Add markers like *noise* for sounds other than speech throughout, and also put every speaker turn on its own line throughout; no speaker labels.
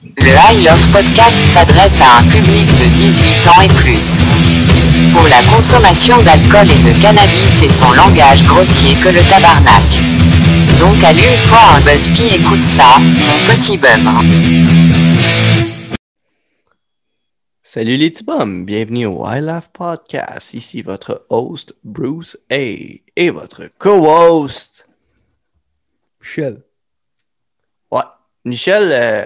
Le I Love Podcast s'adresse à un public de 18 ans et plus. Pour la consommation d'alcool et de cannabis et son langage grossier que le tabarnak. Donc allume-toi un buzzpi écoute ça, mon petit bum.
Salut les petits bums, bienvenue au I Love Podcast. Ici votre host Bruce A et votre co-host
Michel.
Ouais, Michel. euh,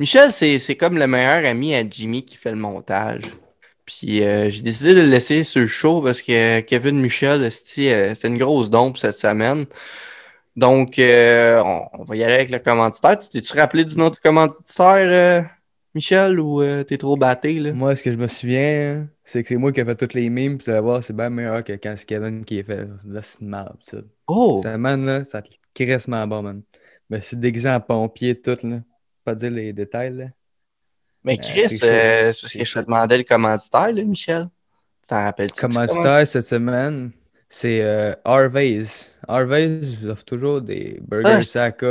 Michel, c'est comme le meilleur ami à Jimmy qui fait le montage. Puis euh, j'ai décidé de le laisser sur le show parce que Kevin Michel, euh, c'était une grosse dompe cette semaine. Donc, euh, on, va y aller avec le commanditaire. Tu t'es-tu rappelé du nom du commanditaire, euh, Michel, ou t'es trop batté, là?
Moi, ce que je me souviens, c'est que c'est moi qui ai fait toutes les mimes, puis tu vas voir, c'est bien meilleur que quand c'est Kevin qui est fait. Là, c'est une merde, ça.
Oh!
Ça, man, là, ça te crissement bon, man. Mais c'est déguisé en pompier, tout, là. Pas dire les détails, là.
Mais
Euh,
Chris,
c'est
euh, c'est parce que je te demandais le commanditaire, là, Michel. T'en rappelles-tu?
cette semaine, c'est euh, Harvey's. Harvey's vous offre toujours des
Ah,
burgers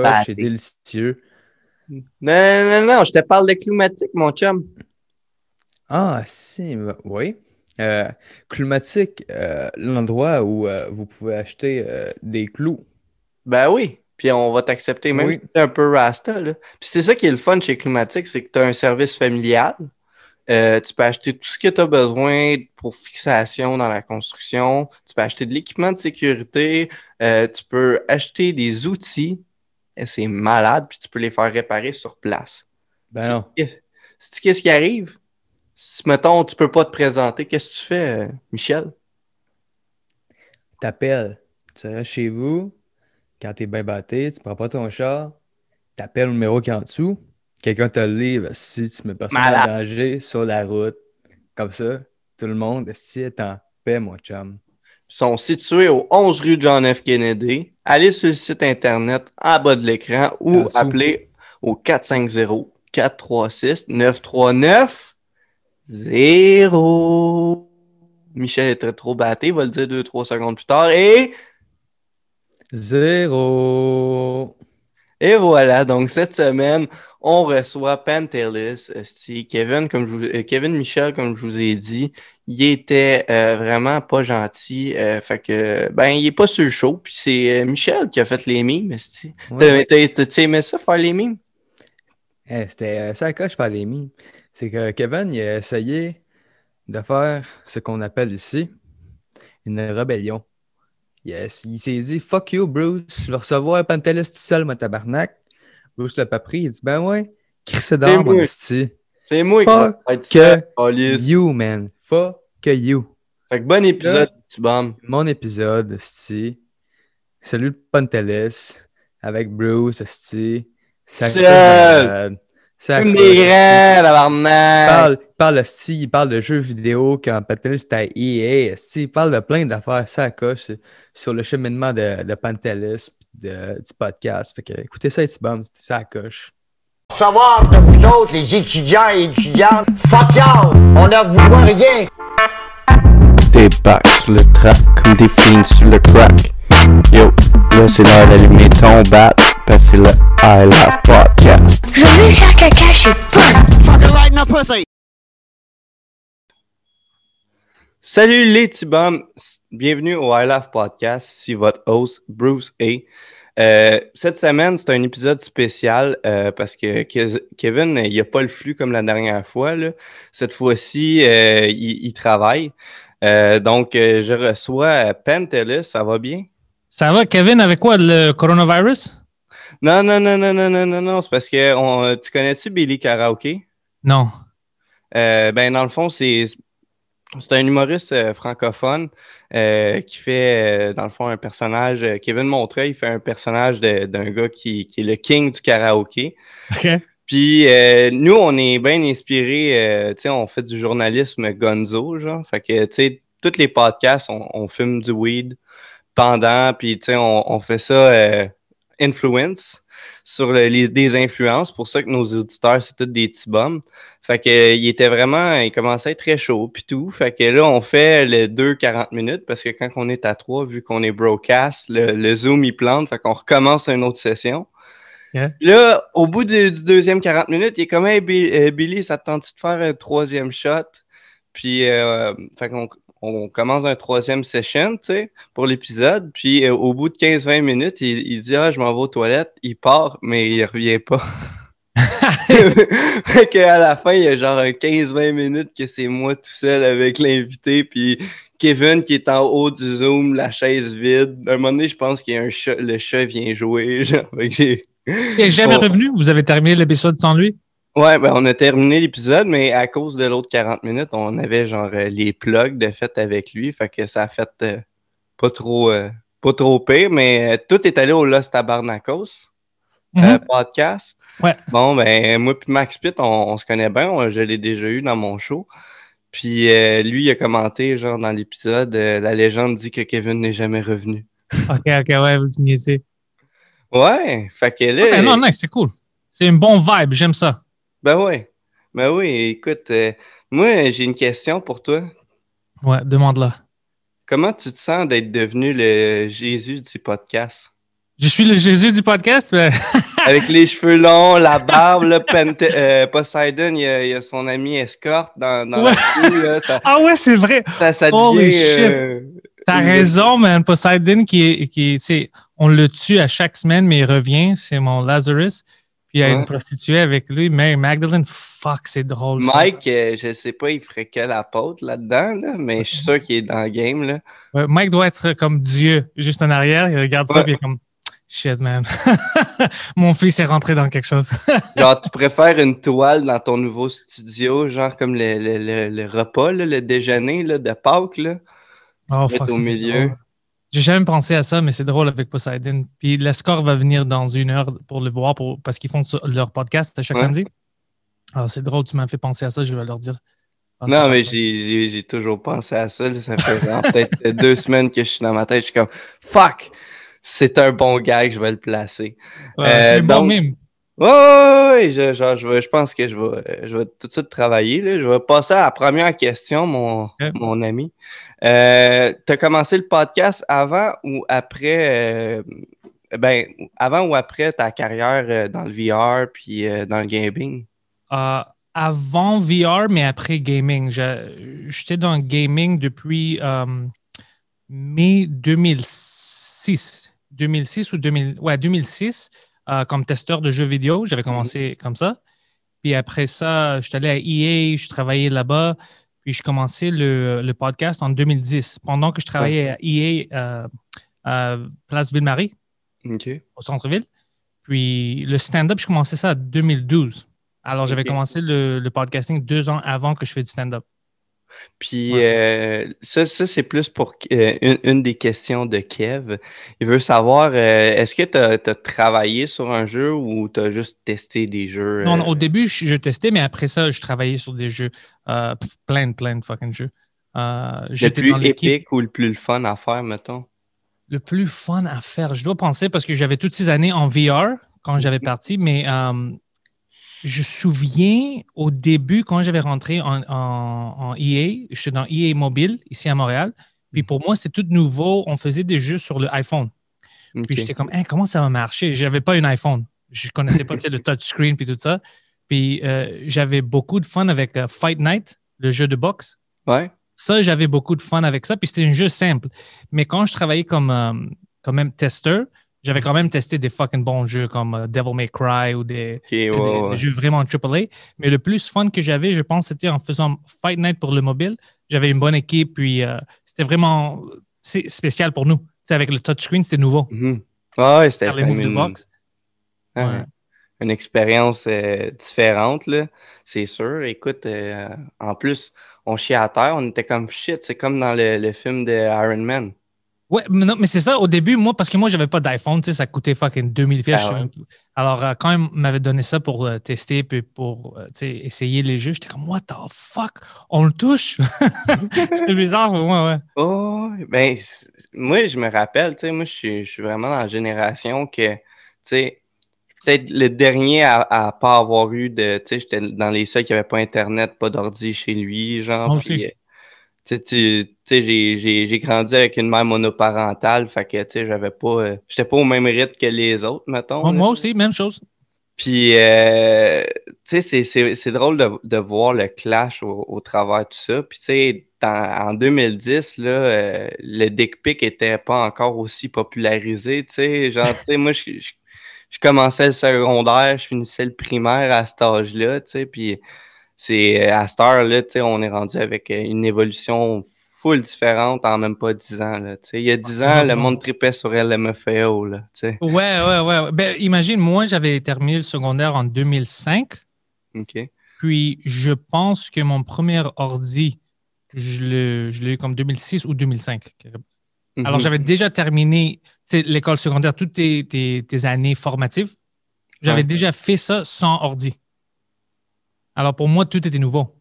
batté.
et délicieux.
Non, non, non, je te parle de Climatique, mon chum.
Ah, si, bah, oui. Euh, Climatique, euh, l'endroit où vous pouvez acheter des clous.
Ben oui. Puis on va t'accepter même
Oui.
si t'es un peu rasta. Là. Puis c'est ça qui est le fun chez Climatique, c'est que tu as un service familial. Euh, tu peux acheter tout ce que tu as besoin pour fixation dans la construction. Tu peux acheter de l'équipement de sécurité. Euh, tu peux acheter des outils. Et c'est malade. Puis tu peux les faire réparer sur place.
Ben non.
Sais-tu qu'est-ce qui arrive? Si, mettons, tu peux pas te présenter, qu'est-ce que tu fais, euh, Michel?
T'appelles. Tu restes chez vous. Quand t'es bien batté, tu prends pas ton char. T'appelles le numéro qui est en dessous. Quelqu'un te le livre si tu mets personne en danger sur la route. Comme ça, tout le monde si est en paix, mon chum.
Ils sont situés au 11 rue John F. Kennedy. Allez sur le site internet en bas de l'écran ou appelez au 450 436 939 0. Michel est très trop batté, il va le dire 2-3 secondes plus tard. Et,
Zéro.
et voilà, donc cette semaine, on reçoit Pantelis. Kevin, comme je vous- euh, Kevin Michel, comme je vous ai dit, il était euh, vraiment pas gentil. euh, fait que, ben, il est pas sur le show. Puis c'est euh, Michel qui a fait les mimes.
Ouais.
T'as- aimé ça, faire les mimes?
Eh, C'était ça à coche faire les mimes. C'est que Kevin, il a essayé de faire ce qu'on appelle ici une rébellion. Yes, il s'est dit Fuck you, Bruce, je vais recevoir Pantelis tout seul, mon tabarnak. Bruce l'a pas pris, il dit Ben ouais, crissez dehors, mon esti.
C'est moi qui
que. You, man. Fuck you.
Fait que bon épisode, petit bum.
Mon épisode, esti. Salut Pantelis avec Bruce, esti. Malade. Ça
Comme
coche,
des
Il parle, il parle de sti, il parle de jeux vidéo quand Pantelis était à EA. Il parle de plein d'affaires, ça coche sur- le cheminement de, de Pantelis de- du podcast. Fait que écoutez ça, c'est bon, ça coche.
savoir de vous autres, les étudiants et étudiantes, fuck y'all, on ne vous voit rien.
T'es back sur le track comme des fiends sur le crack. Yo, là c'est l'heure d'allumer ton bat, c'est le I Love Podcast.
Je vais faire caca chez.
Fucking right in the pussy.
Salut les petits bums, bienvenue au I Love Podcast, ici votre host Bruce A. Euh, cette semaine, c'est un épisode spécial euh, parce que Ke- Kevin, il n'y a pas le flux comme la dernière fois. là. Cette fois-ci, euh, il, il travaille. Euh, donc, je reçois Pentelis, ça va bien?
Ça va, Kevin, avec quoi, le coronavirus?
Non, non, non, non, non, non, non, non, c'est parce que on- euh, tu connais-tu Billy Karaoke?
Non.
Euh, ben, dans le fond, c'est c'est un humoriste euh, francophone euh, qui fait, euh, dans le fond, un personnage. Kevin Montreuil fait un personnage d'un gars qui, qui est le king du karaoké.
OK.
Puis nous, on est bien inspirés, tu sais, on fait du journalisme gonzo, genre. Fait que, tu sais, tous les podcasts, on, on fume du weed pendant, puis, tu sais, on, on fait ça influence sur le- les, des influences. Pour ça que nos auditeurs, c'est tous des petits bums. Fait que, euh, il était vraiment, il commençait à être très chaud, puis tout. Fait que là, on fait le 2-40 minutes, parce que quand on est à 3, vu qu'on est broadcast, le, le Zoom, il plante, fait qu'on recommence une autre session. Là, au bout du, du deuxième 40 minutes, il est comme Hey euh, Billy, ça te tente de faire un troisième shot? Puis, euh, fait qu'on on commence un troisième session, tu sais, pour l'épisode. Puis, euh, au bout de 15-20 minutes, il, il dit Ah, je m'en vais aux toilettes. Il part, mais il revient pas. *laughs* fait qu'à la fin, il y a genre un 15-20 minutes que c'est moi tout seul avec l'invité. Puis, Kevin qui est en haut du Zoom, la chaise vide. À un moment donné, je pense qu'il y a un chat, le chat vient jouer. *laughs* Genre,
Il est jamais
Bon.
revenu? Vous avez terminé l'épisode sans lui?
Ouais, ben on a terminé l'épisode, mais à cause de l'autre 40 minutes, on avait genre euh, les plugs de fait avec lui. Fait que ça a fait euh, pas trop euh, pas trop pire, mais euh, tout est allé au Los Tabarnakos euh, podcast.
Ouais.
Bon, ben moi puis Max Pitt, on, on se connaît bien, on- je l'ai déjà eu dans mon show. Puis lui, il a commenté genre dans l'épisode La légende dit que Kevin n'est jamais revenu. *laughs*
Ok, ok, ouais, vous niaisez.
Ouais, fait que là.
Non, non, c'est cool. C'est une bonne vibe, j'aime ça.
Ben ouais. Ben oui, écoute, euh, moi j'ai une question pour toi.
Ouais, demande-la.
Comment tu te sens d'être devenu le Jésus du podcast?
Je suis le Jésus du podcast. mais- *laughs*
Avec les cheveux longs, la barbe, Pente- euh, Poseidon, il y, a, il y a son ami escorte dans, dans
Ouais.
la rue, là, ça,
Ah ouais, c'est vrai.
ça, ça devient... euh,
T'as
une-
raison, man. Poseidon, qui qui on le tue à chaque semaine, mais il revient. C'est mon Lazarus. Puis il y a
Ouais.
une prostituée avec lui, Mary Magdalene. Fuck, c'est drôle. ça.
Mike, euh, je sais pas, il ferait quelle apôtre là-dedans, là, mais je suis sûr qu'il est dans le game. Là.
Ouais, Mike doit être comme Dieu, juste en arrière. Il regarde ça, puis il est comme shit, man. *laughs* Mon fils est rentré dans quelque chose. *laughs*
Genre, tu préfères une toile dans ton nouveau studio, genre comme le, le, le, le repas, là, le déjeuner là, de Pâques. Là?
Oh, fuck,
au milieu.
drôle. J'ai jamais pensé à ça, mais c'est drôle avec Poseidon. Puis l'escort va venir dans une heure pour le voir pour, parce qu'ils font leur podcast chaque
Ouais.
samedi. Ah, c'est drôle, tu m'as fait penser à ça, je vais leur dire. Ah,
Non, mais j'ai toujours pensé à ça. là. Ça fait peut-être *laughs* deux semaines que je suis dans ma tête. Je suis comme fuck, c'est un bon gag, je vais le placer.
Ouais,
euh,
c'est un bon mime.
Ouais, ouais, je, je, pense que je vais, je vais tout de suite travailler. Là. Je vais passer à la première question, mon, mon ami. Euh, tu as commencé le podcast avant ou après, euh, ben, avant ou après ta carrière euh, dans le VR puis dans le gaming?
Avant VR, mais après gaming. J'étais dans le gaming depuis mai 2006. 2006 ou 2000, ouais, 2006, euh, comme testeur de jeux vidéo. J'avais commencé comme ça. Puis après ça, je suis allé à EA, je travaillais là-bas. Puis je commençais le, le podcast en 2010, pendant que je travaillais à EA euh, à Place Ville-Marie au centre-ville. Puis le stand-up, je commençais ça en 2012. Alors, j'avais commencé le, le podcasting deux ans avant que je fais du stand-up.
Puis euh, ça, ça c'est plus pour euh, une, une des questions de Kev. Il veut savoir, euh, est-ce que tu as, travaillé sur un jeu ou tu as juste testé des jeux?
Non, non, au début, je, je testais, mais après ça, je travaillais sur des jeux. plein, plein de fucking jeux.
Le plus
dans
épique ou le plus fun à faire, mettons?
Le plus fun à faire, je dois penser parce que j'avais toutes ces années en VR quand j'avais parti, mais je me souviens au début quand j'avais rentré en, en, en EA, j'étais dans EA Mobile ici à Montréal. Puis pour moi, c'était tout nouveau. On faisait des jeux sur le iPhone. Puis j'étais comme, Hein, comment ça va marcher? J'avais pas un iPhone. Je connaissais pas *laughs* le touchscreen puis tout ça. Puis euh, j'avais beaucoup de fun avec euh, Fight Night, le jeu de boxe.
Ouais.
Ça, j'avais beaucoup de fun avec ça. Puis c'était un jeu simple. Mais quand je travaillais comme, euh, comme même testeur, j'avais quand même testé des fucking bons jeux comme euh, Devil May Cry ou des, jeux vraiment AAA. Mais le plus fun que j'avais, je pense, c'était en faisant Fight Night pour le mobile. J'avais une bonne équipe, puis euh, c'était vraiment c'est spécial pour nous. Avec le touchscreen, c'était nouveau.
Mhm. Ah ouais, c'était une, ah,
Ouais.
une expérience euh, différente. C'est sûr. Écoute, euh, en plus, on chiait à terre, on était comme shit. C'est comme dans le, le film de Iron Man.
Ouais, mais, non, mais c'est ça, au début, moi, parce que moi, j'avais pas d'iPhone, tu sais, ça coûtait fucking 2000 pièces.
Ah ouais.
Alors, euh, quand il m'avait donné ça pour euh, tester, puis pour, euh, essayer les jeux, j'étais comme, what the fuck, on le touche? *laughs* C'était bizarre, ouais, ouais.
Oh, ben, moi, je me rappelle, tu sais, moi, je suis, je suis vraiment dans la génération que, tu sais, peut-être le dernier à, à pas avoir eu de, tu sais, j'étais dans les seuls qui n'avaient pas Internet, pas d'ordi chez lui, genre,
Moi aussi.
Tu sais, j'ai- grandi avec une mère monoparentale, fait que, tu sais, j'avais pas, euh, j'étais pas au même rythme que les autres, mettons.
Moi, aussi, même chose.
Puis, euh, tu sais, c'est- drôle de, de voir le clash au, au travers de tout ça. Puis, tu sais, dans- en 2010, là, euh, le dick pic était pas encore aussi popularisé, tu sais. Genre, tu sais, moi, je, je, je commençais le secondaire, je finissais le primaire à cet âge-là, tu sais. Puis, c'est à cette heure-là, tu sais, on est rendu avec euh, une évolution full différente en même pas 10 ans, là. Il y a 10 ans, le monde tripait sur LMFAO, là.
Ouais, ouais, ouais. Ben, imagine, moi, j'avais terminé le secondaire en 2005.
OK.
Puis, je pense que mon premier ordi, je l'ai eu comme 2006 ou 2005. Alors,
Mhm.
j'avais déjà terminé l'école secondaire, toutes tes, tes- tes années formatives. J'avais
Ouais.
déjà fait ça sans ordi. Alors, pour moi, tout était nouveau.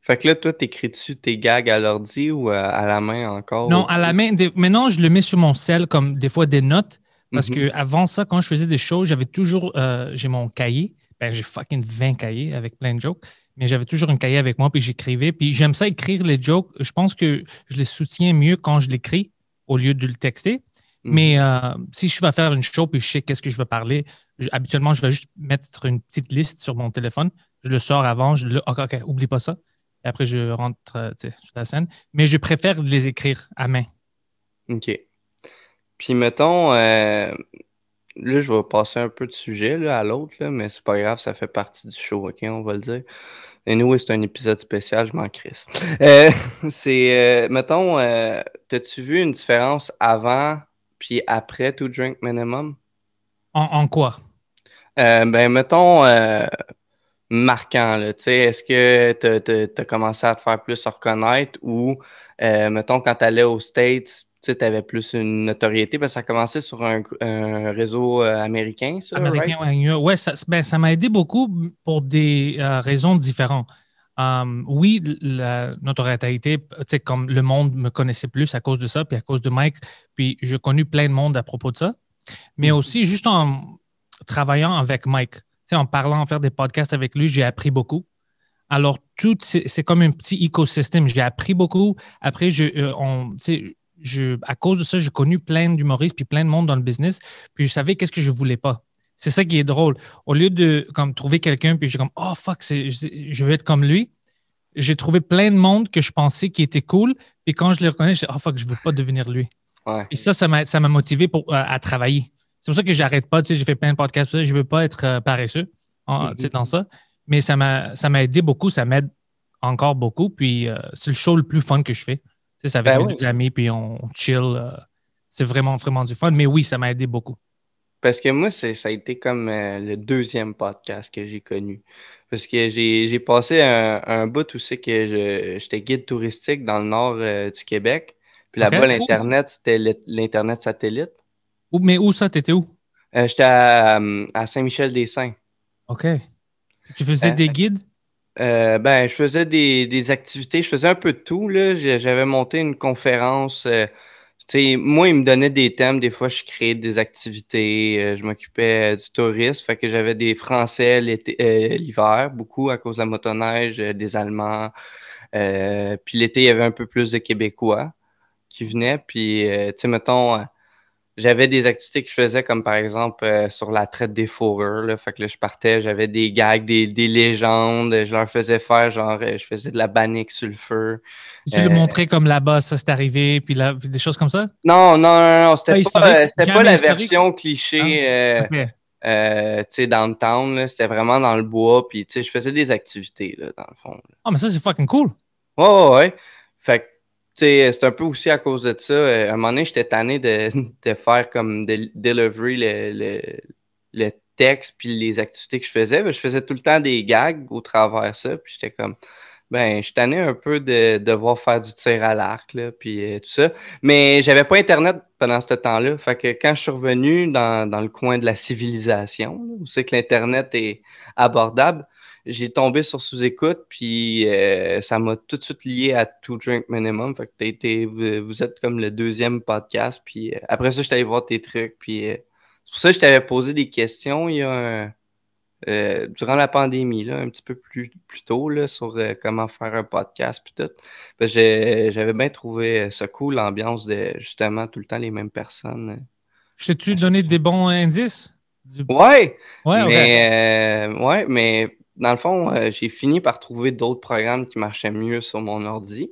Fait que là, toi, t'écris-tu tes gags à l'ordi ou à, à la main encore?
Non, à la main. des- Maintenant, je le mets sur mon sel comme des fois des notes. Parce
Mhm.
que avant ça, quand je faisais des shows, j'avais toujours. euh, j'ai mon cahier. Ben, j'ai fucking 20 cahiers avec plein de jokes. Mais j'avais toujours un cahier avec moi, puis j'écrivais. Puis j'aime ça écrire les jokes. Je pense que je les soutiens mieux quand je l'écris au lieu de le texter.
Mhm.
Mais euh, si je vais faire une show puis je sais qu'est-ce que je veux parler, je- habituellement, je vais juste mettre une petite liste sur mon téléphone. Je le sors avant, je le. OK, OK, oublie pas ça. Et après, je rentre euh, sur la scène. Mais je préfère les écrire à main.
OK. Puis, mettons, euh, là, je vais passer un peu de sujet là, à l'autre, là, mais c'est pas grave, ça fait partie du show, OK, on va le dire. Et nous, c'est un épisode spécial, je m'en crisse. *laughs* Euh, c'est, euh, mettons, t'as-tu vu une différence avant puis après To Drink Minimum?
En, en quoi?
Ben, mettons, marquant, là, tu sais, est-ce que tu as commencé à te faire plus reconnaître ou, euh, mettons, quand tu allais aux States, tu avais plus une notoriété, parce que ça a commencé sur un, un réseau euh, américain, ça,
Américain,
right?
ouais. Ouais, ça ben, ça m'a aidé beaucoup pour des euh, raisons différentes. Um, oui, la notoriété, tu sais, comme le monde me connaissait plus à cause de ça, puis à cause de Mike, puis j'ai connu plein de monde à propos de ça. Mais
Mhm.
aussi, juste en travaillant avec Mike, en parlant, en faire des podcasts avec lui, j'ai appris beaucoup. Alors, tout, c'est comme un petit écosystème. J'ai appris beaucoup. Après, je, euh, on, je, à cause de ça, j'ai connu plein d'humoristes puis plein de monde dans le business. Puis je savais qu'est-ce que je voulais pas. C'est ça qui est drôle. Au lieu de comme trouver quelqu'un puis j'ai comme oh fuck, je veux être comme lui. J'ai trouvé plein de monde que je pensais qui était cool. Puis quand je les reconnais, je dis oh fuck, je veux pas devenir lui.
Ouais.
Et ça, ça m'a ça m'a motivé pour, euh, à travailler. C'est pour ça que j'arrête pas. Tu sais, j'ai fait plein de podcasts. Je veux pas être euh, paresseux en- sais, dans ça. Mais ça m'a aidé beaucoup. Ça m'aide encore beaucoup. Puis euh, c'est le show le plus fun que je fais. Tu sais, c'est avec
Ben
mes
oui.
deux amis, puis on chill. euh, c'est vraiment, vraiment du fun. Mais oui, ça m'a aidé beaucoup.
Parce que moi, ça a été comme euh, le deuxième podcast que j'ai connu. Parce que j'ai, passé un, un bout où c'est que j'étais guide touristique dans le nord du Québec. Puis là-bas, l'Internet, c'était l'Internet satellite.
Où- mais où ça? T'étais où?
Euh, j'étais à, euh, à Saint-Michel-des-Saints.
OK. Tu faisais
Euh,
des guides?
Euh, ben, je faisais des, des activités, je faisais un peu de tout, J'avais monté une conférence. tu sais, moi, ils me donnaient des thèmes. Des fois, je créais des activités. je m'occupais du tourisme. Fait que j'avais des Français l'hiver, beaucoup à cause de la motoneige, des Allemands. Puis l'été, il y avait un peu plus de Québécois qui venaient. Puis, tu sais, mettons, j'avais des activités que je faisais, comme par exemple euh, sur la traite des fourrures. Là. Fait que là, je partais, j'avais des gags, des, des légendes. Je leur faisais faire, genre, euh, je faisais de la bannique sur le feu.
Tu le
euh,
montrais comme là-bas, ça c'est arrivé, puis là, puis des choses comme ça?
Non, non, non, non, c'était pas, euh, pas la version cliché,
OK.
tu sais, downtown. C'était vraiment dans le bois. Puis, tu sais, je faisais des activités, là, dans le fond.
Ah, mais ça, c'est fucking cool.
Ouais, ouais, ouais. Fait que, c'est un peu aussi à cause de ça. Euh, À un moment donné, j'étais tanné de, *laughs* de faire comme de delivery le, le, texte puis les activités que je faisais. Ben, je faisais tout le temps des gags au travers ça. Puis j'étais comme, ben, je tanné un peu de devoir faire du tir à l'arc, là, puis euh, tout ça. Mais j'avais pas Internet pendant ce temps-là. Fait que quand je suis revenu dans, dans le coin de la civilisation, où c'est que l'Internet est abordable, j'ai tombé sur sous-écoute, puis euh, ça m'a tout de suite lié à Two Drink Minimum. Fait que t'as été, vous, êtes comme le deuxième podcast. Puis euh, après ça, je allé voir tes trucs. Puis euh, c'est pour ça que je t'avais posé des questions il y a un, durant la pandémie, là, un petit peu plus, plus tôt, là, sur comment faire un podcast puis tout. J'avais bien trouvé ça cool, l'ambiance de justement tout le temps les mêmes personnes.
Je t'ai-tu donné des bons indices? Du-
Ouais!
Ouais,
mais, ouais, mais dans le fond, euh, j'ai fini par trouver d'autres programmes qui marchaient mieux sur mon ordi.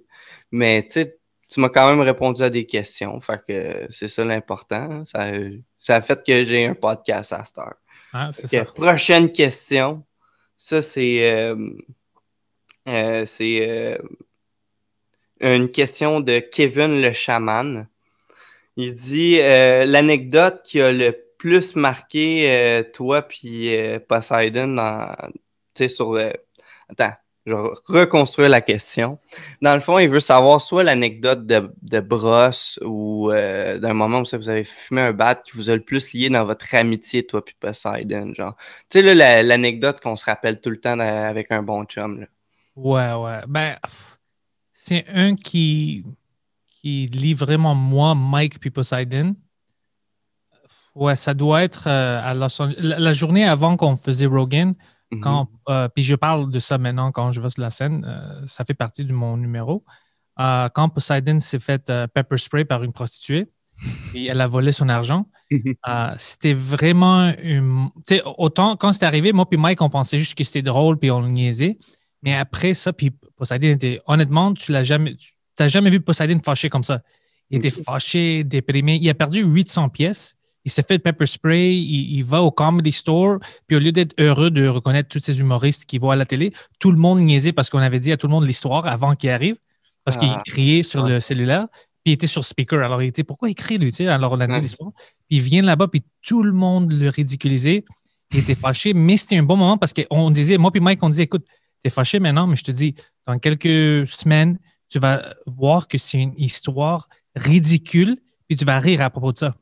Mais tu sais, tu m'as quand même répondu à des questions. Fait que c'est ça l'important. Ça, ça a fait que j'ai un podcast à cette heure.
Ah, c'est ça.
Prochaine question. Ça, c'est euh, euh, c'est euh, une question de Kevin le chaman. Il dit l'anecdote qui a le plus marqué toi puis Poseidon dans, sais, sur. euh, attends, je vais reconstruire la question. Dans le fond, il veut savoir soit l'anecdote de, de brosse ou euh, d'un moment où vous avez fumé un bat qui vous a le plus lié dans votre amitié, toi puis Poseidon, genre. Tu sais, l'anecdote qu'on se rappelle tout le temps euh, avec un bon chum, là.
Ouais, ouais. Ben, c'est un qui, qui lit vraiment moi, Mike puis Poseidon. Ouais, ça doit être euh, à. La, la journée avant qu'on faisait Rogan,
Mhm.
euh, puis je parle de ça maintenant quand je vais sur la scène, euh, ça fait partie de mon numéro. Euh, quand Poseidon s'est fait pepper spray par une prostituée *laughs* et elle a volé son argent, euh, c'était vraiment une. Tu sais, autant quand c'était arrivé, moi puis Mike, on pensait juste que c'était drôle puis on le niaisait. Mais après ça, puis Poseidon était. Honnêtement, tu l'as jamais. Tu n'as jamais vu Poseidon fâché comme ça. Il était fâché, déprimé. Il a perdu 800 pièces. Il s'est fait pepper spray. Il, il va au comedy store. Puis au lieu d'être heureux de reconnaître tous ces humoristes qu'il voit à la télé, tout le monde niaisait parce qu'on avait dit à tout le monde l'histoire avant qu'il arrive. Parce qu'il
Ah.
criait sur le cellulaire. Puis il était sur speaker. Alors il était, pourquoi il crie lui? tu sais? Alors on a dit
Ouais.
l'histoire. Puis il vient là-bas, puis tout le monde le ridiculisait. Il était fâché, mais c'était un bon moment parce qu'on disait, moi puis Mike, on disait, écoute, t'es fâché maintenant, mais je te dis, dans quelques semaines, tu vas voir que c'est une histoire ridicule, puis tu vas rire à propos de ça.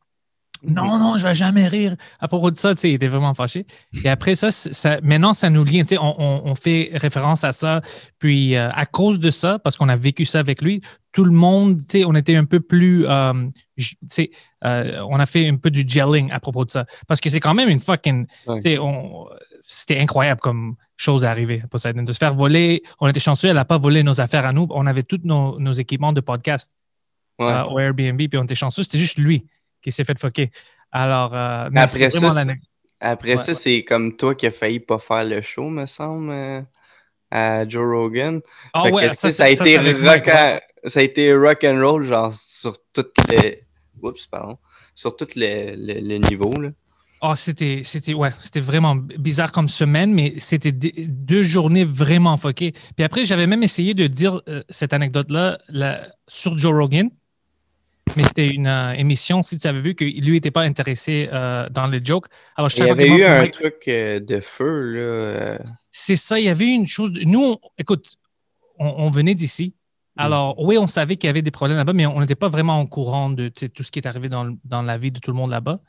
Non, non, je vais jamais rire à propos de ça. Tu sais, il était vraiment fâché. Et après ça, ça maintenant, ça nous lie. Tu sais, on, on- on fait référence à ça. Puis, euh, à cause de ça, parce qu'on a vécu ça avec lui, tout le monde, tu sais, on était un peu plus. euh, tu sais, euh, on a fait un peu du gelling à propos de ça. Parce que c'est quand même une fucking.
Ouais.
tu sais, on- C'était incroyable comme chose à arriver Poseidon. De se faire voler. On était chanceux, elle n'a pas volé nos affaires à nous. On avait tous nos, nos équipements de podcast
Ouais.
euh, au Airbnb, puis on était chanceux. C'était juste lui qui s'est fait fucker. Alors, euh, mais
Après ça. Après
Ouais,
ça,
ouais.
c'est comme toi qui as failli pas faire le show, me semble, euh, à Joe Rogan.
Ah
que,
ouais,
sais, ça, a été rock,
ouais.
ça a été rock and roll, genre sur toutes les. Oups, pardon. Sur tous les, les, les niveaux. Là.
Ah, c'était, c'était, ouais, c'était vraiment bizarre comme semaine, mais c'était deux journées vraiment fuckées. Puis après, j'avais même essayé de dire euh, cette anecdote-là là, sur Joe Rogan, mais c'était une euh, émission, si tu avais vu, que lui n'était pas intéressé euh, dans les jokes. Alors, je
Il y avait eu un truc euh, de feu, là.
C'est ça, il y avait une chose. Nous, on- écoute, on, on venait d'ici. Alors, oui, on savait qu'il y avait des problèmes là-bas, mais on n'était pas vraiment au courant de tout ce qui est arrivé dans, dans la vie de tout le monde là-bas,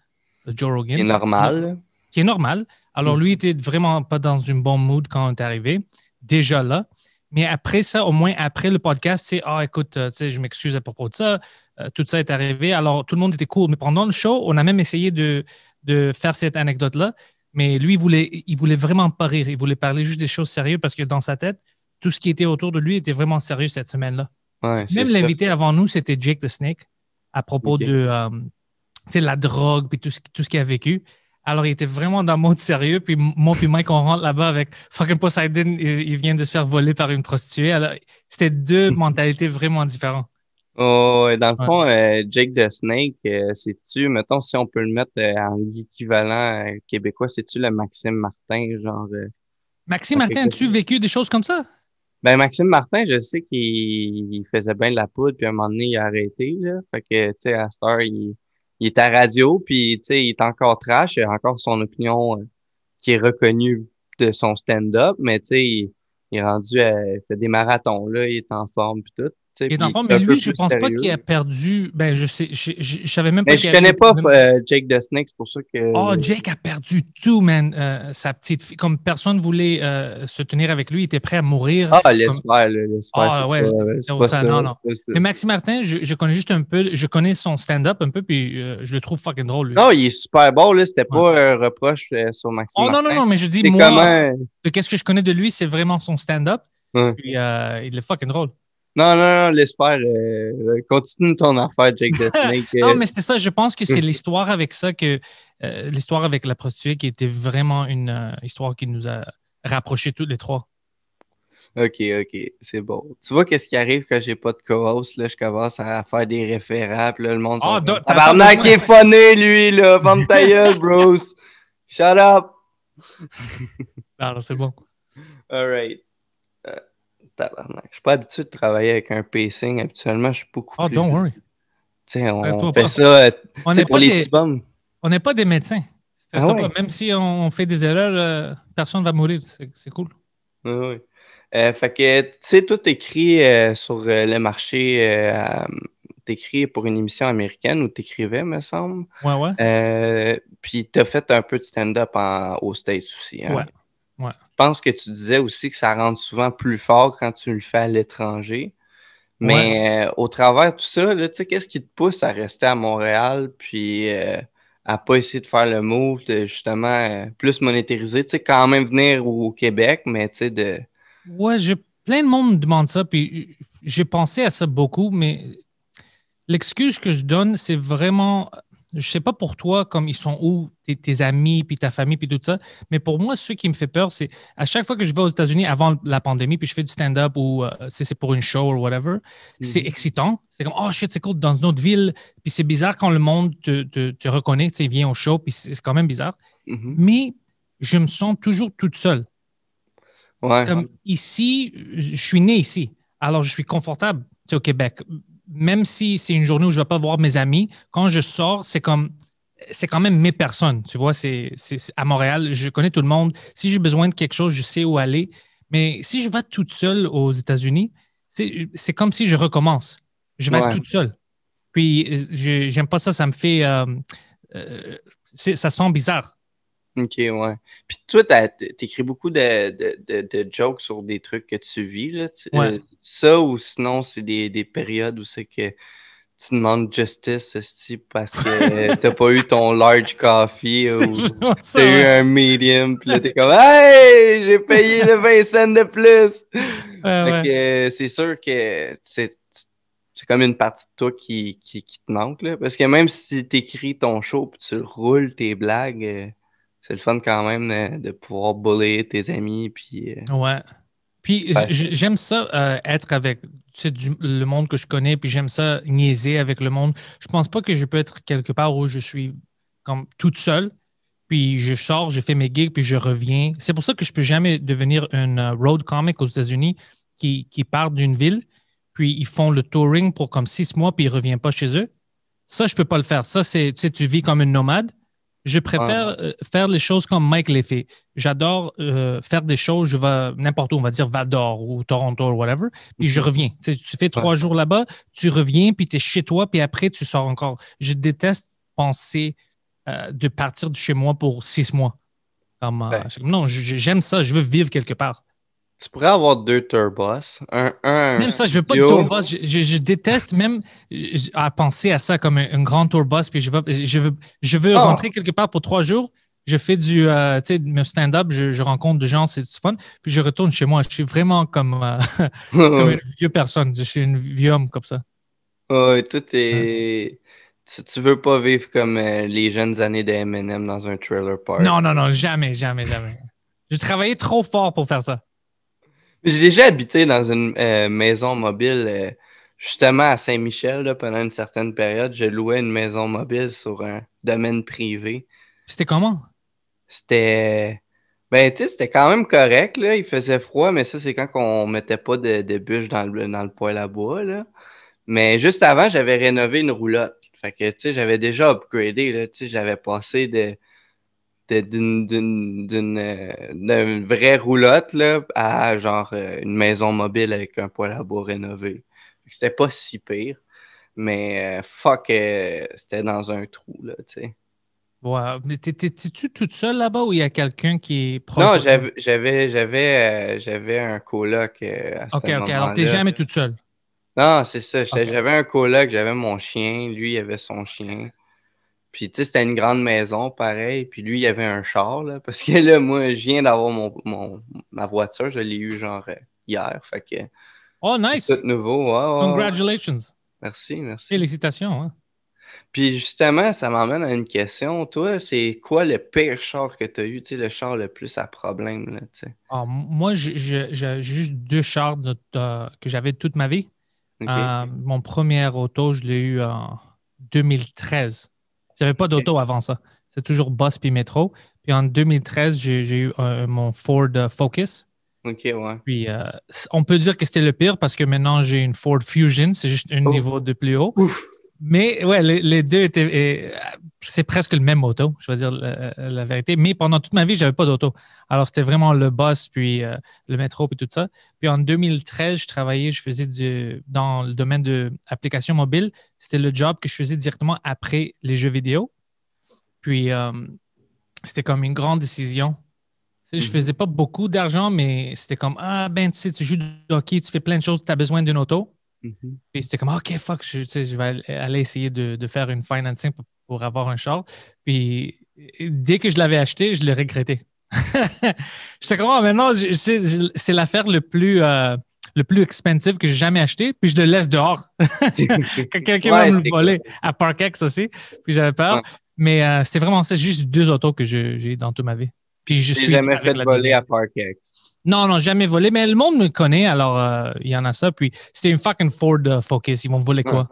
Joe Rogan.
qui est normal.
qui est normal. Alors,
Mm.
lui était vraiment pas dans une bonne mood quand on est arrivé, déjà là. Mais après ça, au moins après le podcast, c'est Ah, écoute, euh, je m'excuse à propos de ça. Euh, tout ça est arrivé. Alors, tout le monde était cool. Mais pendant le show, on a même essayé de, de faire cette anecdote-là. Mais lui, il voulait, il voulait vraiment pas rire. Il voulait parler juste des choses sérieuses parce que dans sa tête, tout ce qui était autour de lui était vraiment sérieux cette semaine-là.
Ouais,
Même l'invité avant nous, c'était Jake the Snake, à propos de euh, la drogue puis tout ce, tout ce qu'il a vécu. Alors, il était vraiment dans le mode sérieux. Puis moi puis Mike, on rentre là-bas avec fucking Poseidon, il, il vient de se faire voler par une prostituée. Alors, c'était deux mentalités vraiment différentes.
Oh, ouais, dans le
Ouais.
fond, euh, Jake the Snake, euh, c'est-tu, mettons, si on peut le mettre euh, en équivalent euh, québécois, c'est-tu le Maxime Martin, genre. euh,
Maxime Martin, as-tu vécu des choses comme ça?
Ben, Maxime Martin, je sais qu'il il faisait bien de la poudre, puis à un moment donné, il a arrêté, là. Fait que, tu sais, à Star, il, il est à radio, puis, tu il est encore trash, il a encore son opinion euh, qui est reconnue de son stand-up, mais, tu sais, il, il est rendu, à, il fait des marathons, là, il est en forme, puis tout.
Et dans le fond, mais lui, je pense pas qu'il a perdu. Ben, je sais, je, je, je savais même pas
Mais je connais pas euh, Jake the Snake, c'est pour ça que.
Oh, Jake a perdu tout, man. Euh, sa petite fille, comme personne voulait euh, se tenir avec lui, il était prêt à mourir.
Ah, là, l'espère.
Ah, ouais,
pas- pas
ça, non, non. Mais Maxime Martin, je, je connais juste un peu, je connais son stand-up un peu, puis je le trouve fucking drôle. lui.
Non, il est super bon, là. C'était pas un reproche sur Maxime.
oh non, non, non, mais je dis, moi,
comment.
qu'est-ce que je connais de lui, c'est vraiment son stand-up. Puis il est fucking drôle.
Non, non, non, l'espère. euh, continue ton affaire, Jake the *laughs* Snake. euh,
Non, mais c'était ça. Je pense que c'est l'histoire avec ça, que euh, l'histoire avec la prostituée qui était vraiment une euh, histoire qui nous a rapprochés tous les trois.
Ok, ok, c'est bon. Tu vois qu'est-ce qui arrive quand j'ai pas de co-host, là, je commence à faire des référents, puis là, le monde...
Ah, pas
Tabarnak, est funné, lui, là! Ferme ta *laughs* gueule, bros! Shut up! *laughs*
Alors, c'est bon.
Alright. Euh, tabarnak. Je suis pas habitué de travailler avec un pacing. Habituellement, je suis beaucoup
Oh,
plus...
don't worry.
Tu sais, on, fait
pas.
ça euh,
On
pour
pas,
les
des-
petits bums.
on n'est pas des médecins.
Ah ouais.
pas. Même si on fait des erreurs, euh, personne ne va mourir. C'est cool.
Oui, oui. Euh, fait que, tu sais, toi, t'écris euh, sur le marché, t'écris pour une émission américaine où t'écrivais, me semble.
Ouais, ouais.
Puis t'as fait un peu de stand-up aux States aussi. hein.
Ouais, ouais.
Je pense que tu disais aussi que ça rentre souvent plus fort quand tu le fais à l'étranger. Mais euh, au travers de tout ça, qu'est-ce qui te pousse à rester à Montréal puis euh, à pas essayer de faire le move de justement euh, plus monétariser, tu sais, quand même venir au Québec, mais tu sais, de.
Ouais, je, plein de monde me demande ça, puis j'ai pensé à ça beaucoup, mais l'excuse que je donne, c'est vraiment, je sais pas pour toi, comme ils sont où, tes, tes amis, puis ta famille, puis tout ça, mais pour moi, ce qui me fait peur, c'est à chaque fois que je vais aux États-Unis avant la pandémie, puis je fais du stand-up ou euh, si c'est pour une show ou whatever, c'est
Mhm.
excitant. C'est comme, oh shit, c'est cool, dans une autre ville, puis c'est bizarre quand le monde te, te, te reconnaît, tu vient au show, puis c'est quand même bizarre,
Mhm.
mais je me sens toujours toute seule.
Ouais.
Comme ici, je suis né ici. Alors, je suis confortable au Québec. Même si c'est une journée où je ne vais pas voir mes amis, quand je sors, c'est comme. C'est quand même mes personnes, tu vois. C'est à Montréal, je connais tout le monde. Si j'ai besoin de quelque chose, je sais où aller. Mais si je vais toute seule aux États-Unis, c'est comme si je recommence. Je vais
Ouais.
toute seule. Puis, euh, je- j'aime pas ça, ça me fait. euh, euh, ça sent bizarre.
Ok, ouais. Puis toi, t'as- t'écris beaucoup de, de, de, de jokes sur des trucs que tu vis, là. Tu-
Ouais.
euh, ça ou sinon, c'est des, des périodes où c'est que tu demandes justice, esti, parce que *laughs* t'as pas eu ton large coffee ou *laughs* t'as eu un medium, puis là, t'es comme Hey, j'ai payé le 20 cents de plus!
Ouais,
Fait
ouais.
que euh, c'est sûr que c'est c'est comme une partie de toi qui, qui, qui te manque, là. Parce que même si t'écris ton show puis tu le roules, tes blagues, euh, c'est le fun quand même de, de pouvoir buller tes amis. Puis, euh,
Ouais. Puis
Ouais.
j'aime ça euh, être avec du- le monde que je connais, puis j'aime ça niaiser avec le monde. Je pense pas que je peux être quelque part où je suis comme toute seule, puis je sors, je fais mes gigs, puis je reviens. C'est pour ça que je peux jamais devenir un euh, road comic aux États-Unis qui, qui part d'une ville, puis ils font le touring pour comme six mois, puis ils ne reviennent pas chez eux. Ça, je peux pas le faire. Ça, c'est, tu vis comme une nomade. Je préfère euh, faire les choses comme Mike les fait. J'adore euh, faire des choses, je vais n'importe où, on va dire Val d'Or ou Toronto ou whatever, puis je reviens. Tu, sais, tu fais trois jours là-bas, tu reviens, puis tu es chez toi, puis après, tu sors encore. Je déteste penser euh, de partir de chez moi pour six mois. Comme, euh,
Ouais.
c'est comme, non, j'aime ça, je veux vivre quelque part.
Tu pourrais avoir deux turbos. Un, un,
Même ça, je veux pas de tourbus. Je, je- je déteste même je- à penser à ça comme un, un grand tourbus. Puis je veux, je veux, je veux
Ah.
rentrer quelque part pour trois jours. Je fais du euh, stand-up, je, je rencontre des gens, c'est fun. Puis je retourne chez moi. Je suis vraiment comme, euh, *laughs* comme *laughs* une vieille personne. Je suis une vieux homme comme ça.
Ouais, tout est. Tu, tu veux pas vivre comme euh, les jeunes années de Eminem dans un trailer park.
Non, non, non, jamais, jamais, jamais. *laughs* J'ai travaillé trop fort pour faire ça.
J'ai déjà habité dans une euh, maison mobile, euh, justement à Saint-Michel, pendant une certaine période. Je louais une maison mobile sur un domaine privé.
C'était comment?
C'était. Ben, tu sais, c'était quand même correct, là. Il faisait froid, mais ça, c'est quand on mettait pas de, de bûches dans le, dans le poêle à bois, là. Mais juste avant, j'avais rénové une roulotte. Fait que, tu sais, j'avais déjà upgradé, là. Tu sais, j'avais passé de- d'une euh, vraie roulotte là à genre euh, une maison mobile avec un poêle à bois rénové. C'était pas si pire. Mais euh, fuck, c'était dans un trou, là, tu sais.
Mais t'étais-tu toute seule là-bas ou il y a quelqu'un qui est proche?
Non,
de
j'avais j'avais j'avais euh, j'avais un coloc à ce
Ok, ok. Alors, t'es jamais toute seule.
Non, c'est ça. J'avais un coloc, j'avais mon chien, lui il avait son chien. Puis tu sais, c'était une grande maison, pareil. Puis lui, il avait un char, là. Parce que là, moi, je viens d'avoir mon, mon- ma voiture, je l'ai eu genre euh, hier. Fait que
Oh, nice.
c'est tout nouveau.
Congratulations.
Merci, merci.
Félicitations. hein.
Puis justement, ça m'emmène à une question. Toi, c'est quoi le pire char que tu as eu, tu sais, le char le plus à problème, là, tu sais?
Ah, moi, j'ai juste deux chars de- que j'avais toute ma vie. Euh, mon premier auto, je l'ai eu en 2013. J'avais pas d'auto avant ça. C'est toujours bus puis métro. Puis en 2013, j'ai eu euh, mon Ford euh, Focus.
Ok, ouais.
Puis euh, on peut dire que c'était le pire parce que maintenant j'ai une Ford Fusion. C'est juste un
Oh.
niveau de plus haut.
Ouf.
Mais ouais, les, les deux étaient. c'est presque le même auto, je vais dire la, la vérité. Mais pendant toute ma vie, j'avais pas d'auto. Alors c'était vraiment le bus, puis euh, le métro, puis tout ça. Puis en 2013, je travaillais, je faisais du, dans le domaine de applications mobiles. C'était le job que je faisais directement après les jeux vidéo. Puis euh, c'était comme une grande décision. Tu sais, Je
Mhm.
faisais pas beaucoup d'argent, mais c'était comme Ah, ben, tu sais, tu joues du hockey, tu fais plein de choses, tu as besoin d'une auto.
Mhm.
Puis c'était comme, OK, fuck, je, je vais aller- essayer de, de faire une financing pour, pour avoir un char. Puis dès que je l'avais acheté, je l'ai regretté. *laughs* J'étais comme, Ah, maintenant, c'est c'est l'affaire le plus, euh, le plus expensive que j'ai jamais acheté. Puis je le laisse dehors. *laughs* Que Quelqu'un va
Ouais,
me le
c'est
voler à Parkex aussi. Puis j'avais peur.
Ouais.
Mais euh, c'était vraiment ça, juste deux autos que j'ai dans toute ma vie. Puis je suis
jamais fait voler
deuxième.
à Parkex.
Non, non, jamais volé. Mais le monde me connaît, alors euh, il y en a ça. Puis c'était une fucking Ford euh, Focus. Ils m'ont volé quoi?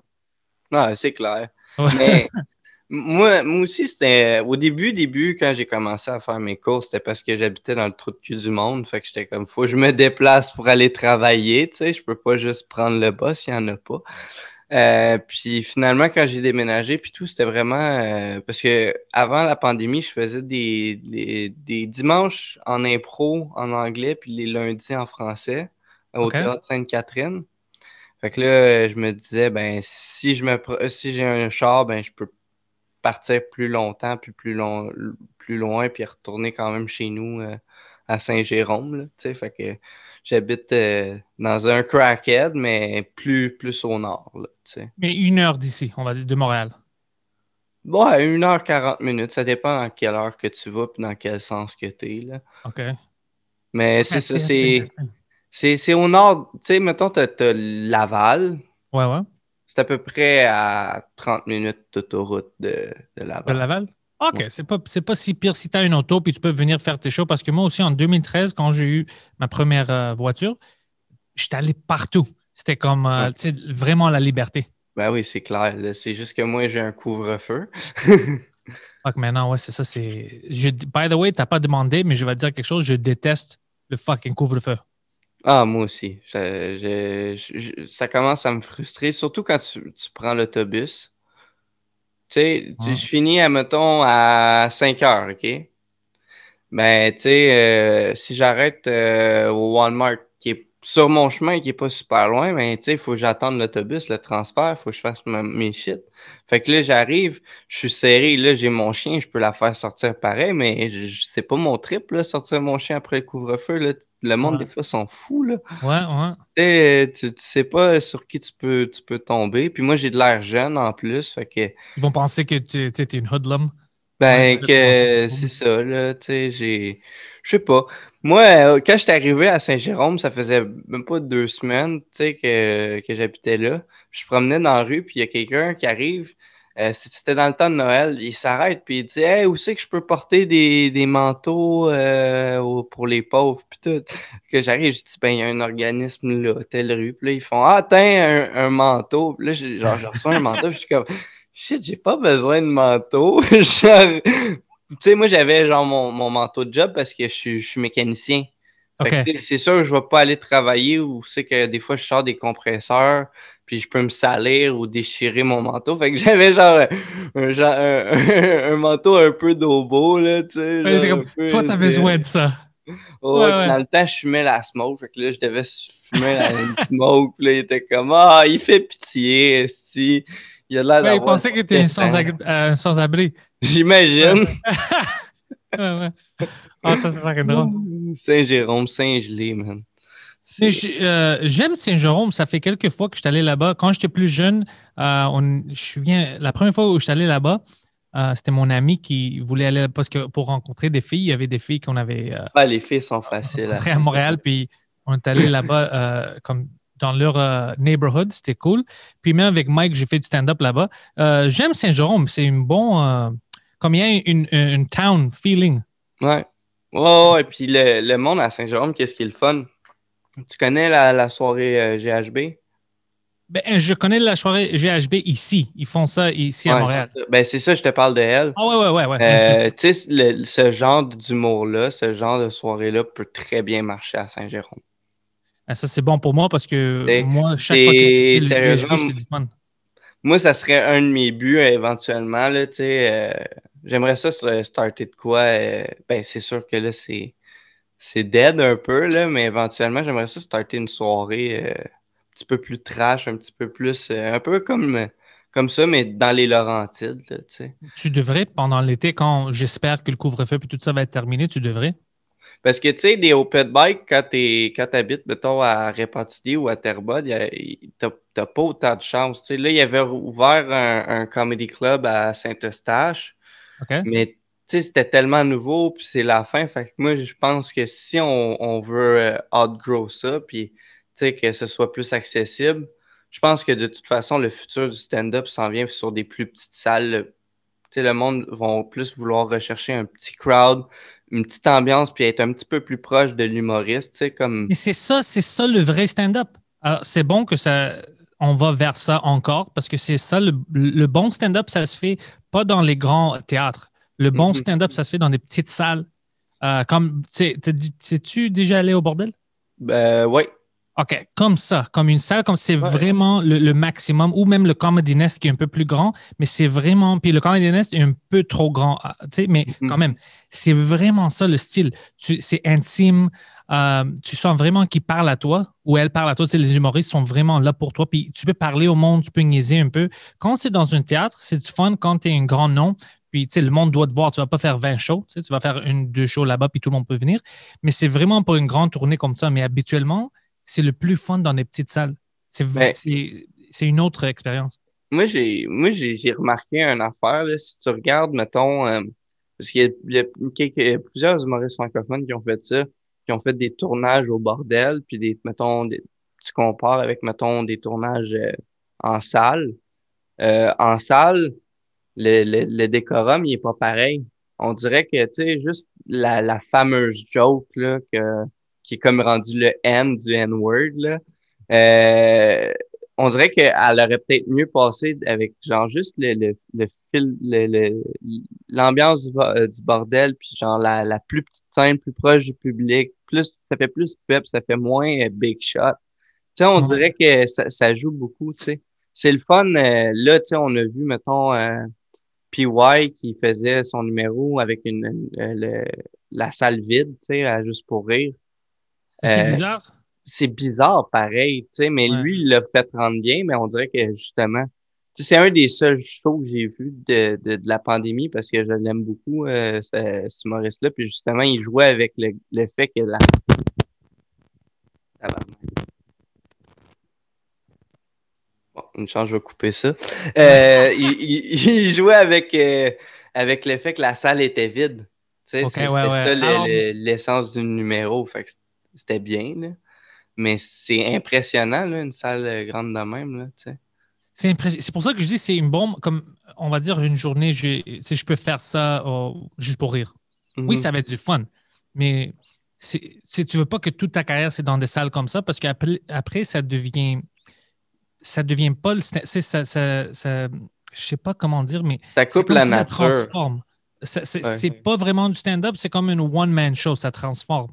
Non, c'est clair.
Ouais.
Mais *laughs* moi, moi aussi, c'était au début, début, quand j'ai commencé à faire mes courses, c'était parce que j'habitais dans le trou de cul du monde. Fait que j'étais comme, faut que je me déplace pour aller travailler, tu sais, je peux pas juste prendre le bus, il y en a pas. Euh, puis finalement, quand j'ai déménagé, puis tout, c'était vraiment euh, parce que avant la pandémie, je faisais des, des, des dimanches en impro en anglais, puis les lundis en français au théâtre Sainte-Catherine. Fait que là, je me disais, ben, si je me si j'ai un char, ben, je peux partir plus longtemps, puis plus long, plus loin, puis retourner quand même chez nous euh, à Saint-Jérôme, tu. Fait que j'habite euh, dans un crackhead, mais plus, plus au nord, là, tu sais.
Mais une heure d'ici, on va dire, de Montréal.
Bon, à 1h40 minutes, ça dépend dans quelle heure que tu vas, puis dans quel sens que tu es, là.
OK.
Mais c'est ça, c'est c'est- c'est au nord, tu sais, mettons, t'as t'as Laval,
Ouais, ouais.
c'est à peu près à 30 minutes d'autoroute de, de
De
Laval?
OK,
Ouais.
c'est pas, c'est pas si pire si tu as une auto puis tu peux venir faire tes shows parce que moi aussi en 2013, quand j'ai eu ma première euh, voiture, j'étais allé partout. C'était comme euh,
Ouais.
vraiment la liberté.
Ben oui, c'est clair. C'est juste que moi, j'ai un couvre-feu. *laughs*
Fuck, maintenant, ouais, c'est ça. C'est... Je, by the way, t'as pas demandé, mais je vais te dire quelque chose. Je déteste le fucking couvre-feu.
Ah, moi aussi. Je- je- je- ça commence à me frustrer, surtout quand tu, tu prends l'autobus. Tu sais,
Ouais.
je finis, à, mettons, à 5 heures, OK? Ben, tu sais, euh, si j'arrête euh, au Walmart, qui est sur mon chemin, qui est pas super loin, ben, tu sais, il faut que j'attende l'autobus, le transfert, il faut que je fasse ma- mes shit. Fait que là, j'arrive, je suis serré, là, j'ai mon chien, je peux la faire sortir pareil, mais c'est pas mon trip, là, sortir mon chien après le couvre-feu, là. Le monde,
Ouais.
des fois, sont fous, là.
Ouais, ouais.
Tu tu, sais pas sur qui tu peux, tu peux tomber. Puis moi, j'ai de l'air jeune en plus. Fait que,
Ils vont penser que tu t'es une hoodlum.
ben, que c'est ça, là. Tu sais, j'ai. Je sais pas. Moi, euh, quand j'étais arrivé à Saint-Jérôme, ça faisait même pas deux semaines, que, que j'habitais là. Je promenais dans la rue, puis il y a quelqu'un qui arrive. euh, c'était dans le temps de Noël. Il s'arrête, puis il dit Hey, où c'est que je peux porter des, des manteaux euh, pour les pauvres, puis tout. Que j'arrive, je dis Ben, il y a un organisme là, telle rue. Puis là, ils font Ah, tiens, un, manteau. Puis là, genre, je reçois un manteau, puis je suis comme Shit, j'ai pas besoin de manteau. *laughs* tu sais, moi, j'avais genre mon, mon manteau de job parce que je suis, je suis mécanicien. C'est sûr que je vais pas aller travailler ou c'est que des fois je sors des compresseurs puis je peux me salir ou déchirer mon manteau. Fait que j'avais genre un, genre, un, *laughs* un manteau un peu d'obo, là, tu sais.
Ouais, comme,
peu
Toi, t'as besoin de ça.
Oh,
Ouais.
Dans le temps, je fumais la smoke. Fait que là, je devais fumer la *laughs* smoke. Puis là, il était comme Ah, il fait pitié, si. Il a l'air
Ouais, il pensait que tu étais
sans
sans, sans-abri.
J'imagine. *laughs*
Ouais. Ah, ça, c'est fucking drôle.
Saint-Jérôme, Saint-Gelé, man.
Mais euh, j'aime Saint-Jérôme. Ça fait quelques fois que je suis allé là-bas. Quand j'étais plus jeune, euh, on, je souviens, la première fois où je suis allé là-bas, euh, c'était mon ami qui voulait aller parce que pour rencontrer des filles, il y avait des filles qu'on avait
Ah, les filles sont faciles. à-
rencontrées à Montréal, puis on est allé là-bas comme dans leur neighborhood, c'était cool. Puis même avec Mike, j'ai fait du stand-up là-bas. J'aime Saint-Jérôme, c'est une bon, euh, comme il y a une, une, town feeling.
Ouais. Ouais, ouais. Puis le, le monde à Saint-Jérôme, qu'est-ce qui est le fun? Tu connais la, la soirée euh, GHB?
Ben, je connais la soirée GHB ici. Ils font ça ici à
Ouais,
Montréal.
c'est. Ben, c'est ça, je te parle de elle.
Ah ouais, ouais, ouais, ouais.
Euh, tu sais, ce genre d'humour-là, ce genre de soirée-là peut très bien marcher à Saint-Jérôme.
Ah, Ça, c'est bon pour moi parce que
Et-
moi, chaque
et
fois que
sérieusement,
GHB, c'est du fun.
Moi, ça serait un de mes buts euh, éventuellement. Là, tu sais, euh, j'aimerais ça se- starter de quoi. euh, ben, c'est sûr que là, c'est, c'est dead un peu, là, mais éventuellement, j'aimerais ça starter une soirée euh, un petit peu plus trash, un petit peu plus. euh, un peu comme, comme ça, mais dans les Laurentides. Là, tu
devrais, pendant l'été, quand j'espère que le couvre-feu et tout ça va être terminé, tu devrais.
Parce que, tu sais, des open bike, quand tu habites, mettons, à Repentigny ou à Terrebonne, t'as pas autant de chance. Tu sais, là, il y avait ouvert un, un comedy club à Saint-Eustache,
OK?
mais tu sais, c'était tellement nouveau, puis c'est la fin. Fait que moi, je pense que si on, on veut euh, outgrow ça, puis que ce soit plus accessible, je pense que de toute façon, le futur du stand-up s'en vient sur des plus petites salles. Le, tu sais, le monde va plus vouloir rechercher un petit crowd, une petite ambiance, puis être un petit peu plus proche de l'humoriste, comme...
Mais c'est ça, c'est ça le vrai stand-up. Alors, c'est bon que ça, on va vers ça encore parce que c'est ça, le, le bon stand-up, ça se fait pas dans les grands théâtres. Le bon
Mhm.
stand-up, ça se fait dans des petites salles. Euh, comme, sais-tu déjà allé au bordel?
Ben, ouais.
OK, comme ça, comme une salle, comme c'est
Ouais.
vraiment le, le maximum, ou même le Comedy Nest qui est un peu plus grand, mais c'est vraiment. Puis le Comedy Nest est un peu trop grand, ah, tu sais, mais
Mhm.
quand même, c'est vraiment ça le style. C'est intime, euh, tu sens vraiment qu'il parle à toi, ou elle parle à toi. Tu sais, les humoristes sont vraiment là pour toi, puis tu peux parler au monde, tu peux niaiser un peu. Quand c'est dans un théâtre, c'est du fun quand tu es un grand nom, puis tu sais, le monde doit te voir. Tu vas pas faire 20 shows, tu sais, tu vas faire une, deux shows là-bas, puis tout le monde peut venir. Mais c'est vraiment pour une grande tournée comme ça. Mais habituellement, c'est le plus fun dans des petites salles. C'est
Ben-
c'est- une autre expérience.
Moi, j'ai remarqué une affaire, là, si tu regardes, mettons, euh, parce qu'il y a, y y plusieurs humoristes francophones qui ont fait ça, qui ont fait des tournages au bordel, puis des, mettons, des- tu compares avec, mettons, des tournages euh, en salle. Euh, en salle, le, le, le décorum, il est pas pareil. On dirait que, tu sais, juste la, la fameuse joke, là, que, qui est comme rendu le N du N-word, là, euh, on dirait qu'elle aurait peut-être mieux passé avec genre juste le, le, le fil, le- le- l'ambiance du, euh, du bordel, puis genre la, la plus petite scène, plus proche du public, plus ça fait plus pep, ça fait moins euh, big shot. Tu sais, on dirait que ça, ça joue beaucoup, tu sais. C'est le fun, euh, là, tu sais, on a vu, mettons, euh, PY qui faisait son numéro avec une, euh, le- la salle vide, tu sais, à juste pour rire
C'est
Euh,
bizarre.
c'est bizarre pareil, tu sais, mais
Ouais.
lui, il l'a fait rendre bien, mais on dirait que justement, c'est un des seuls shows que j'ai vu de, de, de la pandémie parce que je l'aime beaucoup, euh, ce, ce humoriste-là, puis justement, il jouait avec le, le fait que la... Bon, une chance, je vais couper ça. Euh, *laughs* il, il, il jouait avec, euh, avec le fait que la salle était vide. Tu sais,
Ok,
c'est-
ouais,
c'était
ouais.
ça le-
Alors-
l'essence du numéro. Fait que c'était bien, là. Mais c'est impressionnant, là, une salle euh, grande de même.
C'est impré- pour ça que je dis c'est une bombe, comme on va dire une journée, si je peux faire ça euh, juste pour rire. Oui,
Mhm.
ça va être du fun, mais si tu veux pas que toute ta carrière c'est dans des salles comme ça, parce qu'après après, ça devient, ça devient pas le, c'est ça, ça, ça- je sais pas comment dire, mais
Ça
c'est
coupe
comme
la
si ça transforme. Ça- C'est
Ouais.
c'est pas vraiment du stand-up, c'est comme une one-man show, ça transforme.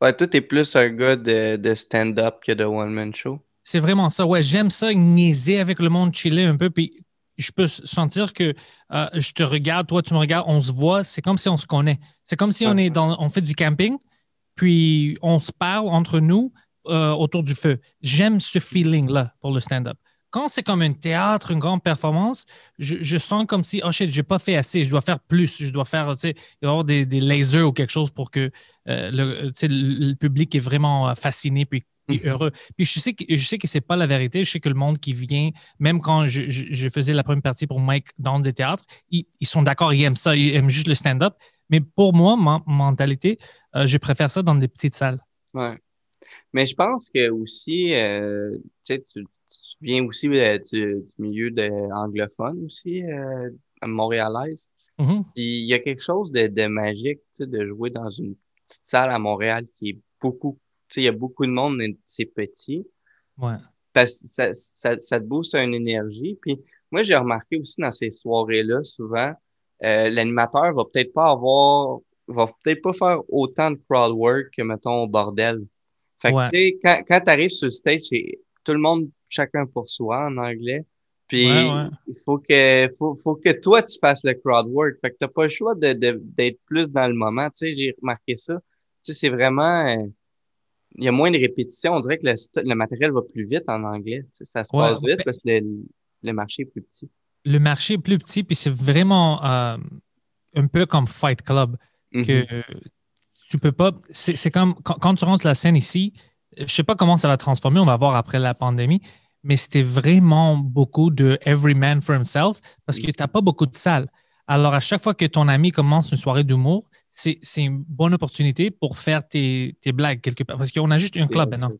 Ouais, toi, t'es plus un gars de, de stand-up que de one-man show.
C'est vraiment ça. Ouais, j'aime ça, niaiser avec le monde, chiller un peu. Puis je peux sentir que euh, je te regarde, toi, tu me regardes, on se voit. C'est comme si on se connaît. C'est comme si on est dans, on fait du camping. puis on se parle entre nous euh, autour du feu. J'aime ce feeling-là pour le stand-up. Quand c'est comme un théâtre, une grande performance, je, je sens comme si, oh shit, j'ai pas fait assez, je dois faire plus, je dois faire, tu sais, il va y avoir des, des lasers ou quelque chose pour que euh, le, sais, le, le public est vraiment euh, fasciné puis, puis
Mhm.
heureux. Puis je sais que je sais que c'est pas la vérité. Je sais que le monde qui vient, même quand je, je- je faisais la première partie pour Mike dans des théâtres, ils, ils sont d'accord, ils aiment ça, ils aiment juste le stand-up. Mais pour moi, ma mentalité, euh, je préfère ça dans des petites salles.
Ouais. Mais je pense que aussi, euh, tu sais, tu, viens aussi euh, du, du milieu de anglophone aussi, euh, montréalaise.
Mhm.
Puis il y a quelque chose de, de magique, tu sais, de jouer dans une petite salle à Montréal qui est beaucoup, tu sais, il y a beaucoup de monde, mais c'est petit.
Ouais.
Parce que ça, ça, ça te booste une énergie. Puis moi, j'ai remarqué aussi dans ces soirées-là, souvent, euh, l'animateur va peut-être pas avoir, va peut-être pas faire autant de crowd work que, mettons, au bordel. Fait que,
Ouais.
tu sais, quand, quand tu arrives sur le stage, c'est tout le monde, chacun pour soi en anglais. Puis,
Ouais, ouais.
il faut que, faut, faut que toi, tu fasses le crowd work. Fait que t'as pas le choix de, de, d'être plus dans le moment. Tu sais, j'ai remarqué ça. Tu sais, c'est vraiment, euh, il y a moins de répétitions. On dirait que le, matériel va plus vite en anglais. Tu sais, ça se
Ouais,
passe vite
ouais.
parce que le, le marché est plus petit.
Le marché est plus petit, puis c'est vraiment euh, un peu comme Fight Club. que tu peux pas. C'est c'est comme quand, quand tu rentres la scène ici, je sais pas comment ça va transformer, on va voir après la pandémie, mais c'était vraiment beaucoup de every man for himself parce que tu n'as pas beaucoup de salles. Alors, à chaque fois que ton ami commence une soirée d'humour, c'est une bonne opportunité pour faire tes, tes blagues quelque part. Parce qu'on a juste un club maintenant.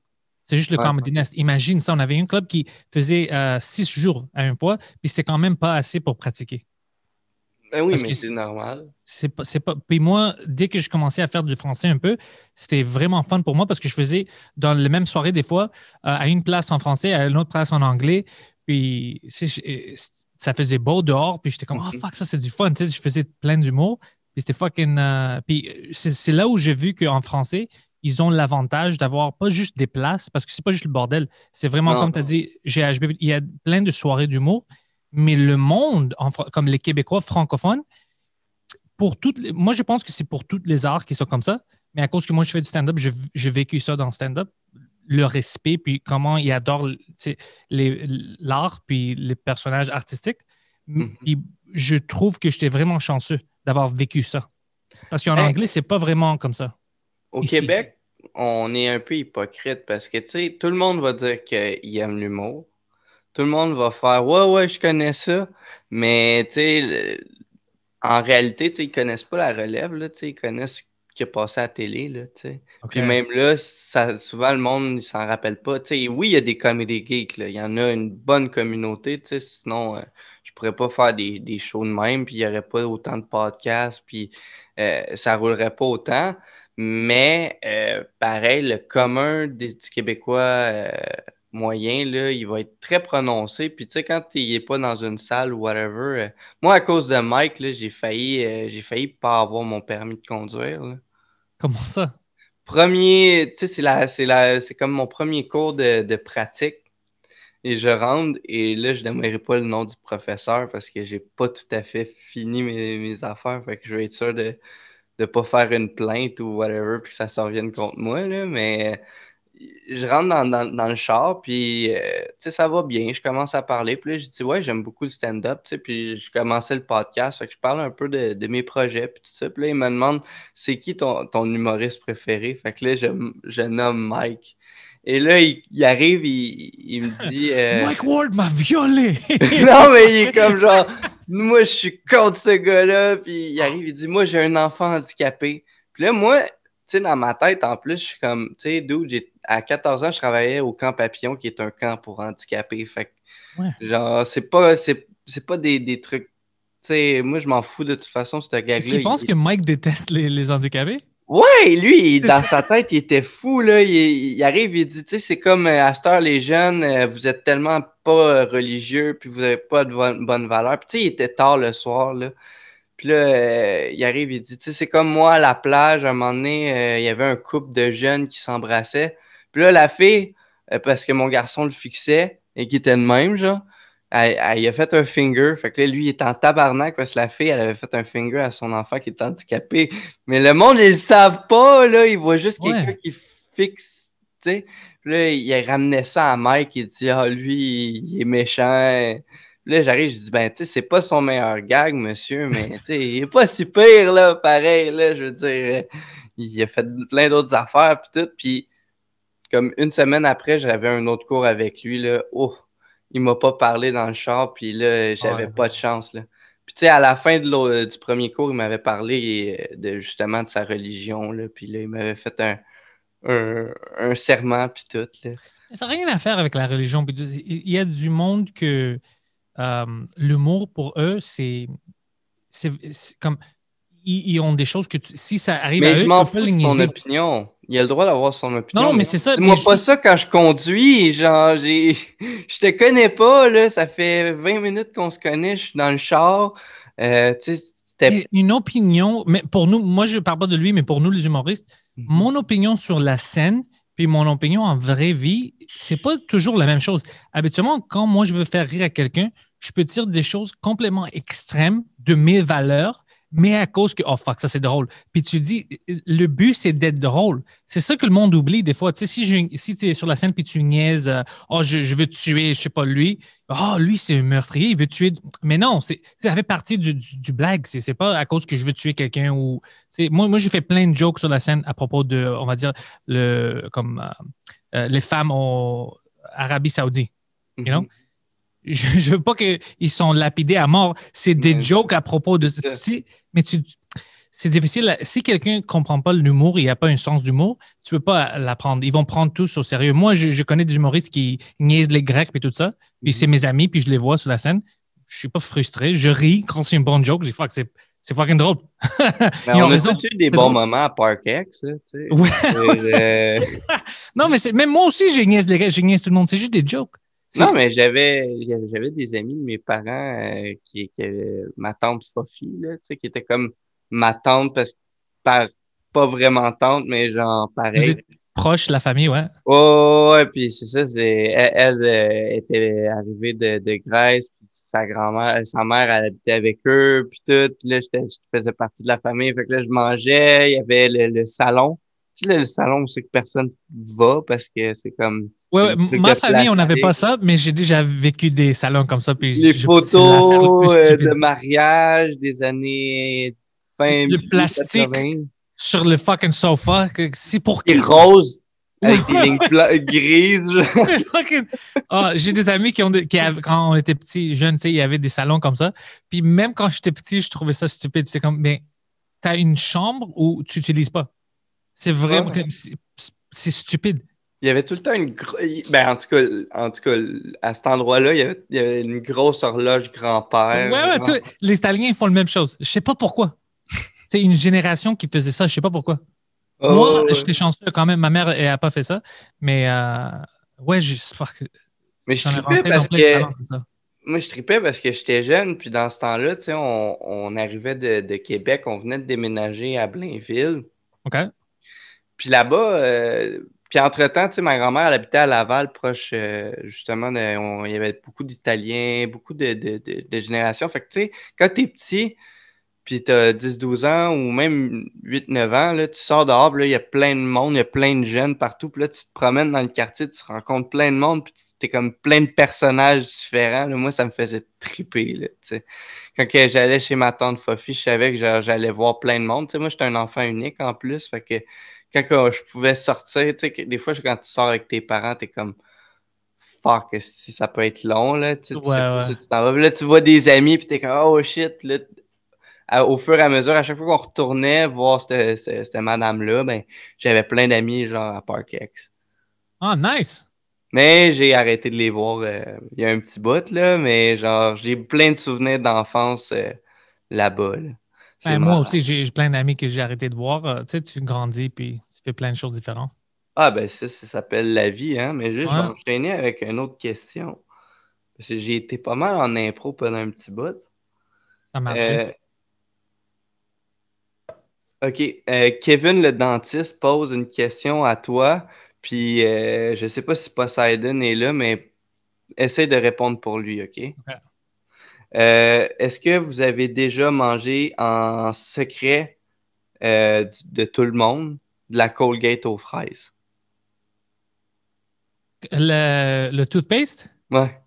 C'est juste le
Ouais.
Comedy Nest. Imagine ça, on avait un club qui faisait euh, six jours à une fois, puis c'était quand même pas assez pour pratiquer.
Ben oui,
Parce
mais c'est normal.
C'est pas, c'est pas. Puis moi, dès que je commençais à faire du français un peu, c'était vraiment fun pour moi parce que je faisais dans les mêmes soirées des fois, euh, à une place en français, à une autre place en anglais. Puis ça faisait beau dehors. Puis j'étais comme, ah
Mhm.
fuck, ça c'est du fun. Tu sais, je faisais plein d'humour. Puis c'était fucking. euh, Puis c'est c'est là où j'ai vu qu'en français, ils ont l'avantage d'avoir pas juste des places parce que c'est pas juste le bordel. C'est vraiment
Non.
comme tu as dit, GHB, il y a plein de soirées d'humour. Mais le monde, en comme les Québécois francophones, pour toutes les- moi, je pense que c'est pour toutes les arts qui sont comme ça. Mais à cause que moi, je fais du stand-up, je- j'ai vécu ça dans le stand-up. Le respect, puis comment ils adorent l'art, puis les personnages artistiques.
Mhm.
Puis je trouve que j'étais vraiment chanceux d'avoir vécu ça. Parce qu'en
Hey.
anglais, c'est pas vraiment comme ça.
Au
Ici.
Québec, on est un peu hypocrite parce que, tu sais, tout le monde va dire qu'il aime l'humour. Tout le monde va faire Ouais, ouais, je connais ça. Mais, tu sais, en réalité, tu sais, ils connaissent pas la relève, là, tu sais, ils connaissent ce qui a passé à la télé, là, tu sais. Puis même là, ça, souvent, le monde, il s'en rappelle pas. Tu sais, oui, il y a des comedy geeks, là. Il y en a une bonne communauté, tu sais, sinon, euh, je pourrais pas faire des, des shows de même, puis il y aurait pas autant de podcasts, puis euh, ça roulerait pas autant. Mais, euh, pareil, le commun des, du Québécois moyen, là, il va être très prononcé. Puis, tu sais, quand il est pas dans une salle ou whatever, euh, moi, à cause de Mike, j'ai failli, euh, j'ai failli pas avoir mon permis de conduire, là.
Comment ça?
Premier, tu sais, c'est la, la, comme mon premier cours de, de pratique. Et je rentre, et là, je n'aimerais pas le nom du professeur parce que j'ai pas tout à fait fini mes, mes affaires. Fait que je vais être sûr de ne pas faire une plainte ou whatever, puis que ça s'en revienne contre moi, là. Mais je rentre dans, dans, dans le char, puis, euh, tu sais, ça va bien. Je commence à parler, puis là, je dis, ouais, j'aime beaucoup le stand-up, tu sais, puis je commençais le podcast, fait que je parle un peu de, de mes projets, puis tout ça. Puis là, il me demande, c'est qui ton, ton humoriste préféré? Fait que là, je, je nomme Mike. Et là, il, il arrive, il, il me dit. euh, *laughs*
Mike Ward m'a violé! *laughs*
non, mais il est comme genre, moi, je suis contre ce gars-là. Puis il arrive, il dit, moi, j'ai un enfant handicapé. Puis là, moi, tu sais, dans ma tête, en plus, je suis comme, tu sais, dude, j'ai- à 14 ans, je travaillais au camp Papillon, qui est un camp pour handicapés. Fait que,
Ouais.
genre, c'est pas, c'est, c'est pas des, des trucs. Moi, je m'en fous de toute façon, ce gag-là.
Est-ce qu'il pense
il-
que Mike déteste les, les handicapés?
Ouais, lui, dans sa tête, il était fou, là. Il, il arrive, il dit, tu sais, c'est comme euh, à cette heure, les jeunes, euh, vous êtes tellement pas euh, religieux, puis vous avez pas de bonne, bonne valeur. Puis, tu sais, il était tard le soir, là. Puis là, il arrive, il dit, tu sais, c'est comme moi à la plage, à un moment donné, il y avait un couple de jeunes qui s'embrassaient. Puis là, la fille, euh, parce que mon garçon le fixait et qui était de même, genre, Elle, a fait un finger. Fait que là, lui, il est en tabarnak parce que la fille, elle avait fait un finger à son enfant qui est handicapé. Mais le monde, ils le savent pas, là. Ils voient juste
Ouais.
quelqu'un qui fixe, tu sais. Puis Là, il ramenait ça à Mike. Il dit, ah, lui, il est méchant. Puis Là, j'arrive, je dis, ben, tu sais, c'est pas son meilleur gag, monsieur, mais, tu sais, il est pas si pire, là, pareil, là. Je veux dire, il a fait plein d'autres affaires, puis tout. Puis, comme une semaine après, j'avais un autre cours avec lui, là. Oh, il m'a pas parlé dans le char, puis là, j'avais
Ouais.
pas de chance, là. Puis, tu sais, à la fin de du premier cours, il m'avait parlé euh, de, justement de sa religion, là. Puis là, il m'avait fait un, un, un serment, puis tout, là.
Ça n'a rien à faire avec la religion. Il y a du monde que euh, l'humour, pour eux, c'est comme. Ils, ils ont des choses que tu- si ça arrive à
Mais
eux,
je m'en fous de son
niaiser.
opinion. Il a le droit d'avoir son opinion.
Non, mais c'est ça. Je-
pas ça quand je conduis. Genre, j'ai. *laughs* Je te connais pas, là. Ça fait 20 minutes qu'on se connaît. Je suis dans le char. Euh,
Une opinion, mais pour nous, moi je parle pas de lui, mais pour nous les humoristes,
Mhm.
mon opinion sur la scène, puis mon opinion en vraie vie, c'est pas toujours la même chose. Habituellement, quand moi je veux faire rire à quelqu'un, je peux dire des choses complètement extrêmes de mes valeurs, mais à cause que, oh fuck, ça c'est drôle. Puis tu dis, le but c'est d'être drôle. C'est ça que le monde oublie des fois. Tu sais, si, tu es sur la scène puis tu niaises, euh, oh, je, veux tuer, je sais pas, lui, oh, lui c'est un meurtrier, il veut tuer. Mais non, c'est, ça fait partie du, du- blague. C'est, c'est pas à cause que je veux tuer quelqu'un ou. Moi, moi j'ai fait plein de jokes sur la scène à propos de, on va dire, le, comme euh, euh, les femmes en Arabie Saoudite. you know?
Mhm.
Je, je veux pas qu'ils sont lapidés à mort. C'est des
Mais-
jokes à propos de. tu sais, mais tu. C'est difficile. Si quelqu'un ne comprend pas l'humour, il n'a pas un sens d'humour, tu ne peux pas l'apprendre. Ils vont prendre tout au sérieux. Moi, je, je connais des humoristes qui niaisent les Grecs et tout ça. Puis c'est mes amis, puis je les vois sur la scène. Je suis pas frustré. Je ris quand c'est une bonne joke. Je dis, fuck, c'est c'est fucking drôle. *laughs*
Mais
Ils ont
on a tous eu des bons
drôle.
moments à Park X, là, tu sais.
Ouais.
Euh, *laughs*
Non, mais même moi aussi, j'ai niaise les Grecs, j'ai niaise tout le monde. C'est juste des jokes.
Non, mais j'avais j'avais des amis de mes parents euh, qui, qui avaient ma tante Fofi, là, tu sais, qui était comme ma tante parce que par pas vraiment tante, mais genre pareil.
proche, la famille, ouais.
Oh, ouais, puis c'est ça, c'est elle, elle, euh, était arrivée de, de Grèce, puis sa grand-mère, sa mère, elle habitait avec eux, puis tout. Là, j'étais, je faisais partie de la famille, fait que là, je mangeais, il y avait le, le salon. Tu sais, là, le salon c'est que personne va parce que c'est comme
Ouais, ma famille, on n'avait pas ça, mais j'ai déjà vécu des salons comme ça. Puis
les photos euh, de mariage des années fin
Le plastique.
80.
sur le fucking sofa. C'est pour
Et
qui?
rose avec des lignes *laughs* grises.
Ah, J'ai des amis qui ont qui avaient- quand on était petits, jeunes, tu sais, il y avait des salons comme ça. Puis même quand j'étais petit, je trouvais ça stupide. C'est comme, mais t'as une chambre où tu n'utilises pas. C'est vraiment, c'est stupide.
Il y avait tout le temps une gro- ben en tout cas en tout cas à cet endroit-là il y avait, il y avait une grosse horloge grand-père.
Ouais, ouais, les Italiens font la même chose. Je sais pas pourquoi. *laughs* C'est une génération qui faisait ça. Je sais pas pourquoi.
Oh,
Moi,
ouais.
j'étais chanceux quand même. Ma mère, elle n'a pas fait ça. Mais euh, ouais, je fuck,
mais je tripais parce que moi je tripais parce que j'étais jeune puis dans ce temps-là tu sais on, on arrivait de, de Québec on venait de déménager à Blainville
OK?
Puis là-bas, euh, puis entre-temps, tu sais, ma grand-mère, elle habitait à Laval, proche, euh, justement, il y avait beaucoup d'Italiens, beaucoup de, de, de, générations. Fait que, tu sais, quand t'es petit, puis t'as 10-12 ans ou même 8-9 ans, là, tu sors dehors, puis là, il y a plein de monde, il y a plein de jeunes partout, puis là, tu te promènes dans le quartier, tu rencontres plein de monde, puis t'es comme plein de personnages différents. moi, ça me faisait triper, tu sais. Quand j'allais chez ma tante Fofi, je savais que j'allais voir plein de monde. Tu sais, moi, j'étais un enfant unique en plus, fait que quand que je pouvais sortir, tu sais, des fois, quand tu sors avec tes parents, t'es comme fuck, si ça peut être long, là, tu
Ouais, ouais.
si tu t'en vas. Puis là, tu vois des amis, puis t'es comme oh shit, là, à- au fur et à mesure, à chaque fois qu'on retournait voir cette, cette, cette madame-là, ben, j'avais plein d'amis, genre, à Park X.
Ah, nice.
Mais j'ai arrêté de les voir euh, il y a un petit bout, là, mais genre, j'ai plein de souvenirs d'enfance euh, là-bas, là.
Ben, moi aussi, j'ai plein d'amis que j'ai arrêté de voir. Euh, tu sais, tu grandis puis tu fais plein de choses différentes.
Ah, ben ça, ça s'appelle la vie, hein. Mais juste, je vais
Ouais.
enchaîner avec une autre question. Parce que j'ai été pas mal en impro pendant un petit bout.
Ça marchait.
Euh, OK. euh, Kevin le dentiste pose une question à toi. Puis, euh, je sais pas si Poseidon est là, mais essaie de répondre pour lui, OK? Euh, Est-ce que vous avez déjà mangé en secret euh, de tout le monde de la Colgate aux fraises?
Le, le toothpaste?
Ouais.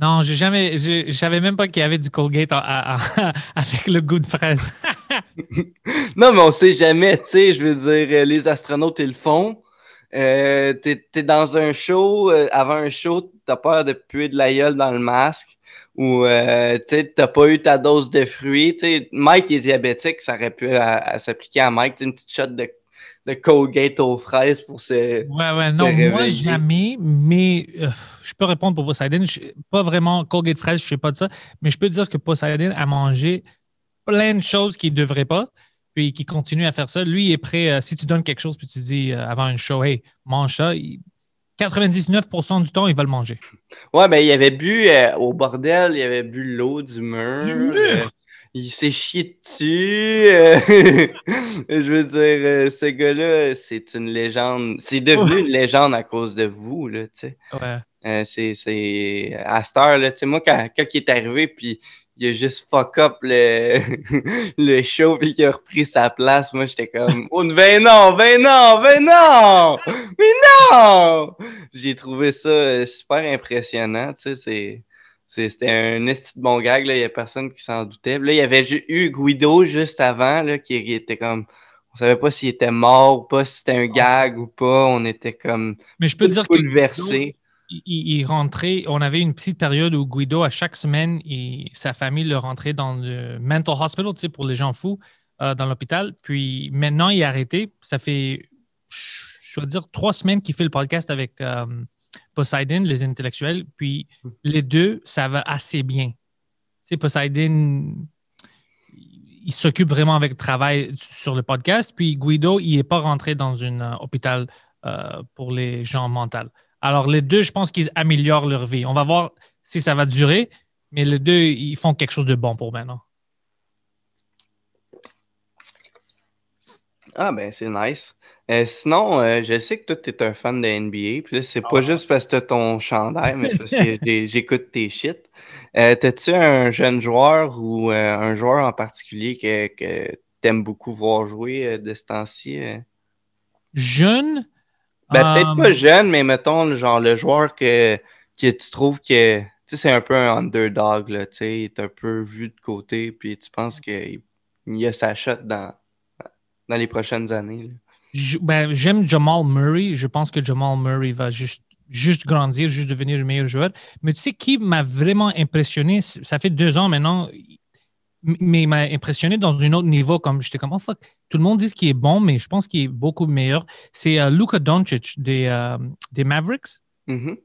Non, j'ai jamais. Je savais même pas qu'il y avait du Colgate en- *laughs* avec le goût de fraise. *laughs*
Non, mais on sait jamais, tu sais, je veux dire, euh, les astronautes, ils le font. Euh, t'es, t'es dans un show, avant un show, t'as peur de puer de la gueule dans le masque, ou euh, tu t'as pas eu ta dose de fruits. Tu sais, Mike est diabétique, ça aurait pu à, à s'appliquer à Mike, tu sais, une petite shot de, de Colgate aux fraises pour se.
Ouais, ouais, non, moi jamais, mais euh, je peux répondre pour Poseidon. Je- pas vraiment Colgate fraise, je sais pas de ça, mais je peux dire que Poseidon a mangé plein de choses qu'il ne devrait pas, puis qu'il continue à faire ça. Lui, il est prêt, euh, si tu donnes quelque chose, puis tu dis euh, avant une show, hey, mange ça, il- 99% du temps, il va le manger.
Ouais, ben, il avait bu euh, au bordel, il avait bu l'eau du mur.
Du mur?
euh, il s'est chié dessus. euh, *laughs* je veux dire, euh, ce gars-là, c'est une légende. C'est devenu une légende à cause de vous, là, tu sais.
Ouais.
Euh, c'est, c'est... À cette heure, là, tu sais, moi, quand, quand il est arrivé, puis il a juste fuck up le, *laughs* le show, puis qu'il a repris sa place, moi, j'étais comme, *laughs* oh, ben non, ben non, ben non! Mais non! J'ai trouvé ça euh, super impressionnant, tu sais, c'est... C'était un esti de bon gag, là. il n'y a personne qui s'en doutait. Puis Là, il y avait eu Guido juste avant, là, qui, était comme... On savait pas s'il était mort ou pas, si c'était un gag ou pas. On était comme
Mais je peux dire que
bouleversés.
Il, rentrait, on avait une petite période où Guido, à chaque semaine, sa famille le rentrait dans le mental hospital, tu sais, pour les gens fous, euh, dans l'hôpital. Puis maintenant, il a arrêté. Ça fait, je dois dire, trois semaines qu'il fait le podcast avec euh, Poseidon, les intellectuels. Puis les deux, ça va assez bien. Tu sais, Poseidon, il s'occupe vraiment avec le travail sur le podcast. Puis Guido, il n'est pas rentré dans un euh, hôpital pour les gens mentaux. Alors, les deux, je pense qu'ils améliorent leur vie. On va voir si ça va durer, mais les deux, ils font quelque chose de bon pour maintenant.
Ah ben c'est nice. Euh, sinon, euh, je sais que toi, tu es un fan de NBA. Puis là, c'est pas
ouais.
juste parce que t'as ton chandail, mais c'est parce que j'ai- *laughs* j'écoute tes shit. Euh, T'as-tu un jeune joueur ou euh, un joueur en particulier que, que t'aimes beaucoup voir jouer euh, de ce temps-ci? euh?
Jeune,
Ben, peut-être
euh,
pas jeune, mais mettons, genre, le joueur que, que tu trouves que, tu sais, c'est un peu un underdog, là, tu sais, il est un peu vu de côté, puis tu penses qu'il il a sa shot dans, dans les prochaines années,
ben, j'aime Jamal Murray. Je pense que Jamal Murray va juste, juste grandir, juste devenir le meilleur joueur. Mais tu sais qui m'a vraiment impressionné? Ça fait deux ans maintenant, mais il m'a impressionné dans un autre niveau. Comme j'étais comme, oh fuck, tout le monde dit qu'il est bon, mais je pense qu'il est beaucoup meilleur. C'est euh, Luka Doncic des, euh, des Mavericks.
Mhm.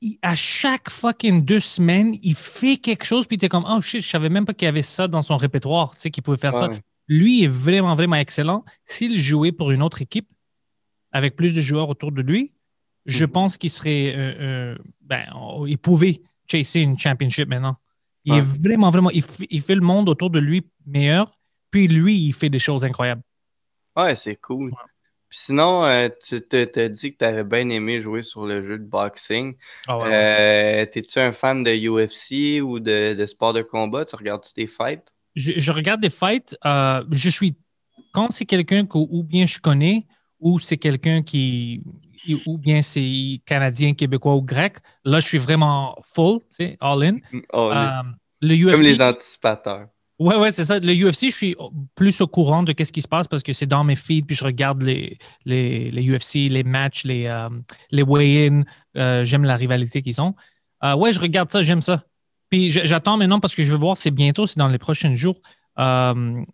il- à chaque fucking deux semaines, il fait quelque chose, puis t'es comme, oh shit, je savais même pas qu'il y avait ça dans son répertoire, tu sais, qu'il pouvait faire ça. Lui est vraiment, vraiment excellent. S'il jouait pour une autre équipe, avec plus de joueurs autour de lui, je
Mhm.
pense qu'il serait, euh, euh, ben, il pouvait chasser une championship maintenant. Il
Ouais.
est vraiment, vraiment, il fait, il fait le monde autour de lui meilleur, puis lui, il fait des choses incroyables.
Ouais, c'est cool. Sinon, euh, tu te- dit que tu avais bien aimé jouer sur le jeu de boxing.
Ah ouais, ouais.
Euh, T'es-tu un fan de UFC ou de, de sport de combat? Tu regardes-tu des fights?
je, je regarde des fights. euh, je suis. Quand c'est quelqu'un que ou bien je connais, ou c'est quelqu'un qui. Ou bien c'est canadien, québécois ou grec, là, je suis vraiment full, tu sais, all in.
Les-
Euh, le UFC.
comme les anticipateurs.
Ouais, ouais, c'est ça. Le UFC, je suis plus au courant de ce qui se passe parce que c'est dans mes feeds, puis je regarde les, les, les UFC, les matchs, les, euh, les weigh-in. Euh, j'aime la rivalité qu'ils ont. Euh, ouais, je regarde ça, j'aime ça. Puis j'attends maintenant parce que je veux voir, c'est bientôt, c'est dans les prochains jours.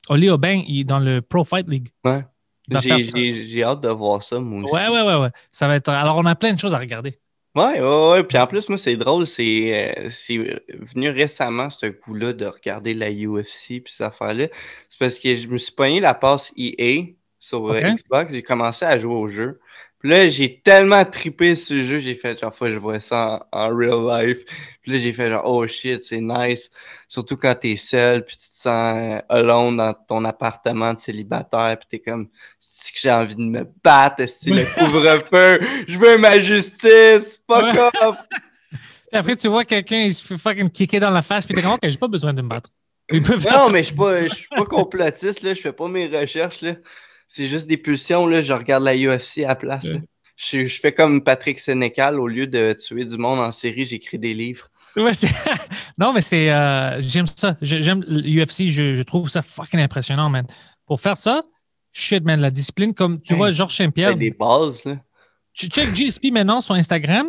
Oli Aubin, il est dans le Pro Fight League.
Ouais. J'ai hâte de voir ça, moi aussi.
Ouais, ouais, ouais, ouais. Ça va être. Alors, on a plein de choses à regarder.
Ouais, ouais, ouais. Puis en plus, moi, c'est drôle, c'est euh, venu récemment, ce coup-là, de regarder la UFC puis ces affaires-là. C'est parce que je me suis pogné la passe EA sur euh. Xbox, j'ai commencé à jouer au jeu. Puis là, j'ai tellement trippé sur le jeu, j'ai fait genre, faut que je vois ça en, en real life. Puis là, j'ai fait genre, oh shit, c'est nice. Surtout quand t'es seul, puis tu te sens euh, alone dans ton appartement de célibataire, puis t'es comme, c'est que j'ai envie de me battre, c'est le *laughs* couvre-feu, je veux ma justice, fuck off!
Puis après, tu vois quelqu'un, il se fait fucking kicker dans la face, puis t'es comme, OK, j'ai pas besoin de me battre. *laughs*
Non, mais je suis pas, je suis pas complotiste, là. Je fais pas mes recherches, là. C'est juste des pulsions, là. Je regarde la UFC à la place.
Ouais.
Je, je fais comme Patrick Sénécal, au lieu de tuer du monde en série, j'écris des livres.
Ouais, *laughs* non, mais c'est. euh, J'aime ça. J'aime l'UFC. Je, je trouve ça fucking impressionnant, man. Pour faire ça, shit, man, la discipline, comme tu vois, Georges Saint-Pierre,
des bases, là.
tu check GSP maintenant sur Instagram.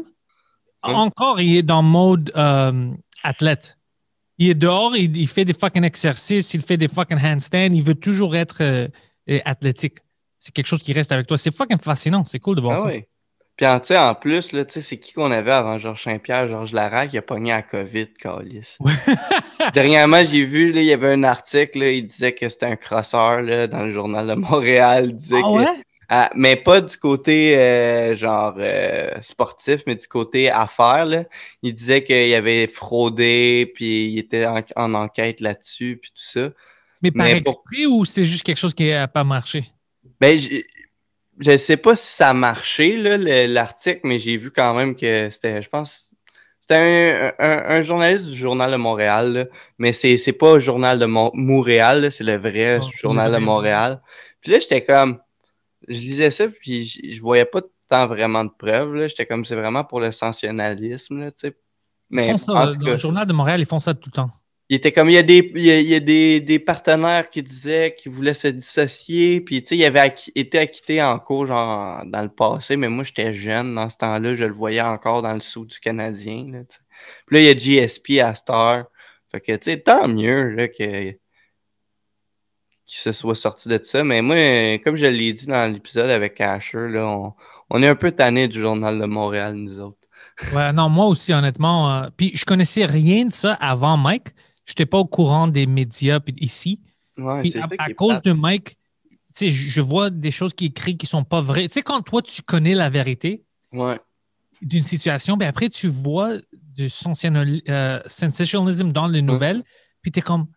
Ouais.
Encore, il est dans mode euh, athlète. Il est dehors, il, il fait des fucking exercices, il fait des fucking handstands, il veut toujours être euh, euh, athlétique. C'est quelque chose qui reste avec toi. C'est fucking fascinant. C'est cool de voir
Ah
ça.
oui. Puis en, en plus, là, c'est qui qu'on avait avant Georges Saint-Pierre? Georges Larac, il a pogné à COVID, Calis. *laughs* Dernièrement, j'ai vu, là, il y avait un article, là, il disait que c'était un crosseur là, dans le journal de Montréal. Il disait
Ah
que-
ouais?
Ah, mais pas du côté euh, genre euh, sportif, mais du côté affaires. Là. Il disait qu'il avait fraudé, puis il était en, en enquête là-dessus, puis tout ça.
Mais par
Mais pour-
ou c'est juste quelque chose qui n'a pas marché?
Ben, je sais pas si ça a marché, l'article, mais j'ai vu quand même que c'était, je pense, c'était un, un- un journaliste du Journal de Montréal, là, mais c'est, c'est pas le Journal de Mon- Montréal, c'est le vrai
Oh,
Journal de. Montréal. Puis là, j'étais comme, je lisais ça, puis je, je voyais pas tant vraiment de preuves. J'étais comme, c'est vraiment pour le sensationnalisme, là, sais.
Ils
Mais
font ça, euh, dans
cas,
le journal de Montréal, ils font ça tout le temps.
Il était comme, il y a des, il y a, des, des partenaires qui disaient qu'ils voulaient se dissocier, puis tu sais, il avait été acquitté en cours, genre, dans le passé, mais moi, j'étais jeune dans ce temps-là, je le voyais encore dans le sous du Canadien, là. Puis là, il y a GSP à Star, fait que, tu sais, tant mieux, là, que qu'il se soit sorti de ça, mais moi, comme je l'ai dit dans l'épisode avec Asher, là, on, on est un peu tanné du Journal de Montréal, nous autres.
Ouais, non, moi aussi, honnêtement. euh, puis je connaissais rien de ça avant Mike. Je n'étais pas au courant des médias puis ici.
Ouais,
Puis à, à cause de Mike, je vois des choses qui écrivent qui sont pas vraies. Tu sais, quand toi, tu connais la vérité
Ouais.
d'une situation, ben après, tu vois du euh, sensationalism dans les nouvelles, puis tu es comme,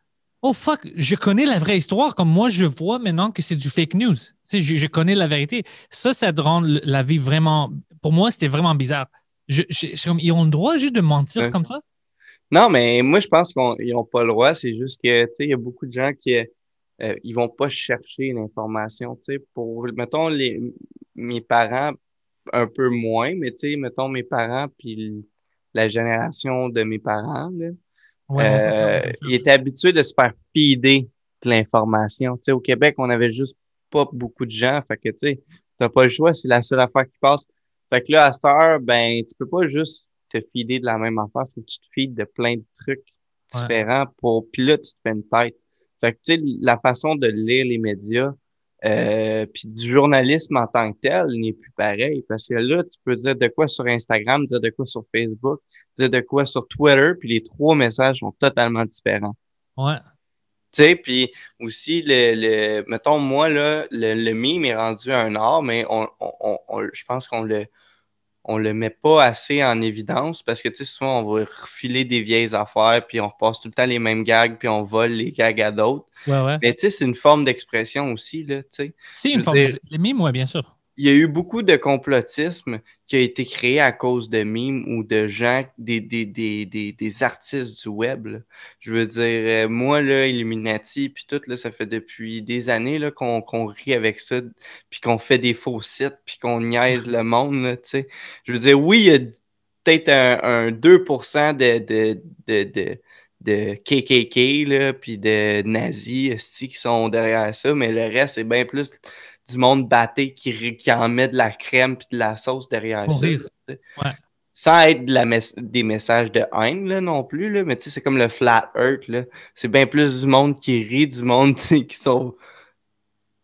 oh fuck, je connais la vraie histoire. Comme moi, je vois maintenant que c'est du fake news. Tu sais, je, je connais la vérité. Ça, ça te rend la vie vraiment. Pour moi, c'était vraiment bizarre. Je, je- je suis comme, ils ont le droit juste de mentir
Ouais.
comme ça?
Non, mais moi, je pense qu'ils n'ont pas le droit. C'est juste que, tu sais, il y a beaucoup de gens qui euh, ils vont pas chercher l'information. Tu sais, pour, mettons, les, mes parents, un peu moins, mais tu sais, mettons, mes parents, puis la génération de mes parents, là,
Ouais,
euh,
ouais, ouais.
ils étaient habitués de se faire feeder de l'information. Tu sais, au Québec, on avait juste pas beaucoup de gens. Fait que, tu sais, t'as pas le choix, c'est la seule affaire qui passe. Fait que là, à cette heure, ben, tu peux pas juste te feeder de la même affaire. Faut que tu te feedes de plein de trucs
Ouais.
différents pour, puis là, tu te fais une tête. Fait que, tu sais, la façon de lire les médias, euh, puis du journalisme en tant que tel n'est plus pareil. Parce que là, tu peux dire de quoi sur Instagram, dire de quoi sur Facebook, dire de quoi sur Twitter, puis les trois messages sont totalement différents.
Ouais.
Tu sais, puis aussi, le, le, mettons, moi, là, le, le mime est rendu un art, mais on, on, on- on- je pense qu'on le, on le met pas assez en évidence parce que, tu sais, souvent, on va refiler des vieilles affaires, puis on repasse tout le temps les mêmes gags, puis on vole les gags à d'autres.
Ouais, ouais.
Mais, tu sais, c'est une forme d'expression aussi, là, tu sais.
C'est une forme.
dire-
Les mimes, ouais, bien sûr.
Il y a eu beaucoup de complotisme qui a été créé à cause de mimes ou de gens, des, des, des, artistes du web. Je veux dire, euh, moi, là, Illuminati, puis tout, là, ça fait depuis des années là, qu'on rit avec ça, puis qu'on fait des faux sites, puis qu'on niaise le monde. Là, tu sais. Je veux dire, oui, il y a peut-être un, un 2% de, de, de, KKK, puis de nazis qui sont derrière ça, mais le reste, c'est bien plus du monde batté qui, qui en met de la crème puis de la sauce derrière ça.
Ouais.
Sans être de la mes- des messages de haine là, non plus, là, mais tu sais, c'est comme le flat earth. là. C'est bien plus du monde qui rit, du monde qui sont.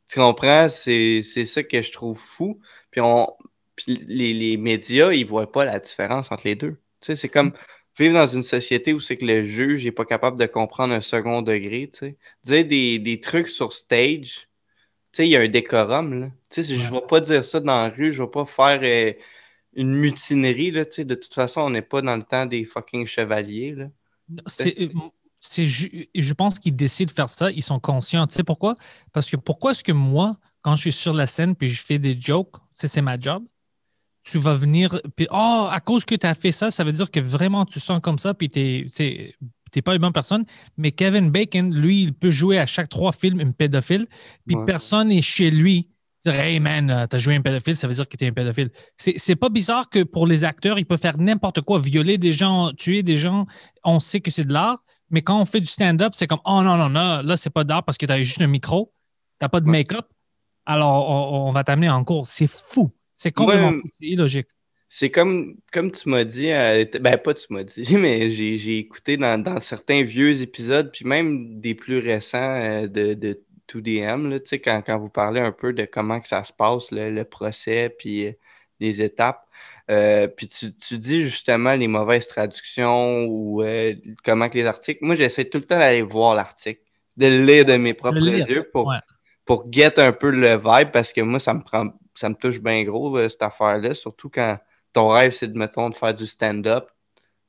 Tu comprends? C'est c'est ça que je trouve fou. Puis, on, puis les, les médias, ils voient pas la différence entre les deux. Tu sais, c'est comme vivre dans une société où c'est que le juge n'est pas capable de comprendre un second degré. Tu sais. Dire des, des trucs sur stage, sais, il y a un décorum, là. Tu sais, je vais pas dire ça dans la rue, je vais pas faire euh, une mutinerie, là, tu sais. De toute façon, on n'est pas dans le temps des fucking chevaliers, là.
C'est, euh, c'est, ju- je pense qu'ils décident de faire ça, ils sont conscients. Tu sais pourquoi? Parce que pourquoi est-ce que moi, quand je suis sur la scène puis je fais des jokes, c'est, c'est ma job, tu vas venir. Puis, oh, à cause que tu as fait ça, ça veut dire que vraiment tu sens comme ça, puis tu n'es pas une bonne personne. Mais Kevin Bacon, lui, il peut jouer à chaque trois films un pédophile, puis
Ouais.
personne n'est chez lui. Dire, hey man, euh, t'as joué un pédophile, ça veut dire que t'es un pédophile. C'est pas bizarre que pour les acteurs, ils peuvent faire n'importe quoi, violer des gens, tuer des gens. On sait que c'est de l'art, mais quand on fait du stand-up, c'est comme, oh non, non, non, là, c'est pas d'art parce que t'as juste un micro, t'as pas de make-up, alors on, on va t'amener en cours. C'est fou. C'est complètement
Ouais.
fou. C'est illogique.
C'est comme, comme tu m'as dit, euh, ben pas tu m'as dit, *laughs* mais j'ai j'ai écouté dans, dans certains vieux épisodes, puis même des plus récents euh, de, de 2DM, là, tu sais, quand, quand vous parlez un peu de comment que ça se passe, le, le procès, puis euh, les étapes. Euh, puis tu, tu dis justement les mauvaises traductions ou euh, comment que les articles. Moi, j'essaie tout le temps d'aller voir l'article, de le lire de mes propres yeux pour,
ouais.
pour get un peu le vibe parce que moi, ça me prend ça me touche bien gros, cette affaire-là, surtout quand ton rêve, c'est de, mettons, de faire du stand-up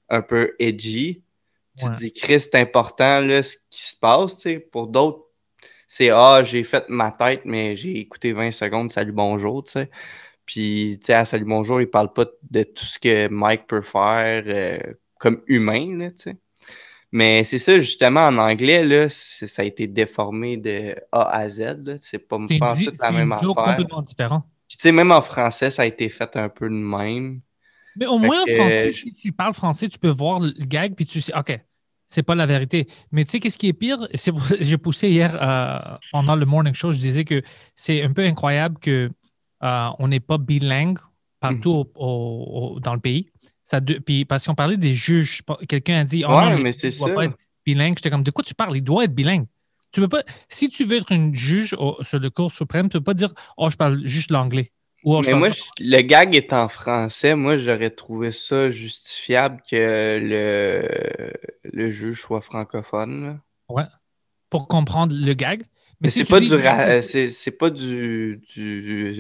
un peu edgy. Tu
Ouais.
te dis, Chris, c'est important, là, ce qui se passe, tu sais. Pour d'autres, c'est, ah, j'ai fait ma tête, mais j'ai écouté 20 secondes, salut, bonjour, tu sais. Puis, tu sais, à salut, bonjour, il parle pas de tout ce que Mike peut faire euh, comme humain, là, tu sais. Mais c'est ça, justement, en anglais, là, c'est- ça a été déformé de A à Z, là. C'est pas,
C'est
pas la
c'est
même affaire.
complètement différent.
Puis, tu sais, même en français, ça a été fait un peu de même.
Mais au moins en français,
euh,
si tu parles français, tu peux voir le gag puis tu sais, OK, c'est pas la vérité. Mais tu sais, qu'est-ce qui est pire? *laughs* C'est J'ai poussé hier euh, pendant le morning show, je disais que c'est un peu incroyable que euh, on n'est pas bilingue partout au- au- au- dans le pays. Ça de- puis parce qu'on parlait des juges, quelqu'un a dit, oh
Ouais,
non, les
mais c'est ça.
pas être bilingue. J'étais comme, de quoi tu parles? Il doit être bilingue. Tu peux pas, si tu veux être une juge au- sur le cours suprême, tu peux pas dire, oh, je parle juste l'anglais. Ou, oh,
Mais moi, je- le gag est en français. Moi, j'aurais trouvé ça justifiable que le, le juge soit francophone. là.
pour comprendre le gag.
Mais
si
c'est pas
dis-
du, ra- euh, c'est c'est pas du, du-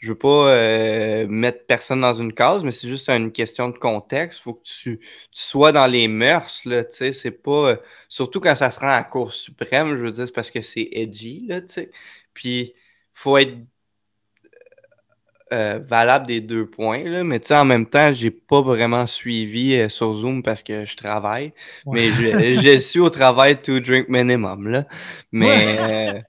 je veux pas euh, mettre personne dans une case, mais c'est juste une question de contexte. Faut que tu, tu sois dans les mœurs, là, tu sais. C'est pas, euh, surtout quand ça se rend à la Cour suprême, je veux dire, c'est parce que c'est edgy, là, tu sais. Puis, faut être euh, valable des deux points, là. Mais tu sais, en même temps, j'ai pas vraiment suivi euh, sur Zoom parce que je travaille.
Ouais.
Mais je, je suis au travail to drink minimum, là. Mais euh,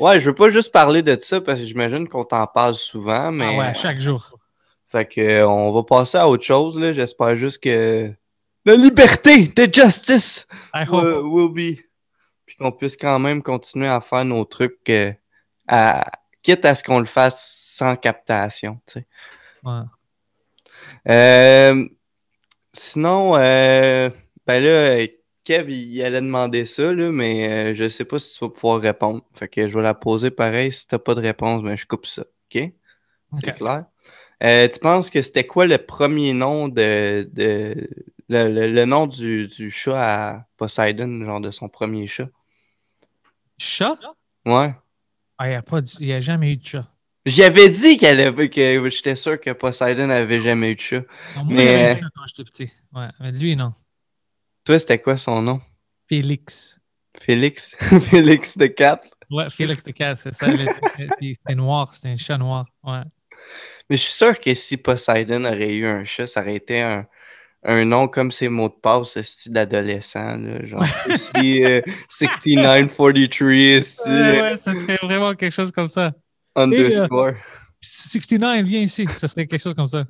ouais, je veux pas juste parler de ça parce que j'imagine qu'on t'en parle souvent, mais
Ah ouais, chaque jour.
fait que euh, on va passer à autre chose, là. J'espère juste que la liberté, the justice will be. Puis qu'on puisse quand même continuer à faire nos trucs euh, à, quitte à ce qu'on le fasse sans captation, tu sais.
Ouais.
Euh, sinon, euh, ben là, Kev, il allait demander ça, là, mais euh, je sais pas si tu vas pouvoir répondre. Fait que je vais la poser pareil. Si t'as pas de réponse, ben je coupe ça. OK? C'est clair? Euh, tu penses que c'était quoi le premier nom de, de le, le- le nom du, du chat à Poseidon, genre de son premier chat?
Chat?
Ouais.
Ah, il n'y a, pas il a jamais eu de chat.
J'y avais dit qu'elle avait, que j'étais sûr que Poseidon avait jamais eu de chat.
Non, moi,
Mais-
j'avais chat quand j'étais petit. Ouais, mais lui, non.
Toi, c'était quoi son nom?
Félix.
Félix? *laughs* Félix de 4?
Ouais, Félix de Cat, c'est ça. C'était noir, c'était un chat noir. Ouais.
Mais je suis sûr que si Poseidon aurait eu un chat, ça aurait été un, un nom comme ses mots de passe, ce style d'adolescent, genre *laughs* aussi, euh, 6943, esti,
Ouais, ouais, ça serait vraiment quelque chose comme ça.
underscore,
69, viens ici. Ça serait quelque chose comme ça.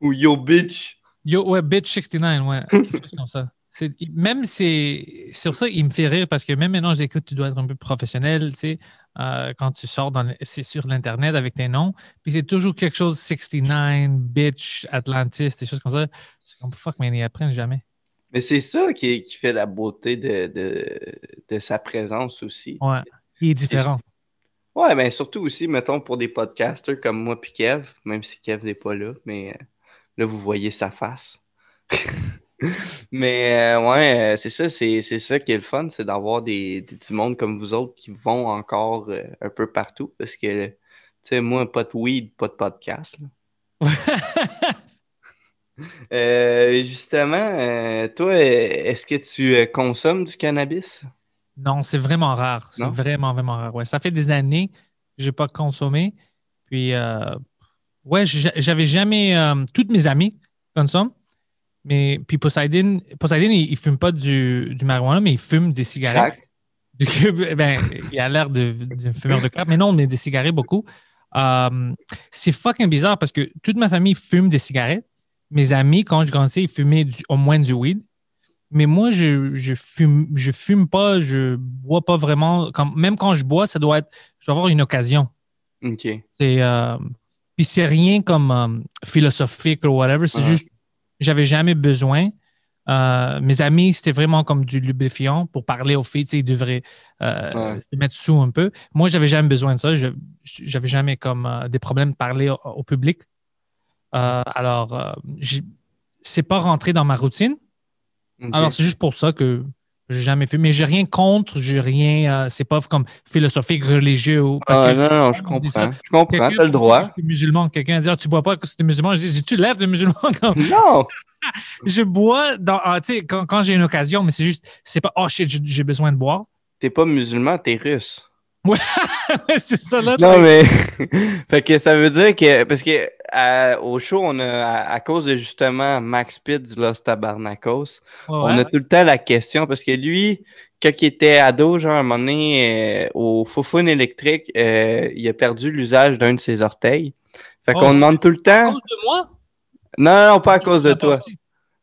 ou yo bitch.
Yo, ouais, bitch 69, ouais. Quelque chose comme ça. Même c'est, c'est pour ça qu'il me fait rire parce que même maintenant, j'écoute, tu dois être un peu professionnel, tu sais, euh, quand tu sors dans c'est sur l'Internet avec tes noms. Puis c'est toujours quelque chose 69, bitch, Atlantis, des choses comme ça. C'est comme fuck, mais ils apprennent jamais.
Mais c'est ça qui, qui fait la beauté de, de, de sa présence aussi.
Ouais. Il est différent.
Ouais, mais surtout aussi, mettons, pour des podcasters comme moi puis Kev, même si Kev n'est pas là, mais euh, là, vous voyez sa face. *laughs* mais euh, ouais, euh, c'est ça, c'est c'est ça qui est le fun, c'est d'avoir des, des- du monde comme vous autres qui vont encore euh, un peu partout, parce que, tu sais, moi, pas de weed, pas de podcast. *laughs* justement, toi, est-ce que tu consommes du cannabis?
non, c'est vraiment rare. C'est
Non?
vraiment, vraiment rare. Ouais. Ça fait des années que je n'ai pas consommé. Puis, Ouais, j'a- j'avais jamais. toutes mes amies consomment. Mais puis Poseidon, Poseidon il, il fume pas du, du marijuana, mais il fume des cigarettes. Du cube, *laughs* ben, il a l'air de- d'un fumeur de crack, mais non, mais des cigarettes beaucoup. Euh, c'est fucking bizarre parce que toute ma famille fume des cigarettes. Mes amis, quand je grandissais, ils fumaient du- au moins du weed. Mais moi, je, je fume, je fume pas, je bois pas vraiment. Comme, même quand je bois, ça doit être, je dois avoir une occasion.
OK.
C'est, euh, puis c'est rien comme euh, philosophique ou whatever. C'est juste, j'avais jamais besoin. Euh, mes amis, c'était vraiment comme du lubrifiant pour parler aux filles. Ils devraient euh,
Ouais.
se mettre sous un peu. Moi, j'avais jamais besoin de ça. Je, j'avais jamais comme euh, des problèmes de parler au, au public. Alors, c'est pas rentré dans ma routine. Alors, c'est juste pour ça que j'ai jamais fait. Mais j'ai rien contre, j'ai rien. euh, c'est pas comme philosophique, religieux. Ou, parce
Ah,
que
non, non, je
ça.
comprends. Je comprends, t'as le droit.
musulman. Quelqu'un dit Ah, Tu bois pas que tu es musulman. Je dis J'ai-tu l'air de musulman? *laughs* Comme,
Non! *laughs*
Je bois dans, ah, tu quand, quand j'ai une occasion, mais c'est juste, c'est pas Oh shit, j'ai besoin de boire.
T'es pas musulman, t'es russe. *laughs*
c'est ça là.
Non, mais. *laughs* fait que ça veut dire que. Parce que à- au show, on a, à, à cause de justement Max Pitt du Los Tabarnakos,
Ouais,
on
ouais.
a tout le temps la question parce que lui, quand il était ado, genre à un moment donné, euh, au Foufoune électrique, euh, il a perdu l'usage d'un de ses orteils. Fait qu'on
Oh.
demande tout le
À
temps.
cause de moi?
Non, non, pas à cause de toi.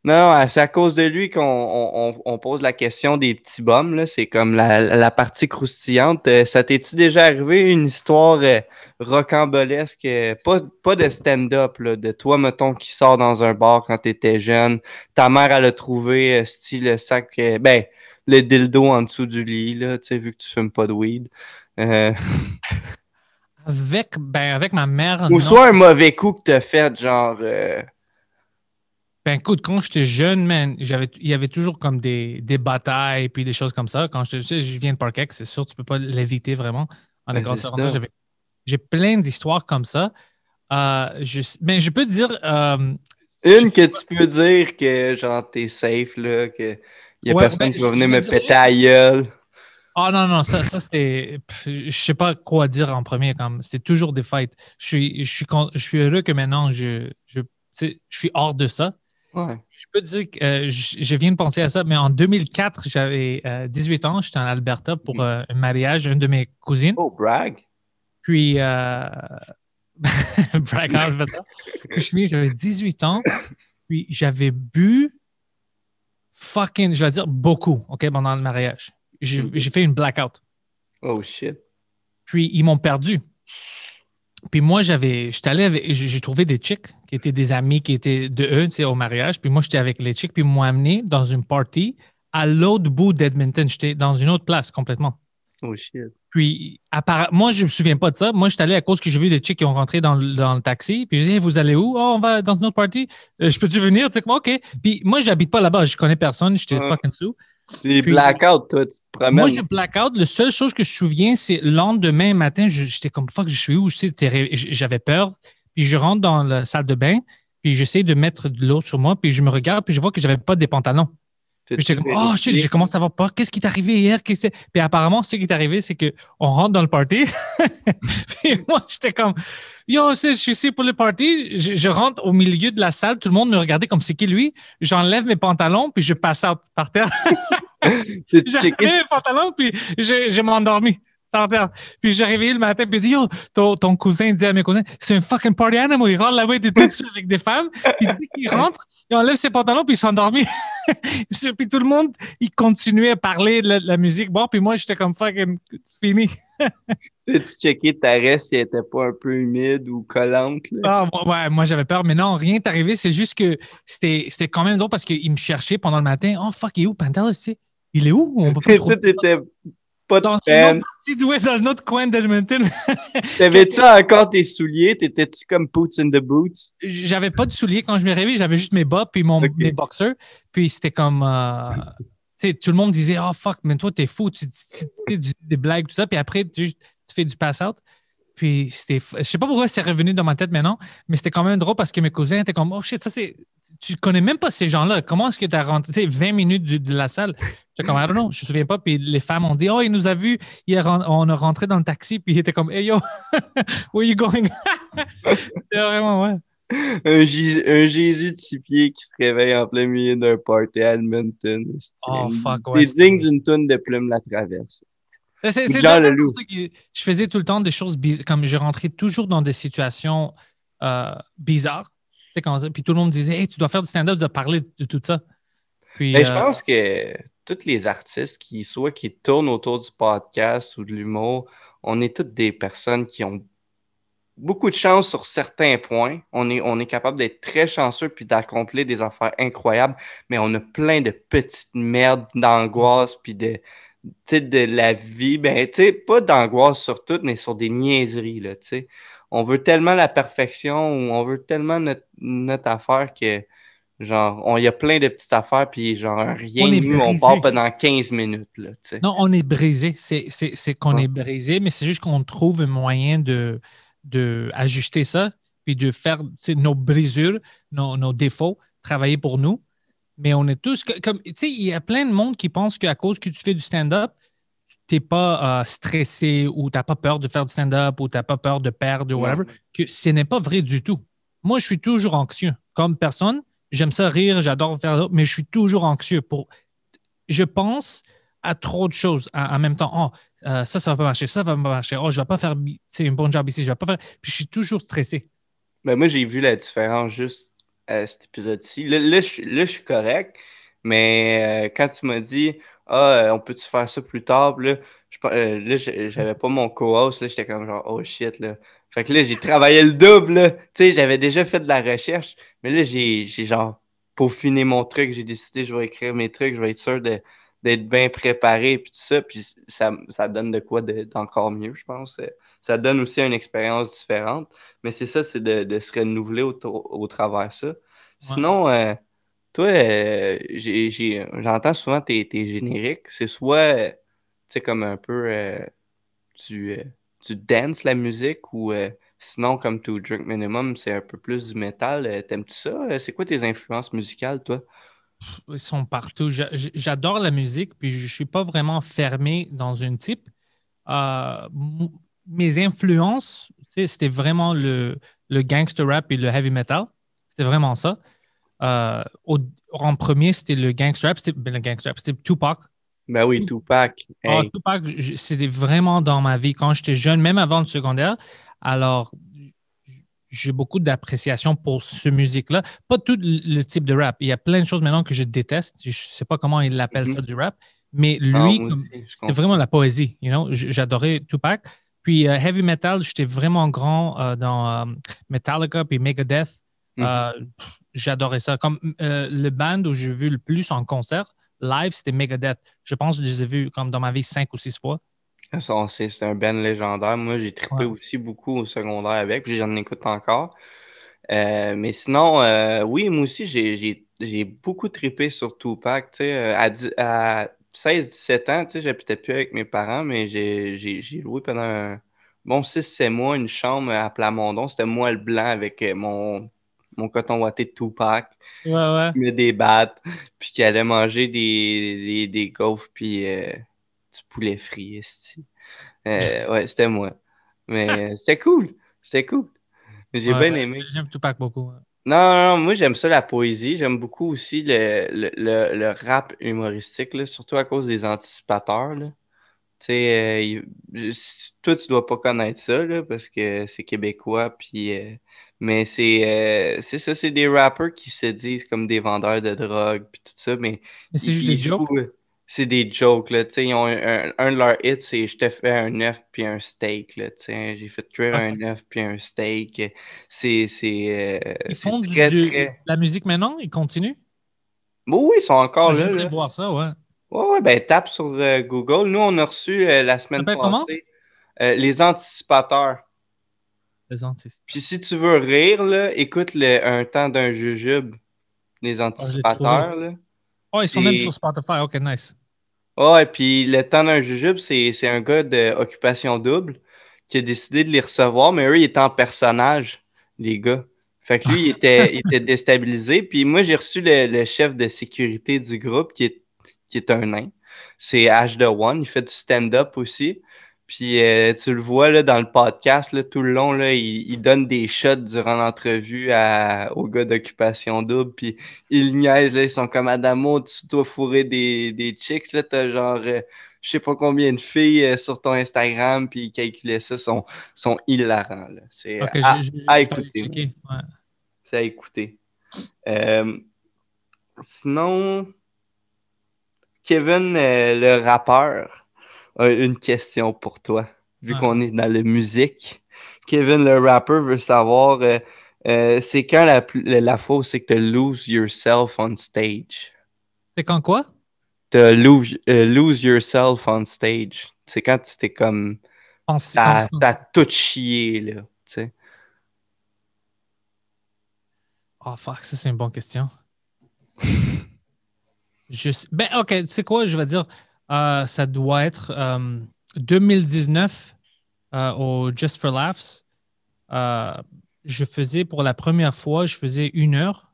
Non, non, c'est à cause de lui qu'on on, on- on pose la question des petits bums. C'est comme la, la partie croustillante. Euh, ça t'es-tu déjà arrivé une histoire euh, rocambolesque, euh, pas, pas de stand-up, de toi, mettons, qui sort dans un bar quand t'étais jeune. Ta mère, elle a trouvé, euh, style, le sac, ben, le dildo en dessous du lit, là, tu sais, vu que tu fumes pas de weed. *laughs*
Avec, ben, avec ma mère.
ou
non.
soit un mauvais coup que t'as fait, genre.
Ben écoute, quand j'étais jeune, man, il y avait toujours comme des, des batailles puis des choses comme ça. Quand je, je viens de Parkex, c'est sûr, tu peux pas l'éviter vraiment. En
Ben,
j'ai plein d'histoires comme ça. Euh, je, ben, je peux te dire, euh,
Une que tu peux dire que genre t'es safe là, que y a
Ouais,
personne
ben,
qui va venir me
dire
péter à gueule.
Ah non, non, ça, ça c'était. Je sais pas quoi dire en premier. comme C'était toujours des fights. Je suis, je suis, je suis heureux que maintenant, je, je, je suis hors de ça.
Ouais.
Je peux te dire que euh, je, viens de penser à ça, mais en 2004, j'avais euh, 18 ans. J'étais en Alberta pour euh, un mariage d'une de mes cousines.
Oh, brag.
Puis, euh... *laughs* brag en Alberta. Puis, je suis- j'avais 18 ans. Puis, j'avais bu fucking, je vais dire beaucoup, OK, pendant le mariage. J'ai j'ai fait une blackout.
Oh shit.
Puis ils m'ont perdu. Puis moi, j'avais, j'étais allé avec, j'ai trouvé des chicks qui étaient des amis qui étaient de eux, tu sais, au mariage. Puis moi, j'étais avec les chicks, puis ils m'ont amené dans une party à l'autre bout d'Edmonton. J'étais dans une autre place complètement.
Oh shit.
Puis, moi, je me souviens pas de ça. Moi, j'étais allé à cause que j'ai vu des chicks qui ont rentré dans le, dans le taxi. Puis, je dis, Hey, vous allez où? Oh, on va dans une autre party. Euh, je peux-tu venir? Tu sais, OK. Puis, moi, j'habite pas là-bas. Je connais personne. J'étais
Ouais.
fucking sous.
T'es
Puis-
blackout, toi, tu te promènes.
Moi, je blackout. La seule chose que je me souviens, c'est le lendemain matin, j'étais comme fuck, je suis où? J'avais peur. Puis je rentre dans la salle de bain, puis j'essaie de mettre de l'eau sur moi, puis je me regarde, puis je vois que j'avais pas des pantalons. J'étais comme, oh shit, j'ai commencé à avoir peur. Qu'est-ce qui t'est arrivé hier? Que? Puis apparemment, ce qui est arrivé, c'est qu'on rentre dans le party. *laughs* puis moi, j'étais comme, yo, je suis ici pour le party. Je, je rentre au milieu de la salle. Tout le monde me regardait comme c'est qui lui? J'enlève mes pantalons, puis je passe out par terre. *laughs* *laughs* J'ai enlevé mes pantalons, puis je, je m'endormi. Puis j'ai réveillé le matin, puis il dit Yo, ton, ton cousin dit à mes cousins, c'est un fucking party animal. Il rentre là-bas, il tout seul avec des femmes. Puis dès qu'il rentre, il enlève ses pantalons, puis il s'est endormi. C'est- *laughs* puis tout le monde, il continuait à parler de la, de la musique. Bon, puis moi, j'étais comme fucking fini. *laughs*
T'as-tu checké ta reste si elle était pas un peu humide ou collante? Là?
Ah, ouais, moi, j'avais peur, mais non, rien n'est arrivé. C'est juste que c'était quand même drôle parce qu'il me cherchait pendant le matin. Oh, fuck, il est où, Pantelis? tu sais? Il est où? On peut *laughs* pas
pas de
Dans une autre dans un autre coin d'Edmonton. *laughs*
T'avais-tu *laughs* encore tes souliers? T'étais-tu comme Boots in the Boots?
J'avais pas de souliers quand je me réveillais, j'avais juste mes bas puis mon, mes boxers. Puis c'était comme. euh, tu sais, tout le monde disait Oh fuck, mais toi, t'es fou, tu, tu- tu fais du- des blagues, tout ça. Puis après, tu, tu fais du pass-out. Puis c'était. Je sais pas pourquoi c'est revenu dans ma tête maintenant, mais c'était quand même drôle parce que mes cousins étaient comme Oh shit, ça c'est. tu connais même pas ces gens-là. Comment est-ce que tu as rentré tu sais, 20 minutes du- de la salle? J'étais comme, I don't know, je me souviens pas. Puis les femmes ont dit, oh, il nous a vus. Hier, on a rentré dans le taxi. Puis il était comme, hey yo, *laughs* where you going? *laughs* C'était vraiment, ouais.
Un, Jé- un Jésus de six pieds qui se réveille en plein milieu d'un party à Edmonton.
Oh, fuck,
C'est
ouais,
digne
c'était-
d'une toune de plume la traverse.
C'est je faisais tout le temps des choses bizarres. Comme je rentrais toujours dans des situations euh, bizarres. Quand- Puis tout le monde disait, hey, tu dois faire du stand-up, tu dois parler de tout ça. Puis,
Mais Ben, je
euh,
pense que tous les artistes qui soit qui tournent autour du podcast ou de l'humour, on est toutes des personnes qui ont beaucoup de chance sur certains points. On est, on est capable d'être très chanceux puis d'accomplir des affaires incroyables, mais on a plein de petites merdes d'angoisse puis de, de la vie. Ben, tu sais, pas d'angoisse sur tout, mais sur des niaiseries, là, tu sais. On veut tellement la perfection ou on veut tellement notre, notre affaire que Genre, on- il y a plein de petites affaires, puis genre, rien
On
de
est
nous, on part pendant 15 minutes, là, tu sais.
Non, on est brisé. C'est qu'on
Ouais.
est brisé, mais c'est juste qu'on trouve un moyen de, de ajuster ça, puis de faire nos brisures, nos, nos défauts, travailler pour nous. Mais on est tous comme, tu sais, il y a plein de monde qui pense qu'à cause que tu fais du stand-up, tu n'es pas euh, stressé ou tu n'as pas peur de faire du stand-up ou tu n'as pas peur de perdre ou whatever, que ce n'est pas vrai du tout. Moi, je suis toujours anxieux. Comme personne, j'aime ça rire, j'adore faire mais je suis toujours anxieux pour. Je pense à trop de choses en, même temps. Oh, euh, ça, ça va pas marcher, ça va pas marcher. Oh, je vais pas faire bi- tu sais, un bon job ici, je vais pas faire. Puis je suis toujours stressé.
Ben, moi, j'ai vu la différence juste cet épisode-ci. Là, là, je, suis- correct, mais euh, quand tu m'as dit, ah, euh, on peut-tu faire ça plus tard? Là, euh, j'avais pas mon co-host, là, j'étais comme genre, oh shit, là. Fait que là, j'ai travaillé le double. Tu sais, j'avais déjà fait de la recherche, mais là, j'ai genre peaufiné mon truc. J'ai décidé, je vais écrire mes trucs, je vais être sûr de- d'être bien préparé, puis tout ça. Puis ça, ça donne de quoi de- d'encore mieux, je pense. Ça donne aussi une expérience différente. Mais c'est ça, c'est de, de se renouveler au, au travers de ça. Sinon, euh, toi, euh, j'entends souvent tes, tes génériques. C'est soit, euh, tu sais, comme un peu euh, du, euh, du dance, la musique, ou euh, sinon, comme To Drink Minimum, c'est un peu plus du métal. Euh, T'aimes-tu ça? Euh, C'est quoi tes influences musicales, toi?
Ils sont partout. J'adore la musique, puis je ne suis pas vraiment fermé dans une type. Euh, mes influences, c'était vraiment le, le gangster rap et le heavy metal. C'était vraiment ça. Euh, au- en premier, c'était le gangster rap. C'était ben, le gangster rap, c'était Tupac.
Ben oui, Tupac.
Ah. Tupac, c'était vraiment dans ma vie quand j'étais jeune, même avant le secondaire. Alors, j'ai beaucoup d'appréciation pour ce musique-là. Pas tout le type de rap. Il y a plein de choses maintenant que je déteste. Je ne sais pas comment il appelle
Mhm.
ça du rap. Mais
Ah,
lui, c'était vraiment la poésie. You know? J'adorais Tupac. Puis euh, heavy metal, j'étais vraiment grand euh, dans euh, Metallica puis Megadeth.
Mhm.
J'adorais ça. Comme le band où j'ai vu le plus en concert, live, c'était Megadeth. Je pense que je les ai vus comme dans ma vie cinq ou six fois.
C'est un band légendaire. Moi, j'ai trippé
Ouais.
aussi beaucoup au secondaire avec, puis j'en écoute encore. Euh, mais sinon, euh, oui, moi aussi, j'ai- beaucoup trippé sur Tupac. tu sais, euh, à, dix- à 16-17 ans, tu sais, j'habitais plus avec mes parents, mais j'ai loué pendant un bon 6-7 mois une chambre à Plamondon. C'était moi le blanc avec mon, mon coton watté de Tupac
Ouais, ouais.
qui met des battes, puis qui allait manger des, des, des gaufres, puis euh, du poulet frit. Euh, ouais, c'était moi. Mais c'était cool. C'était cool. J'ai
Ouais,
bien aimé.
J'aime Tupac beaucoup.
Non, non, non, moi j'aime ça la poésie. J'aime beaucoup aussi le, le, le, le rap humoristique, là, surtout à cause des anticipateurs. Là. Tu sais, euh, toi tu dois pas connaître ça là, parce que c'est québécois, puis euh, mais c'est euh, c'est ça, c'est des rappers qui se disent comme des vendeurs de drogue, puis tout ça, mais
Mais c'est juste des jokes?
jouent, C'est des jokes, là, tu sais, ils ont un, un- un de leurs hits, c'est « Je te fais un œuf puis un steak », là, tu sais, j'ai fait cuire
Ok.
un œuf puis un steak, c'est, c'est, euh,
Ils font du-
très,
du-
très...
la musique maintenant, ils continuent?
Bon, oui, ils sont encore là,
J'aimerais voir ça, ouais.
Ouais, ouais, ben tape sur euh, Google. Nous, on a reçu euh, la semaine passée les anticipateurs.
Les antis-
Puis si tu veux rire, là, écoute le Un temps d'un jujube. Les anticipateurs, là.
Oh, ils sont même sur Spotify. OK, nice.
Ouais, puis le temps d'un jujube, c'est un gars d'occupation double qui a décidé de les recevoir, mais eux, ils étaient en personnage, les gars. Fait que lui, il était, il était déstabilisé. *laughs* Puis moi, j'ai reçu le, le chef de sécurité du groupe qui est, qui est un nain. C'est Ash The One. Il fait du stand-up aussi. Puis euh, tu le vois là, dans le podcast, là, tout le long, là, il, il donne des shots durant l'entrevue à- au gars d'occupation double. Puis ils niaisent, là, ils sont comme Adamo, tu dois fourrer des, des chicks, là, t'as genre euh, je sais pas combien de filles euh, sur ton Instagram, puis ils calculaient ça, sont, sont hilarants. là. C'est à, écouter.
ouais.
c'est à écouter. Sinon, Kevin, le rappeur, une question pour toi. Vu
Ouais.
qu'on est dans la musique, Kevin, le rappeur, veut savoir euh, euh, c'est quand la, la fois où c'est que tu lose yourself on stage?
C'est quand quoi?
Tu lose, euh, lose yourself on stage. C'est quand tu t'es comme. T'as tout chié, là. tu sais.
Oh fuck, ça c'est une bonne question. *laughs* Je Ben ok, tu sais quoi, je vais dire, euh, ça doit être euh, 2019 euh, au Just for Laughs. Euh, je faisais pour la première fois, je faisais une heure.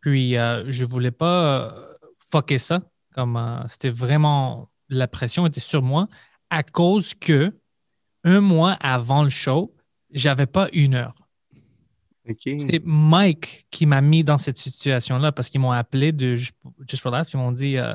Puis euh, je voulais pas euh, fucker ça. Comme euh, c'était vraiment la pression était sur moi à cause que un mois avant le show, j'avais pas une heure. C'est Mike qui m'a mis dans cette situation-là parce qu'ils m'ont appelé de Ju- Just for Laughs. Ils m'ont dit euh,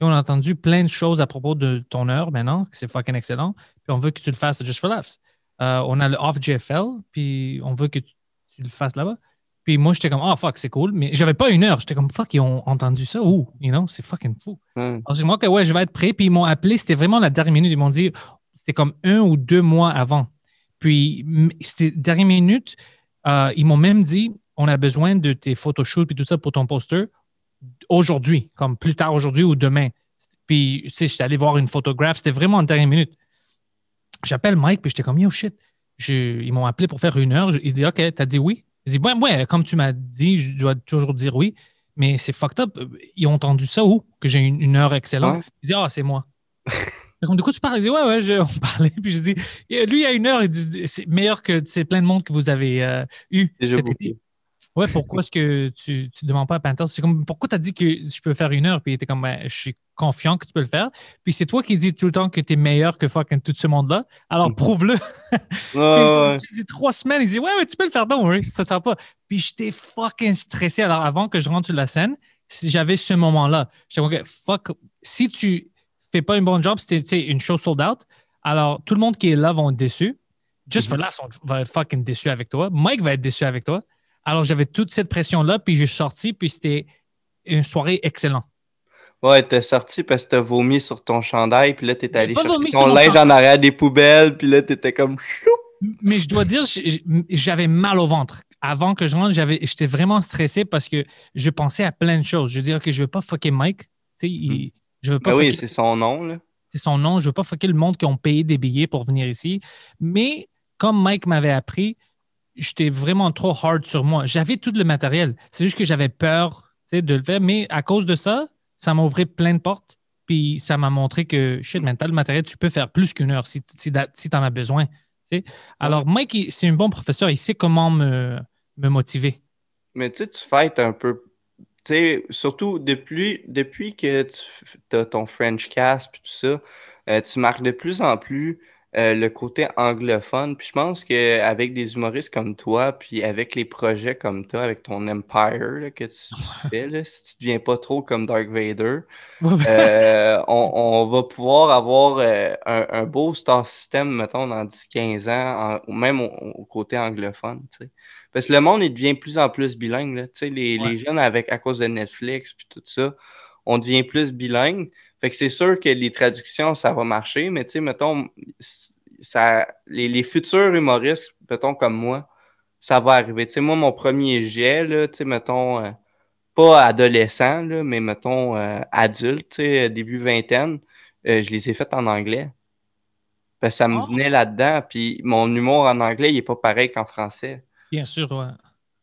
on a entendu plein de choses à propos de ton heure maintenant, que c'est fucking excellent. Puis on veut que tu le fasses à Just for Laughs. Euh, on a le off GFL, puis on veut que tu, tu le fasses là-bas. Puis moi, j'étais comme, oh fuck, c'est cool. Mais j'avais pas une heure. J'étais comme, fuck, ils ont entendu ça. Ouh, you know, c'est fucking fou.
Hum.
Alors, j'ai dit, OK, ouais, je vais être prêt. Puis ils m'ont appelé, c'était vraiment la dernière minute. Ils m'ont dit, c'était comme un ou deux mois avant. Puis, c'était dernière minute. euh, ils m'ont même dit, on a besoin de tes photoshoots et tout ça pour ton poster aujourd'hui, comme plus tard aujourd'hui ou demain. Puis, tu sais, j'étais allé voir une photographe. C'était vraiment en dernière minute. J'appelle Mike, puis j'étais comme, yo, shit. Je- ils m'ont appelé pour faire une heure. Il dit, OK, t'as dit oui? Je dis, ouais, ouais, comme tu m'as dit, je dois toujours dire oui. Mais c'est fucked up. Ils ont entendu ça où? Que j'ai une, une heure excellente.
Ouais.
Il dit, ah, c'est moi. *laughs* Comme, de quoi tu parles? Il dit, ouais, ouais, je- on parlait. Puis je dis, lui, il y a une heure, c'est meilleur que c'est plein de monde que vous avez euh, eu cet été. Ouais, pourquoi est-ce que tu ne demandes pas à Panthers? C'est comme, pourquoi tu as dit que je peux faire une heure? Puis il était comme, ben, je suis confiant que tu peux le faire. Puis c'est toi qui dis tout le temps que tu es meilleur que fucking tout ce monde-là. Alors
Mhm.
prouve-le.
Ouais, ouais. *laughs*
J'ai dit trois semaines, il dit Ouais, ouais, tu peux le faire, donc, oui, ça sert pas. Puis j'étais fucking stressé. Alors avant que je rentre sur la scène, j'avais ce moment-là, j'étais comme, OK, fuck, si tu fais pas un bon job, c'était tu sais, une show sold out, alors tout le monde qui est là va être déçu. Just for Laughs on va être fucking déçu avec toi. Mike va être déçu avec toi. Alors j'avais toute cette pression-là, puis j'ai sorti, puis c'était une soirée excellente.
Ouais, t'es sorti parce que t'as vomi sur ton chandail, puis là, t'es allé chercher ton linge en arrière des poubelles, puis là, t'étais comme chou.
Mais je dois dire, j'avais mal au ventre. Avant que je rentre, j'avais, j'étais vraiment stressé parce que je pensais à plein de choses. Je veux dire que je veux pas fucker Mike. Il- je veux pas
Ben oui, c'est son nom, là.
c'est son nom. Je veux pas fucker le monde qui ont payé des billets pour venir ici. Mais comme Mike m'avait appris, j'étais vraiment trop hard sur moi. J'avais tout le matériel. C'est juste que j'avais peur de le faire. Mais à cause de ça, ça m'a ouvert plein de portes. Puis ça m'a montré que, shit, man, t'as le matériel, tu peux faire plus qu'une heure si, si, si tu en as besoin. Alors, Mike, c'est un bon professeur. Il sait comment me, me motiver.
Mais tu sais, tu fêtes un peu. Tu sais, surtout depuis, depuis que tu as ton French cast puis tout ça, euh, tu marques de plus en plus euh, le côté anglophone. Puis je pense qu'avec des humoristes comme toi, puis avec les projets comme toi, avec ton Empire là, que tu fais, là, si tu deviens pas trop comme Dark Vader, euh, *laughs* on, on va pouvoir avoir euh, un, un beau star system, mettons, dans 10-15 ans, en- même au, au côté anglophone. Parce que le monde, il devient de plus en plus bilingue. Là. Les,
Ouais.
les jeunes, avec, à cause de Netflix puis tout ça, on devient plus bilingue. Fait que c'est sûr que les traductions, ça va marcher, mais tu sais, mettons, ça, les, les futurs humoristes, mettons comme moi, ça va arriver. Tu sais, moi, mon premier jet, là, tu sais, mettons, euh, pas adolescent, là, mais mettons euh, adulte, tu sais, début vingtaine, euh, je les ai faites en anglais. Parce que ça me
Ah.
venait là-dedans, puis mon humour en anglais, il est pas pareil qu'en français.
Bien sûr, ouais.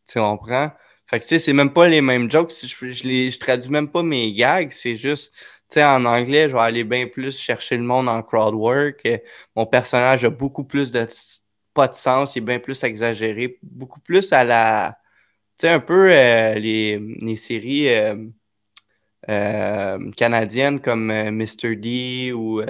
Tu comprends? Fait que tu sais, c'est même pas les mêmes jokes. Je, je, les, je traduis même pas mes gags, c'est juste, en anglais, je vais aller bien plus chercher le monde en crowd work. Euh, Mon personnage a beaucoup plus de pas de sens, il est bien plus exagéré, beaucoup plus à la. Tu sais, un peu euh, les, les séries euh, canadiennes comme Mr. D ou. tu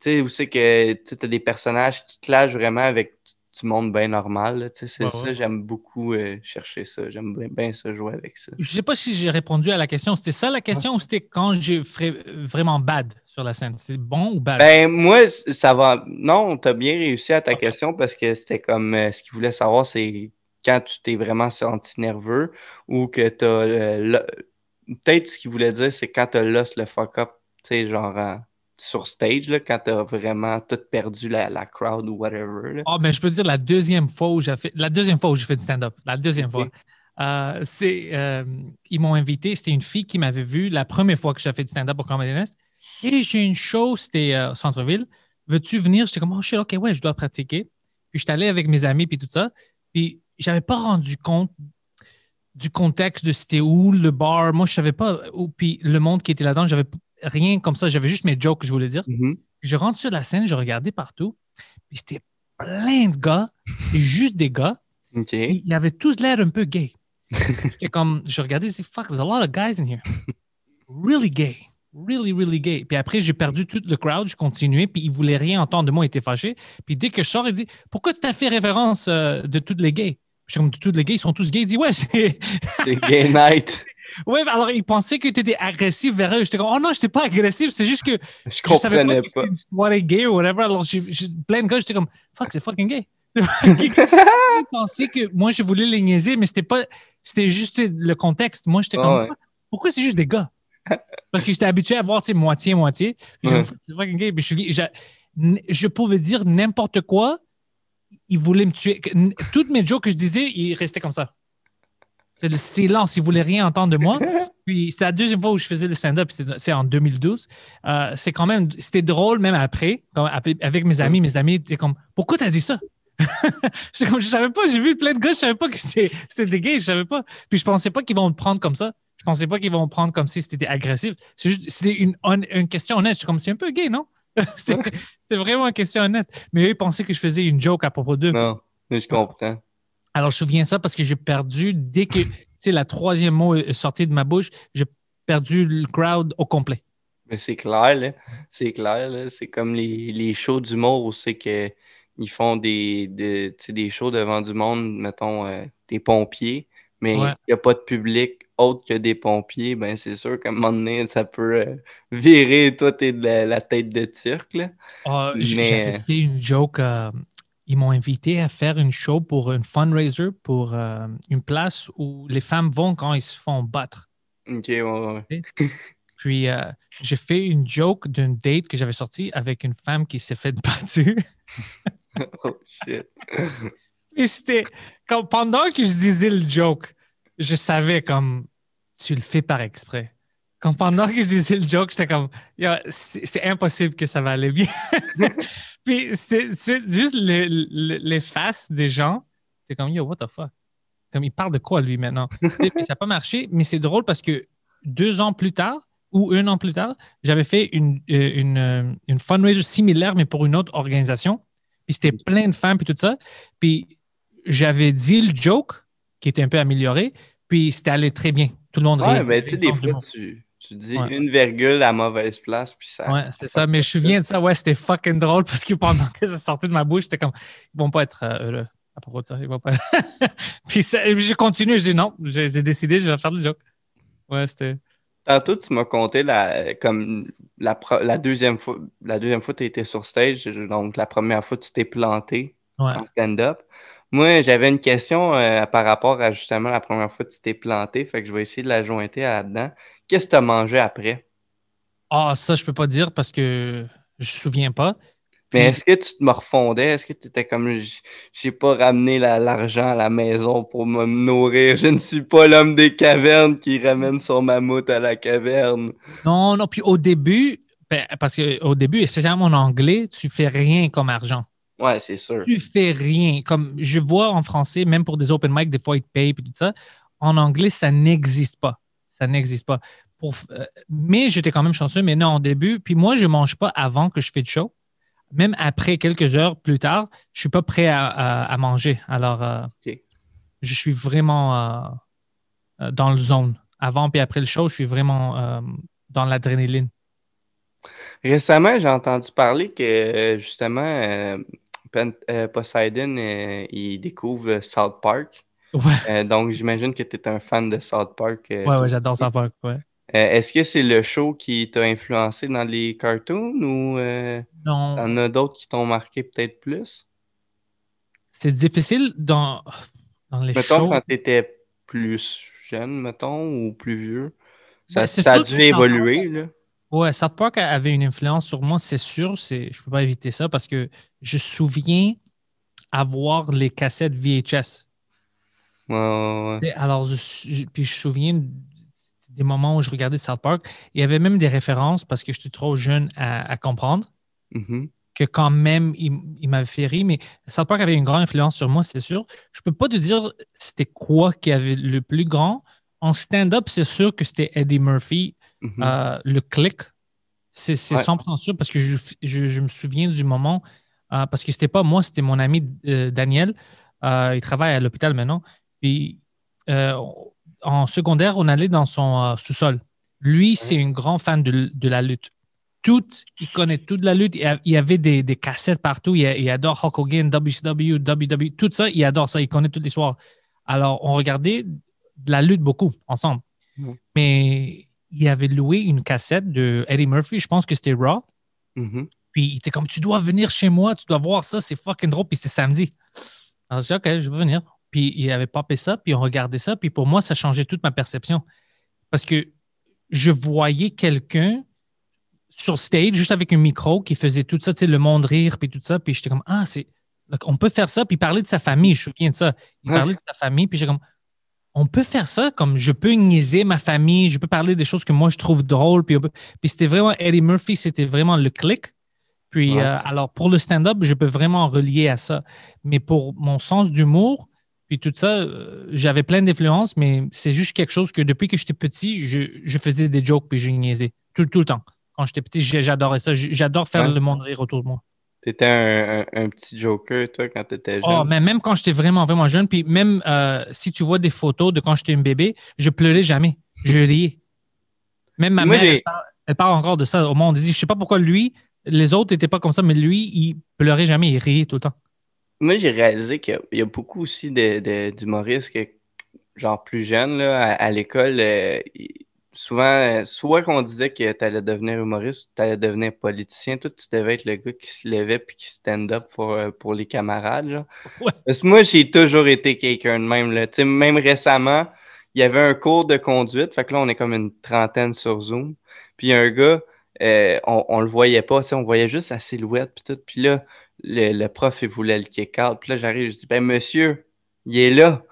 sais, où c'est que tu as des personnages qui clashent vraiment avec du monde bien normal. C'est
Ouais,
ça,
ouais.
j'aime beaucoup euh, chercher ça. J'aime bien, bien ça jouer avec ça.
Je sais pas si j'ai répondu à la question. C'était ça la question ou c'était quand ferais vraiment bad sur la scène? C'est bon ou bad?
Ben, moi, ça va. Non, t'as bien réussi à ta question parce que c'était comme euh, ce qu'il voulait savoir, c'est quand tu t'es vraiment senti nerveux ou que t'as. euh, le- Peut-être ce qu'il voulait dire, c'est quand t'as lost le fuck up, tu sais, genre en- sur stage, là, quand t'as vraiment tout perdu la, la crowd ou whatever. là.
Oh, ben, je peux dire la deuxième fois où j'ai fait, la deuxième fois où j'ai fait du stand-up, la deuxième fois. Euh, c'est, euh, ils m'ont invité, c'était une fille qui m'avait vu la première fois que j'ai fait du stand-up au Comedy Nest. Et j'ai une show, c'était euh, au centre-ville. Veux-tu venir? J'étais comme, oh shit, ok, ouais, je dois pratiquer. Puis j'étais allé avec mes amis, puis tout ça. Puis j'avais pas rendu compte du contexte de c'était où le bar. Moi, je savais pas où. Puis le monde qui était là-dedans, j'avais rien comme ça. J'avais juste mes jokes que je voulais dire.
Mhm.
Je rentre sur la scène, je regardais partout, puis c'était plein de gars, c'était juste des gars, et ils avaient tous l'air un peu gay. *laughs* J'étais comme, je regardais, je fuck, there's a lot of guys in here. Really gay. Really, really gay. Puis après, j'ai perdu tout le crowd, je continuais, puis ils voulaient rien entendre de moi, ils étaient fâchés. Puis dès que je sors, il dit, pourquoi tu as fait référence euh, de tous les gays? Je suis comme, tous les gays, ils sont tous gays. Il dit, ouais, c'est.
C'est Gay Night. *laughs*
Ouais, alors ils pensaient que tu étais agressif vers eux. J'étais comme, oh non, je n'étais pas agressif, c'est juste que
Je
je savais pas que c'était une soirée gay ou whatever. Alors, j'ai, j'ai- plein de gars, j'étais comme, fuck, c'est fucking gay. *laughs* Ils *laughs* pensaient que moi, je voulais les niaiser, mais c'était pas, c'était juste le contexte. Moi, j'étais comme,
ouais.
Pourquoi c'est juste des gars? Parce que j'étais habitué à voir, tu sais, moitié-moitié.
Ouais.
c'est fucking gay. Puis je, je pouvais dire n'importe quoi. Ils voulaient me tuer. Toutes mes jokes que je disais, ils restaient comme ça. C'est le silence. Ils voulaient rien entendre de moi. *laughs* Puis c'était la deuxième fois où je faisais le stand-up, c'était- c'est en 2012. Euh, c'est quand même, c'était drôle même après, avec, mes amis. Mes amis étaient comme, pourquoi t'as dit ça? *laughs* J'étais comme, je savais pas, j'ai vu plein de gars, je savais pas que c'était des gays, je savais pas. Puis je pensais pas qu'ils vont me prendre comme ça. Je pensais pas qu'ils vont me prendre comme si c'était agressif. C'est juste, c'était une, question honnête. Je suis comme, c'est un peu gay, non? *laughs* c'était vraiment une question honnête. Mais eux, ils pensaient que je faisais une joke à propos d'eux.
Non, mais je comprends.
Alors, je me souviens ça parce que j'ai perdu, dès que la troisième mot est sorti de ma bouche, j'ai perdu le crowd au complet.
Mais c'est clair, là. C'est clair, là. C'est comme les, les shows d'humour où c'est que ils font des, de- des shows devant du monde, mettons, euh, des pompiers, mais il
Ouais.
n'y a pas de public autre que des pompiers, ben c'est sûr qu'à un moment donné, ça peut euh, virer, toi, t'es de la, la tête de turc, là.
Ah, j-
Mais-
J'avais fait une joke. euh, ils m'ont invité à faire une show pour un fundraiser pour euh, une place où les femmes vont quand ils se font battre.
Ok, ouais, ouais.
Puis euh, j'ai fait une joke d'une date que j'avais sortie avec une femme qui s'est fait *laughs* battre. *laughs*
Oh shit.
Et c'était comme pendant que je disais le joke, je savais comme tu le fais par exprès. Comme pendant que je disais le joke, j'étais comme c'est impossible que ça va aller bien. *laughs* Puis c'est juste le- le- les faces des gens. C'est comme yo, what the fuck? Comme il parle de quoi lui maintenant? Puis ça n'a pas marché, mais c'est drôle parce que deux ans plus tard ou un an plus tard, j'avais fait une, euh, une, euh, une fundraiser similaire, mais pour une autre organisation. Puis c'était plein de femmes, puis tout ça. Puis j'avais dit le joke, qui était un peu amélioré, puis c'était allé très bien. Tout le monde
Ouais,
riait.
ben tu sais, des fois, tu, tu dis
Ouais.
une virgule à mauvaise place, puis ça.
Ouais, c'est ça. Mais je me souviens de ça. Ouais, c'était fucking drôle parce que pendant que ça sortait de ma bouche, j'étais comme, ils vont pas être heureux à propos de ça. Ils vont pas. *laughs* puis j'ai continué. Je dis non, j'ai j'ai décidé, je vais faire le joke. Ouais, c'était.
Tantôt, tu m'as conté la, comme la, la deuxième fois, la deuxième fois tu étais sur stage, donc la première fois tu t'es planté
Ouais.
en stand-up. Moi, j'avais une question euh, par rapport à justement la première fois que tu t'es planté, fait que je vais essayer de la jointer là-dedans. Qu'est-ce que tu as mangé après?
Ah, ça, je peux pas dire parce que je me souviens pas.
Mais est-ce que tu te me refondais? Est-ce que tu étais comme j'ai pas ramené la- l'argent à la maison pour me nourrir? Je ne suis pas l'homme des cavernes qui ramène son mammouth à la caverne.
Non, non. Puis au début, ben, parce qu'au début, spécialement en anglais, tu fais rien comme argent.
Ouais, c'est sûr.
Tu fais rien. Comme je vois en français, même pour des open mic, des fois, ils te payent et tout ça. En anglais, ça n'existe pas. Ça n'existe pas. Pour, euh, mais j'étais quand même chanceux, mais non, au début. Puis moi, je ne mange pas avant que je fais le show. même après quelques heures plus tard, je suis pas prêt à, à- à manger. Alors, euh, je suis vraiment euh, dans le zone. Avant et après le show, je suis vraiment dans l'adrénaline.
Récemment, j'ai entendu parler que justement Pen- euh, Poseidon, euh, il découvre South Park.
Ouais,
Euh, donc, j'imagine que tu es un fan de South Park.
ouais, ouais, j'adore. Ouais.
Euh, Est-ce que c'est le show qui t'a influencé dans les cartoons ou
Non,
t'en as d'autres qui t'ont marqué peut-être plus?
c'est difficile dans, dans les
Mettons
shows.
quand tu étais plus jeune, mettons, ou plus vieux. Ça,
Ben,
ça a dû
South Park-
évoluer, là.
Ouais, South Park avait une influence sur moi, c'est sûr. Je peux pas éviter ça parce que je me souviens avoir les cassettes VHS.
Ouais, ouais, ouais.
Alors, je, je- puis je me souviens des moments où je regardais South Park. Il y avait même des références parce que j'étais trop jeune à, à comprendre
Mhm.
que quand même, il, il m'avait fait rire. Mais South Park avait une grande influence sur moi, c'est sûr. Je peux pas te dire c'était quoi qui avait le plus grand. En stand-up, c'est sûr que c'était Eddie Murphy.
Mhm.
Euh, le clic, c'est c'est
Ouais.
100% sûr parce que je, je- je me souviens du moment, euh, parce que c'était pas moi, c'était mon ami euh, Daniel. Euh, il travaille à l'hôpital maintenant. Puis euh, en secondaire, on allait dans son sous-sol. Lui, c'est un grand fan de, de la lutte. Tout, il connaît toute la lutte. Il y avait des, des cassettes partout. Il, il adore Hulk Hogan, WCW, WWE, tout ça. Il adore ça. Il connaît toute l'histoire. Alors, on regardait de la lutte beaucoup ensemble.
Mhm.
Mais il avait loué une cassette de Eddie Murphy. Je pense que c'était Raw.
Mhm.
Puis il était comme, tu dois venir chez moi, tu dois voir ça, c'est fucking drôle. Puis c'était samedi. Alors j'ai dit, OK, je vais venir. Puis il avait popé ça, puis on regardait ça. Puis pour moi, ça changeait toute ma perception. Parce que je voyais quelqu'un sur stage, juste avec un micro, qui faisait tout ça, tu sais, le monde rire, puis tout ça. Puis j'étais comme, ah, c'est. On peut faire ça, puis parler de sa famille, je me souviens de ça. Il
Ouais.
parlait de sa famille, puis j'étais comme, on peut faire ça, comme je peux niaiser ma famille, je peux parler des choses que moi je trouve drôles. Puis, peut- puis c'était vraiment Eddie Murphy, c'était vraiment le clic. Puis,
Ouais.
euh, alors, pour le stand-up, je peux vraiment relier à ça. Mais pour mon sens d'humour, puis tout ça, euh, j'avais plein d'influences, mais c'est juste quelque chose que depuis que j'étais petit, je, je faisais des jokes puis je niaisais tout, tout le temps. Quand j'étais petit, j'adorais ça. J'adore faire
Ouais.
le monde rire autour de moi.
T'étais un, un- un petit joker, toi, quand t'étais jeune?
Oh, mais même quand j'étais vraiment, vraiment jeune, puis même euh, si tu vois des photos de quand j'étais un bébé, je pleurais jamais. Je riais. Même ma
Moi,
mère,
j'ai-
elle parle, elle parle encore de ça au monde. Elle dit, je sais pas pourquoi lui, les autres n'étaient pas comme ça, mais lui, il pleurait jamais, il riait tout le temps.
Moi, j'ai réalisé qu'il y a- il y, a beaucoup aussi de- de- d'humoristes que, genre plus jeunes, là, à, à l'école, euh, souvent, euh, soit qu'on disait que tu allais devenir humoriste ou tu allais devenir politicien, toi, tu devais être le gars qui se levait puis qui stand up pour, euh, pour les camarades. Genre.
Ouais.
Parce que moi, j'ai toujours été quelqu'un de même. Là. Même récemment, il y avait un cours de conduite, fait que là, on est comme une trentaine sur Zoom. Puis il y a un gars, euh, on, le voyait pas, on voyait juste sa silhouette, puis tout. Puis là, le, prof, il voulait le kick out. Puis là, j'arrive, je dis, ben monsieur, il est là.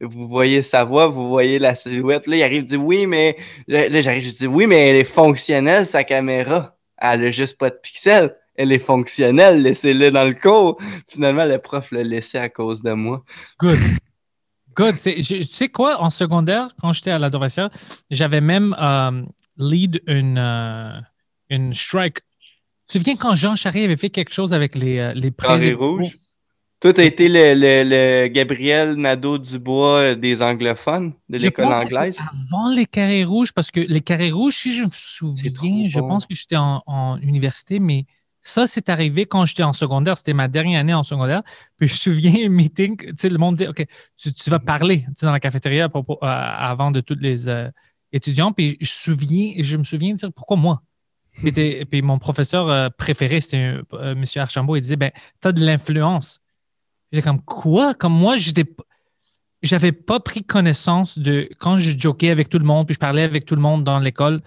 Vous voyez sa voix, vous voyez la silhouette. Là, il arrive, il dit, oui, mais. Là, j'arrive, je dis, oui, mais elle est fonctionnelle, sa caméra. Elle a juste pas de pixels. Elle est fonctionnelle, laissez-le dans le cours. Finalement, le prof l'a laissé à cause de moi.
Good. Good. Tu sais quoi, en secondaire, quand j'étais à l'adoration, j'avais même euh, lead une, euh, une strike. Tu te souviens quand Jean Charest avait fait quelque chose avec les, euh, les
Carré
présidents?
rouge. Toi, t'as été le, le- le Gabriel Nadeau-Dubois euh, des anglophones, de l'école anglaise.
Avant les carrés rouges, parce que les carrés rouges, si je me souviens, je
bon.
pense que j'étais en, en université, mais ça, c'est arrivé quand j'étais en secondaire. C'était ma dernière année en secondaire. Puis je me souviens, un meeting, tu sais, le monde dit OK, tu, tu vas parler tu sais, dans la cafétéria à propos- euh, avant de tous les euh, étudiants. Puis je, souviens, je me souviens de dire pourquoi moi? T'es- puis mon professeur euh, préféré, c'était euh, M. Archambault, il disait ben, Tu as de l'influence. J'ai comme quoi? Comme moi, j'étais j'avais pas pris connaissance de quand je jokais avec tout le monde puis je parlais avec tout le monde dans l'école.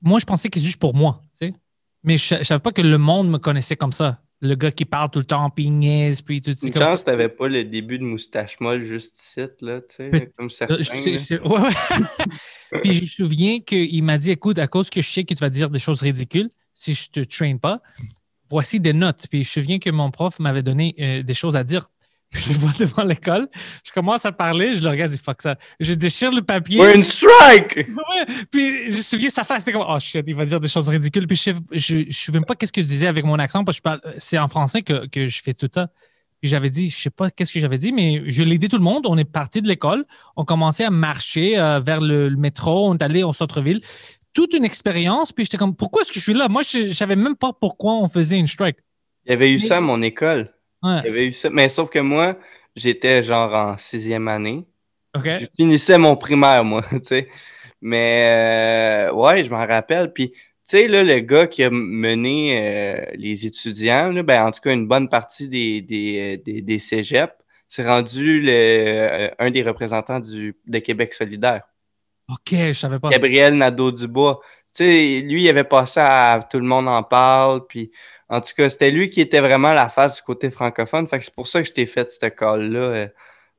moi, je pensais que c'est juste pour moi, tu sais. Mais je, je savais pas que le monde me connaissait comme ça. Le gars qui parle tout le temps, puis niaise, puis tout. c'est
Une
comme-
chance, t'avais pas le début de moustache molle juste ici, là, tu sais, comme
Euh,
certains.
je sais-
là.
je- ouais, ouais. *laughs* Puis je me souviens qu'il m'a dit écoute, à cause que je sais que tu vas dire des choses ridicules, si je te traîne pas, voici des notes. Puis je me souviens que mon prof m'avait donné euh, des choses à dire. Je le vois devant l'école. Je commence à parler, je le regarde, je dis fuck ça. Je déchire le papier.
We're in strike!
Ouais, puis je me souviens, sa face, c'était comme, oh shit, il va dire des choses ridicules. Puis je je, je, sais même pas qu'est-ce que je disais avec mon accent, parce que je parle, c'est en français que, que je fais tout ça. Puis j'avais dit, je sais pas qu'est-ce que j'avais dit, mais je l'ai dit tout le monde. On est parti de l'école, on commençait à marcher euh, vers le, le métro, on est allé au centre-ville. Toute une expérience, puis j'étais comme, pourquoi est-ce que je suis là? Moi, je, je savais même pas pourquoi on faisait une strike.
Il y avait eu ça à mon école.
Ouais.
Il y avait eu ça. Mais sauf que moi, j'étais genre en sixième année. Je finissais mon primaire, moi, *laughs* tu sais. Mais euh, ouais, je m'en rappelle. Puis, tu sais, là, le gars qui a mené euh, les étudiants, là, ben, en tout cas, une bonne partie des, des, euh, des, des cégeps, c'est rendu le, euh, un des représentants du, de Québec solidaire.
OK, je savais pas.
Gabriel Nadeau-Dubois. Tu sais, lui, il avait passé à Tout le monde en parle. Puis, en tout cas, c'était lui qui était vraiment la face du côté francophone. Fait que c'est pour ça que je t'ai fait ce call-là. euh,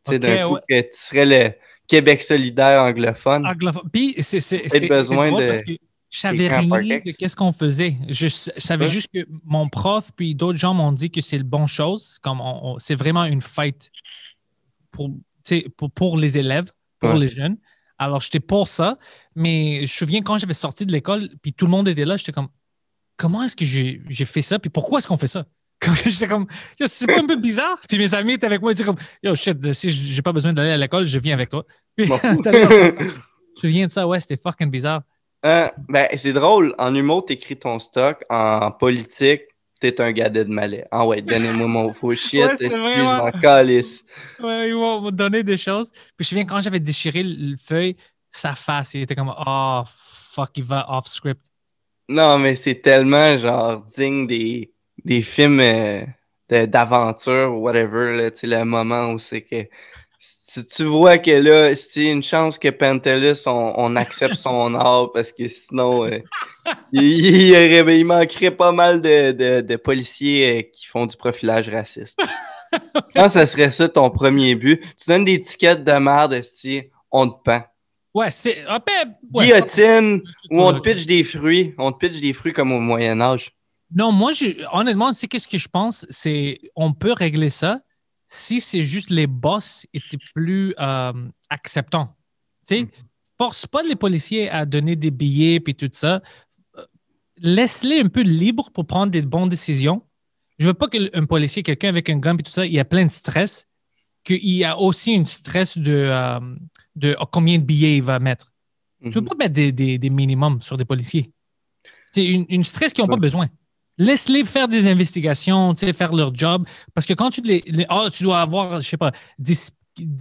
tu sais, d'un coup,
ouais.
que tu serais le Québec solidaire anglophone.
Anglophone. Puis c'est c'est
besoin
c'est
de
parce que je savais rien de qu'est-ce qu'on faisait. Je, je savais
Ouais.
juste que mon prof puis d'autres gens m'ont dit que c'est le bon chose. Comme on- on- c'est vraiment une fête pour, pour, pour les élèves, pour
Ouais.
les jeunes. Alors j'étais pour ça, mais je me souviens quand j'avais sorti de l'école puis tout le monde était là, j'étais comme comment est-ce que j'ai fait ça puis pourquoi est-ce qu'on fait ça? *laughs* J'étais comme, c'est pas un peu bizarre? Puis mes amis étaient avec moi, ils étaient comme, yo, shit, si j'ai pas besoin d'aller à l'école, je viens avec toi. *laughs* Puis, *laughs* je me souviens de ça, ouais, c'était fucking bizarre.
Hein, ben, c'est drôle. En humour, t'écris ton stock. En politique, t'es un gadet de malais. Ah ouais, donnez-moi mon faux shit.
Ouais,
calisse?
Ouais, ils vont me donner des choses. Puis je me souviens quand j'avais déchiré le le feuille, sa face, il était comme, oh, fuck, il va off script.
Non, mais c'est tellement genre digne des, des films euh, de- d'aventure ou whatever, là, le moment où c'est que tu, tu vois que là, c'est une chance que Pentelus, on, on accepte son *laughs* art parce que sinon, euh, il, manquerait pas mal de, de, de policiers euh, qui font du profilage raciste. *laughs* Quand ça serait ça ton premier but, tu donnes des tickets de merde, esti, on te pend.
Ouais, c'est. ah, ben, ouais.
Guillotine, ou on te pitch des fruits, on te pitch des fruits comme au Moyen-Âge.
Non, moi, je, honnêtement, tu sais, qu'est-ce que je pense? C'est on peut régler ça si c'est juste les boss étaient plus euh, acceptants. Tu sais, force pas les policiers à donner des billets puis tout ça. Euh, Laisse-les un peu libres pour prendre des bonnes décisions. Je veux pas qu'un policier, quelqu'un avec un gun et tout ça, il y a plein de stress, qu'il y a aussi une stress de, euh, de oh, combien de billets il va mettre. Tu
Mhm.
peux pas mettre des, des, des minimums sur des policiers. C'est une, une stress qu'ils n'ont pas besoin. Laisse-les faire des investigations, faire leur job. Parce que quand tu les. les- Ah, tu dois avoir, je sais pas, 10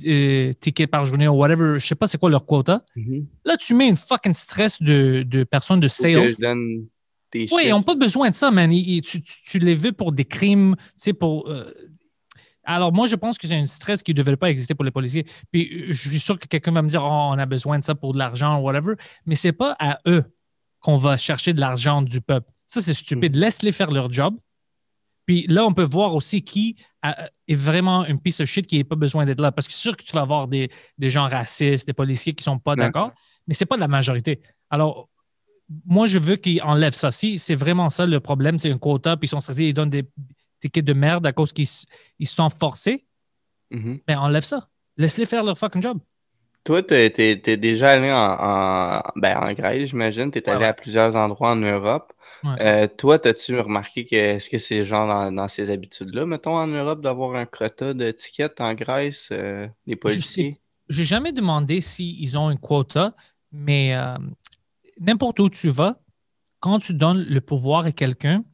euh, tickets par journée ou whatever, je sais pas c'est quoi leur quota.
Mhm.
Là, tu mets une fucking stress de, de personnes de sales. Oui, ils n'ont pas besoin de ça, man. Ils- tu, tu- les veux pour des crimes, tu sais, pour. euh, Alors, moi, je pense que c'est un stress qui ne devrait pas exister pour les policiers. Puis, euh, je suis sûr que quelqu'un va me dire, oh, on a besoin de ça pour de l'argent ou whatever. Mais c'est pas à eux qu'on va chercher de l'argent du peuple. Ça, c'est stupide. Laisse-les faire leur job. Puis là, on peut voir aussi qui a- est vraiment une piece of shit qui n'a pas besoin d'être là. Parce que c'est sûr que tu vas avoir des, des gens racistes, des policiers qui ne sont pas
D'accord.
mais ce n'est pas la majorité. Alors, moi, je veux qu'ils enlèvent ça. Si c'est vraiment ça le problème, c'est un quota, puis ils sont stressés, ils donnent des tickets de merde à cause qu'ils ils se sont forcés,
Mhm.
ben enlève ça. Laisse-les faire leur fucking job.
Toi, t'es, t'es- t'es déjà allé en, en, ben, en Grèce, j'imagine. T'es
Ouais,
allé
ouais.
à plusieurs endroits en Europe.
Ouais.
Euh, toi, t'as-tu remarqué que est-ce que c'est genre dans, dans ces habitudes-là, mettons, en Europe, d'avoir un quota de tickets en Grèce, euh, les policiers?
J'ai jamais demandé s'ils ont un quota, mais euh, n'importe où tu vas, quand tu donnes le pouvoir à quelqu'un,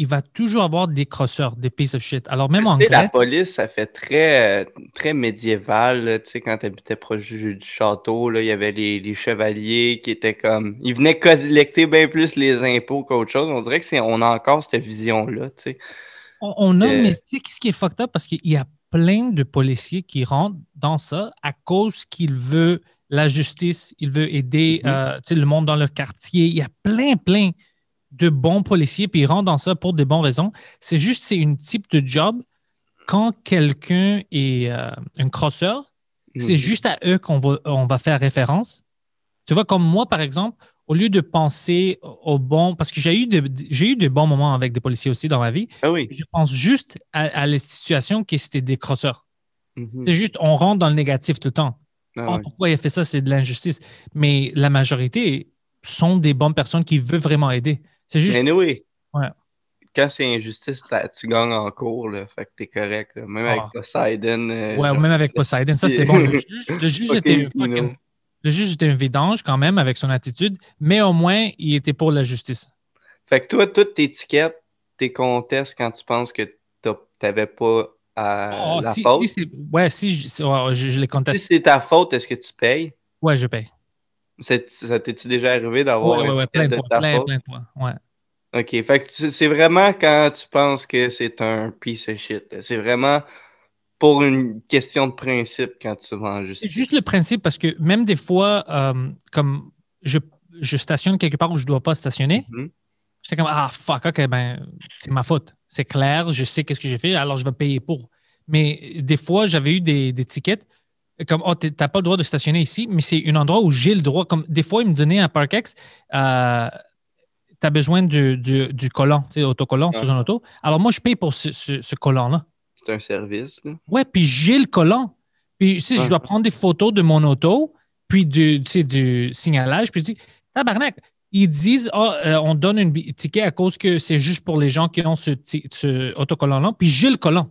il va toujours avoir des crosseurs, des pieces of shit. Alors, même en
sais, la
Grèce,
police, ça fait très, très médiéval. Tu sais, quand tu habitais proche du, du château, là, il y avait les, les chevaliers qui étaient comme. Ils venaient collecter bien plus les impôts qu'autre chose. On dirait que c'est on a encore cette vision-là. Tu sais.
On, on a,
Euh,
mais tu sais, qu'est-ce qui est fucked up? Parce qu'il y a plein de policiers qui rentrent dans ça à cause qu'ils veulent la justice, ils veulent aider
Mhm.
euh, le monde dans leur quartier. Il y a plein, plein de bons policiers, puis ils rentrent dans ça pour des bonnes raisons. C'est juste, c'est une type de job. Quand quelqu'un est euh, un crosseur, c'est
Mhm.
juste à eux qu'on va, on va faire référence. Tu vois, comme moi, par exemple, au lieu de penser au bon, parce que j'ai eu, de- j'ai eu de bons moments avec des policiers aussi dans ma vie,
Ah oui.
je pense juste à, à les situations qui c'était des crosseurs.
Mhm.
C'est juste, on rentre dans le négatif tout le temps.
Ah
Ah, pourquoi il a fait ça? C'est de l'injustice. Mais la majorité sont des bonnes personnes qui veulent vraiment aider. C'est juste.
Mais anyway,
Ouais.
quand c'est injustice, tu gagnes en cours, là, fait que t'es correct. là. Même
Ah.
avec Poseidon. euh,
Ouais,
genre,
même avec Poseidon, ça c'était bon. Le juge, le juge
Fucking *laughs*
était fucking- le juge était un vidange quand même avec son attitude, mais au moins il était pour la justice.
Fait que toi, toutes tes étiquettes, tes contestes quand tu penses que t'avais pas à
Oh,
la
si,
faute?
si ouais, si je, si- ouais, je, je les
Si
conteste.
c'est ta faute, est-ce que tu payes?
Ouais, je paye.
Ça t'es-tu déjà arrivé d'avoir une
ouais, plein de
de
fois.
ta
Plein, plein de. Ouais.
OK. Fait que c'est vraiment quand tu penses que c'est un piece of shit. C'est vraiment pour une question de principe quand tu vas en
C'est
justice.
juste le principe parce que même des fois, euh, comme je, je stationne quelque part où je ne dois pas stationner,
Mhm.
j'étais comme Ah fuck, ok, ben c'est ma faute. C'est clair, je sais qu'est-ce que j'ai fait, alors je vais payer pour. Mais des fois, j'avais eu des, des tickets comme Oh, t'as pas le droit de stationner ici, mais c'est un endroit où j'ai le droit. Comme des fois, ils me donnaient un Parkex, euh, tu as besoin du, du, du collant, tu sais, autocollant sur une auto. Alors moi, je paye pour ce, ce- ce collant-là.
C'est un service. là.
Ouais, puis j'ai le collant. Puis, tu sais, je dois prendre des photos de mon auto, puis du, tu sais, du signalage. Puis je dis, tabarnak, ils disent, ah, euh, on donne un bi- ticket à cause que c'est juste pour les gens qui ont ce, ce autocollant-là. Puis j'ai le collant.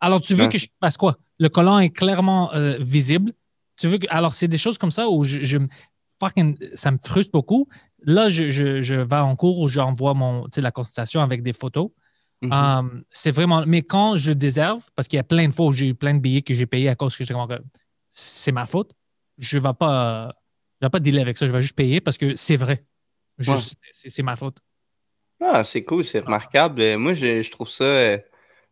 Alors, tu veux
Ouais.
que je fasse quoi? Le collant est clairement euh, visible. Tu veux que... Alors, c'est des choses comme ça où je, je ça me frustre beaucoup. Là, je, je, je vais en cours où j'envoie mon, la consultation avec des photos.
Mhm.
Um, c'est vraiment. Mais quand je déserve, parce qu'il y a plein de fois où j'ai eu plein de billets que j'ai payés à cause que que c'est ma faute, je ne vais pas, je vais pas dealer avec ça. Je vais juste payer parce que c'est vrai.
Ouais.
c'est, ma faute.
Ah, c'est cool, c'est remarquable. Euh, Moi, je, je trouve ça, euh,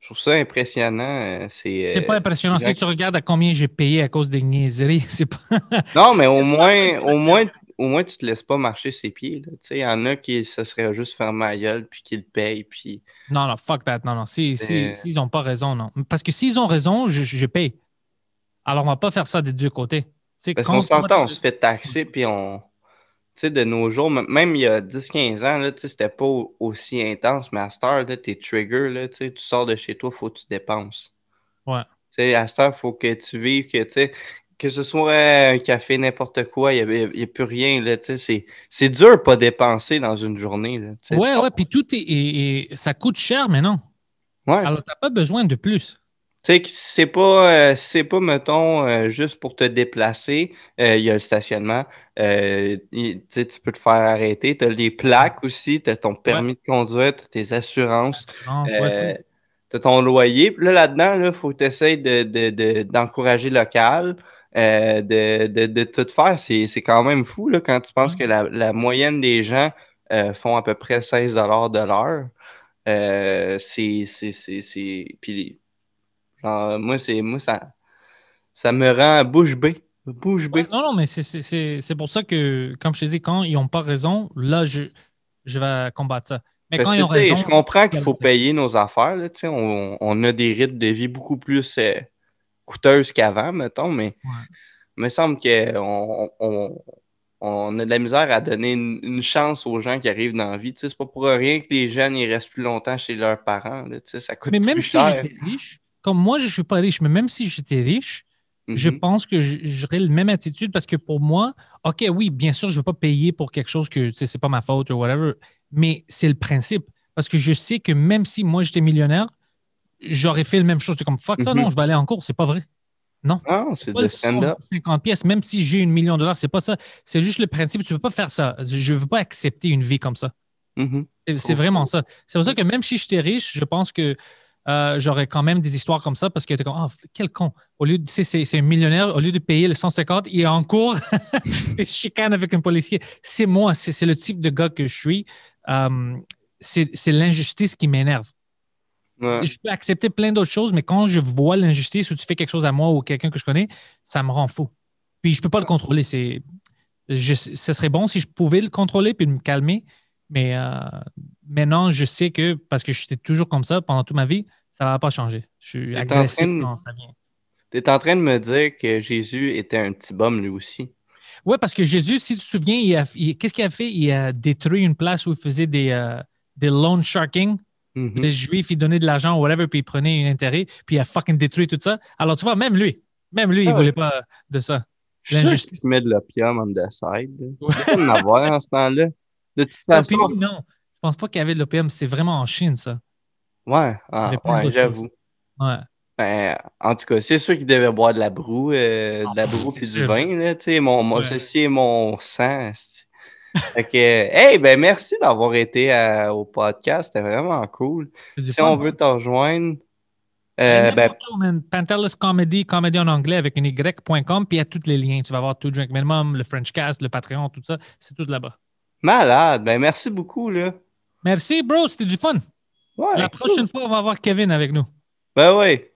je trouve ça impressionnant. euh, C'est euh,
pas impressionnant. Si tu regardes à combien j'ai payé à cause des niaiseries, *laughs* c'est pas.
Non, *laughs* mais au moins, au moins, au moins, tu te laisses pas marcher ses pieds. là. Tu sais, il y en a qui, ça serait juste fermer la gueule, puis qu'ils le payent, puis...
Non, non, fuck that. Non, non. Si, si,
Euh.
s'ils n'ont pas raison, non. Parce que s'ils ont raison, je, je paye. Alors, on va pas faire ça des deux côtés.
Parce qu'on s'entend, on se fait taxer, puis on... Sais, de nos jours, même il y a 10-15 ans, là, c'était pas au- aussi intense, mais à cette heure, t'es trigger, là, tu sors de chez toi, faut que tu dépenses.
Ouais.
Tu sais, à cette heure, faut que tu vives, que, tu que ce soit un café, n'importe quoi, il n'y a, plus rien, là, c'est- c'est dur de pas dépenser dans une journée, là.
Ouais, ouais. Puis tout est, est- Ça coûte cher maintenant.
Ouais.
Alors, tu n'as pas besoin de plus.
Tu sais, que c'est pas, euh, c'est pas, mettons, euh, juste pour te déplacer, euh, il y a le stationnement, tu peux te faire arrêter, tu as les plaques aussi, tu as ton permis de conduire, tes assurances,
ouais,
tu as ton loyer. Puis là, là-dedans, il faut que tu essaies de, de- de- d'encourager local, de, de, de tout faire. C'est, c'est quand même fou là, quand tu penses que la, la moyenne des gens font à peu près 16 de l'heure. C'est, c'est, c'est, c'est- Puis, moi, c'est, moi ça, ça me rend bouche bée. Bouche bée.
Ouais, non, non, mais c'est- pour ça que, comme je te dis, quand ils n'ont pas raison, là, je, je vais combattre ça. Mais
Parce
quand ils ont raison.
je comprends qu'il faut payer nos affaires. Là, tu sais, on, on a des rythmes de vie beaucoup plus euh, coûteuses qu'avant, mettons, mais
Ouais.
il me semble qu'on on, on a de la misère à donner une, une chance aux gens qui arrivent dans la vie. Tu sais, c'est pas pour rien que les jeunes ils restent plus longtemps chez leurs parents. Là, tu sais, ça coûte
Mais même si j'étais riche, comme moi, je ne suis pas riche, mais même si j'étais riche, je
Mhm.
pense que j'aurais la même attitude parce que pour moi, OK, oui, bien sûr, je ne veux pas payer pour quelque chose que sais, c'est pas ma faute ou whatever, mais c'est le principe. Parce que je sais que même si moi j'étais millionnaire, j'aurais fait la même chose. C'est comme fuck ça,
Mhm.
non, je vais aller en cours, c'est pas vrai. Non.
Ah, c'est
Pas
de
le
stand-up.
50 pièces, même si j'ai une million de dollars, c'est pas ça. C'est juste le principe, tu ne peux pas faire ça. Je ne veux pas accepter une vie comme ça.
Mhm.
C'est- vraiment ça. C'est pour ça que même si j'étais riche, je pense que euh, j'aurais quand même des histoires comme ça parce que t'es comme, ah, quel con. Au lieu de, c'est c'est un millionnaire, au lieu de payer le 150, il est en cours *laughs* et se chicane avec un policier. C'est moi, c'est c'est le type de gars que je suis. Euh, c'est c'est l'injustice qui m'énerve.
Ouais.
Je peux accepter plein d'autres choses, mais quand je vois l'injustice ou tu fais quelque chose à moi ou quelqu'un que je connais, ça me rend fou. Puis je peux pas le contrôler. C'est, je- ce serait bon si je pouvais le contrôler puis me calmer, mais euh, maintenant je sais que parce que j'étais toujours comme ça pendant toute ma vie, ça va pas changer. Je suis agressif
train de-
quand ça vient.
Tu es en train de me dire que Jésus était un petit bum lui aussi.
Ouais, parce que Jésus, si tu te souviens, qu'est-ce qu'il a fait? Il a détruit une place où il faisait des, euh, des loan sharking.
Mhm.
Les Juifs, ils donnaient de l'argent ou whatever, puis ils prenaient un intérêt, puis il a fucking détruit tout ça. Alors, tu vois, même lui, même lui, il
Ah
ne
ouais.
voulait pas de ça. L'injustice.
met de l'opium on the side. Il doit en avoir en ce temps-là. De toute *laughs* façon,
L'opium, non. Je pense pas qu'il y avait de l'opium. C'est vraiment en Chine, ça.
ouais, ah, ouais, j'avoue.
Ouais.
Ben, en tout cas, c'est sûr qu'il devait boire de la broue, euh, de la
Ah,
broue puis du vin, là, tu sais, mon, mon,
Ouais.
mon sang. fait que, *laughs* hey, ben, merci d'avoir été à- au podcast, c'était vraiment cool. Si
fun.
on veut te rejoindre, euh, ben.
Pantelis Comedy, comédie en anglais avec une Y.com, puis il y a tous les liens. Tu vas voir tout Drink Minimum, le Frenchcast, le Patreon, tout ça. C'est tout là-bas.
malade, ben, merci beaucoup, là.
Merci, bro. C'était du fun.
Ouais,
La
cool.
prochaine fois, on va avoir Kevin avec nous.
Ben, ouais.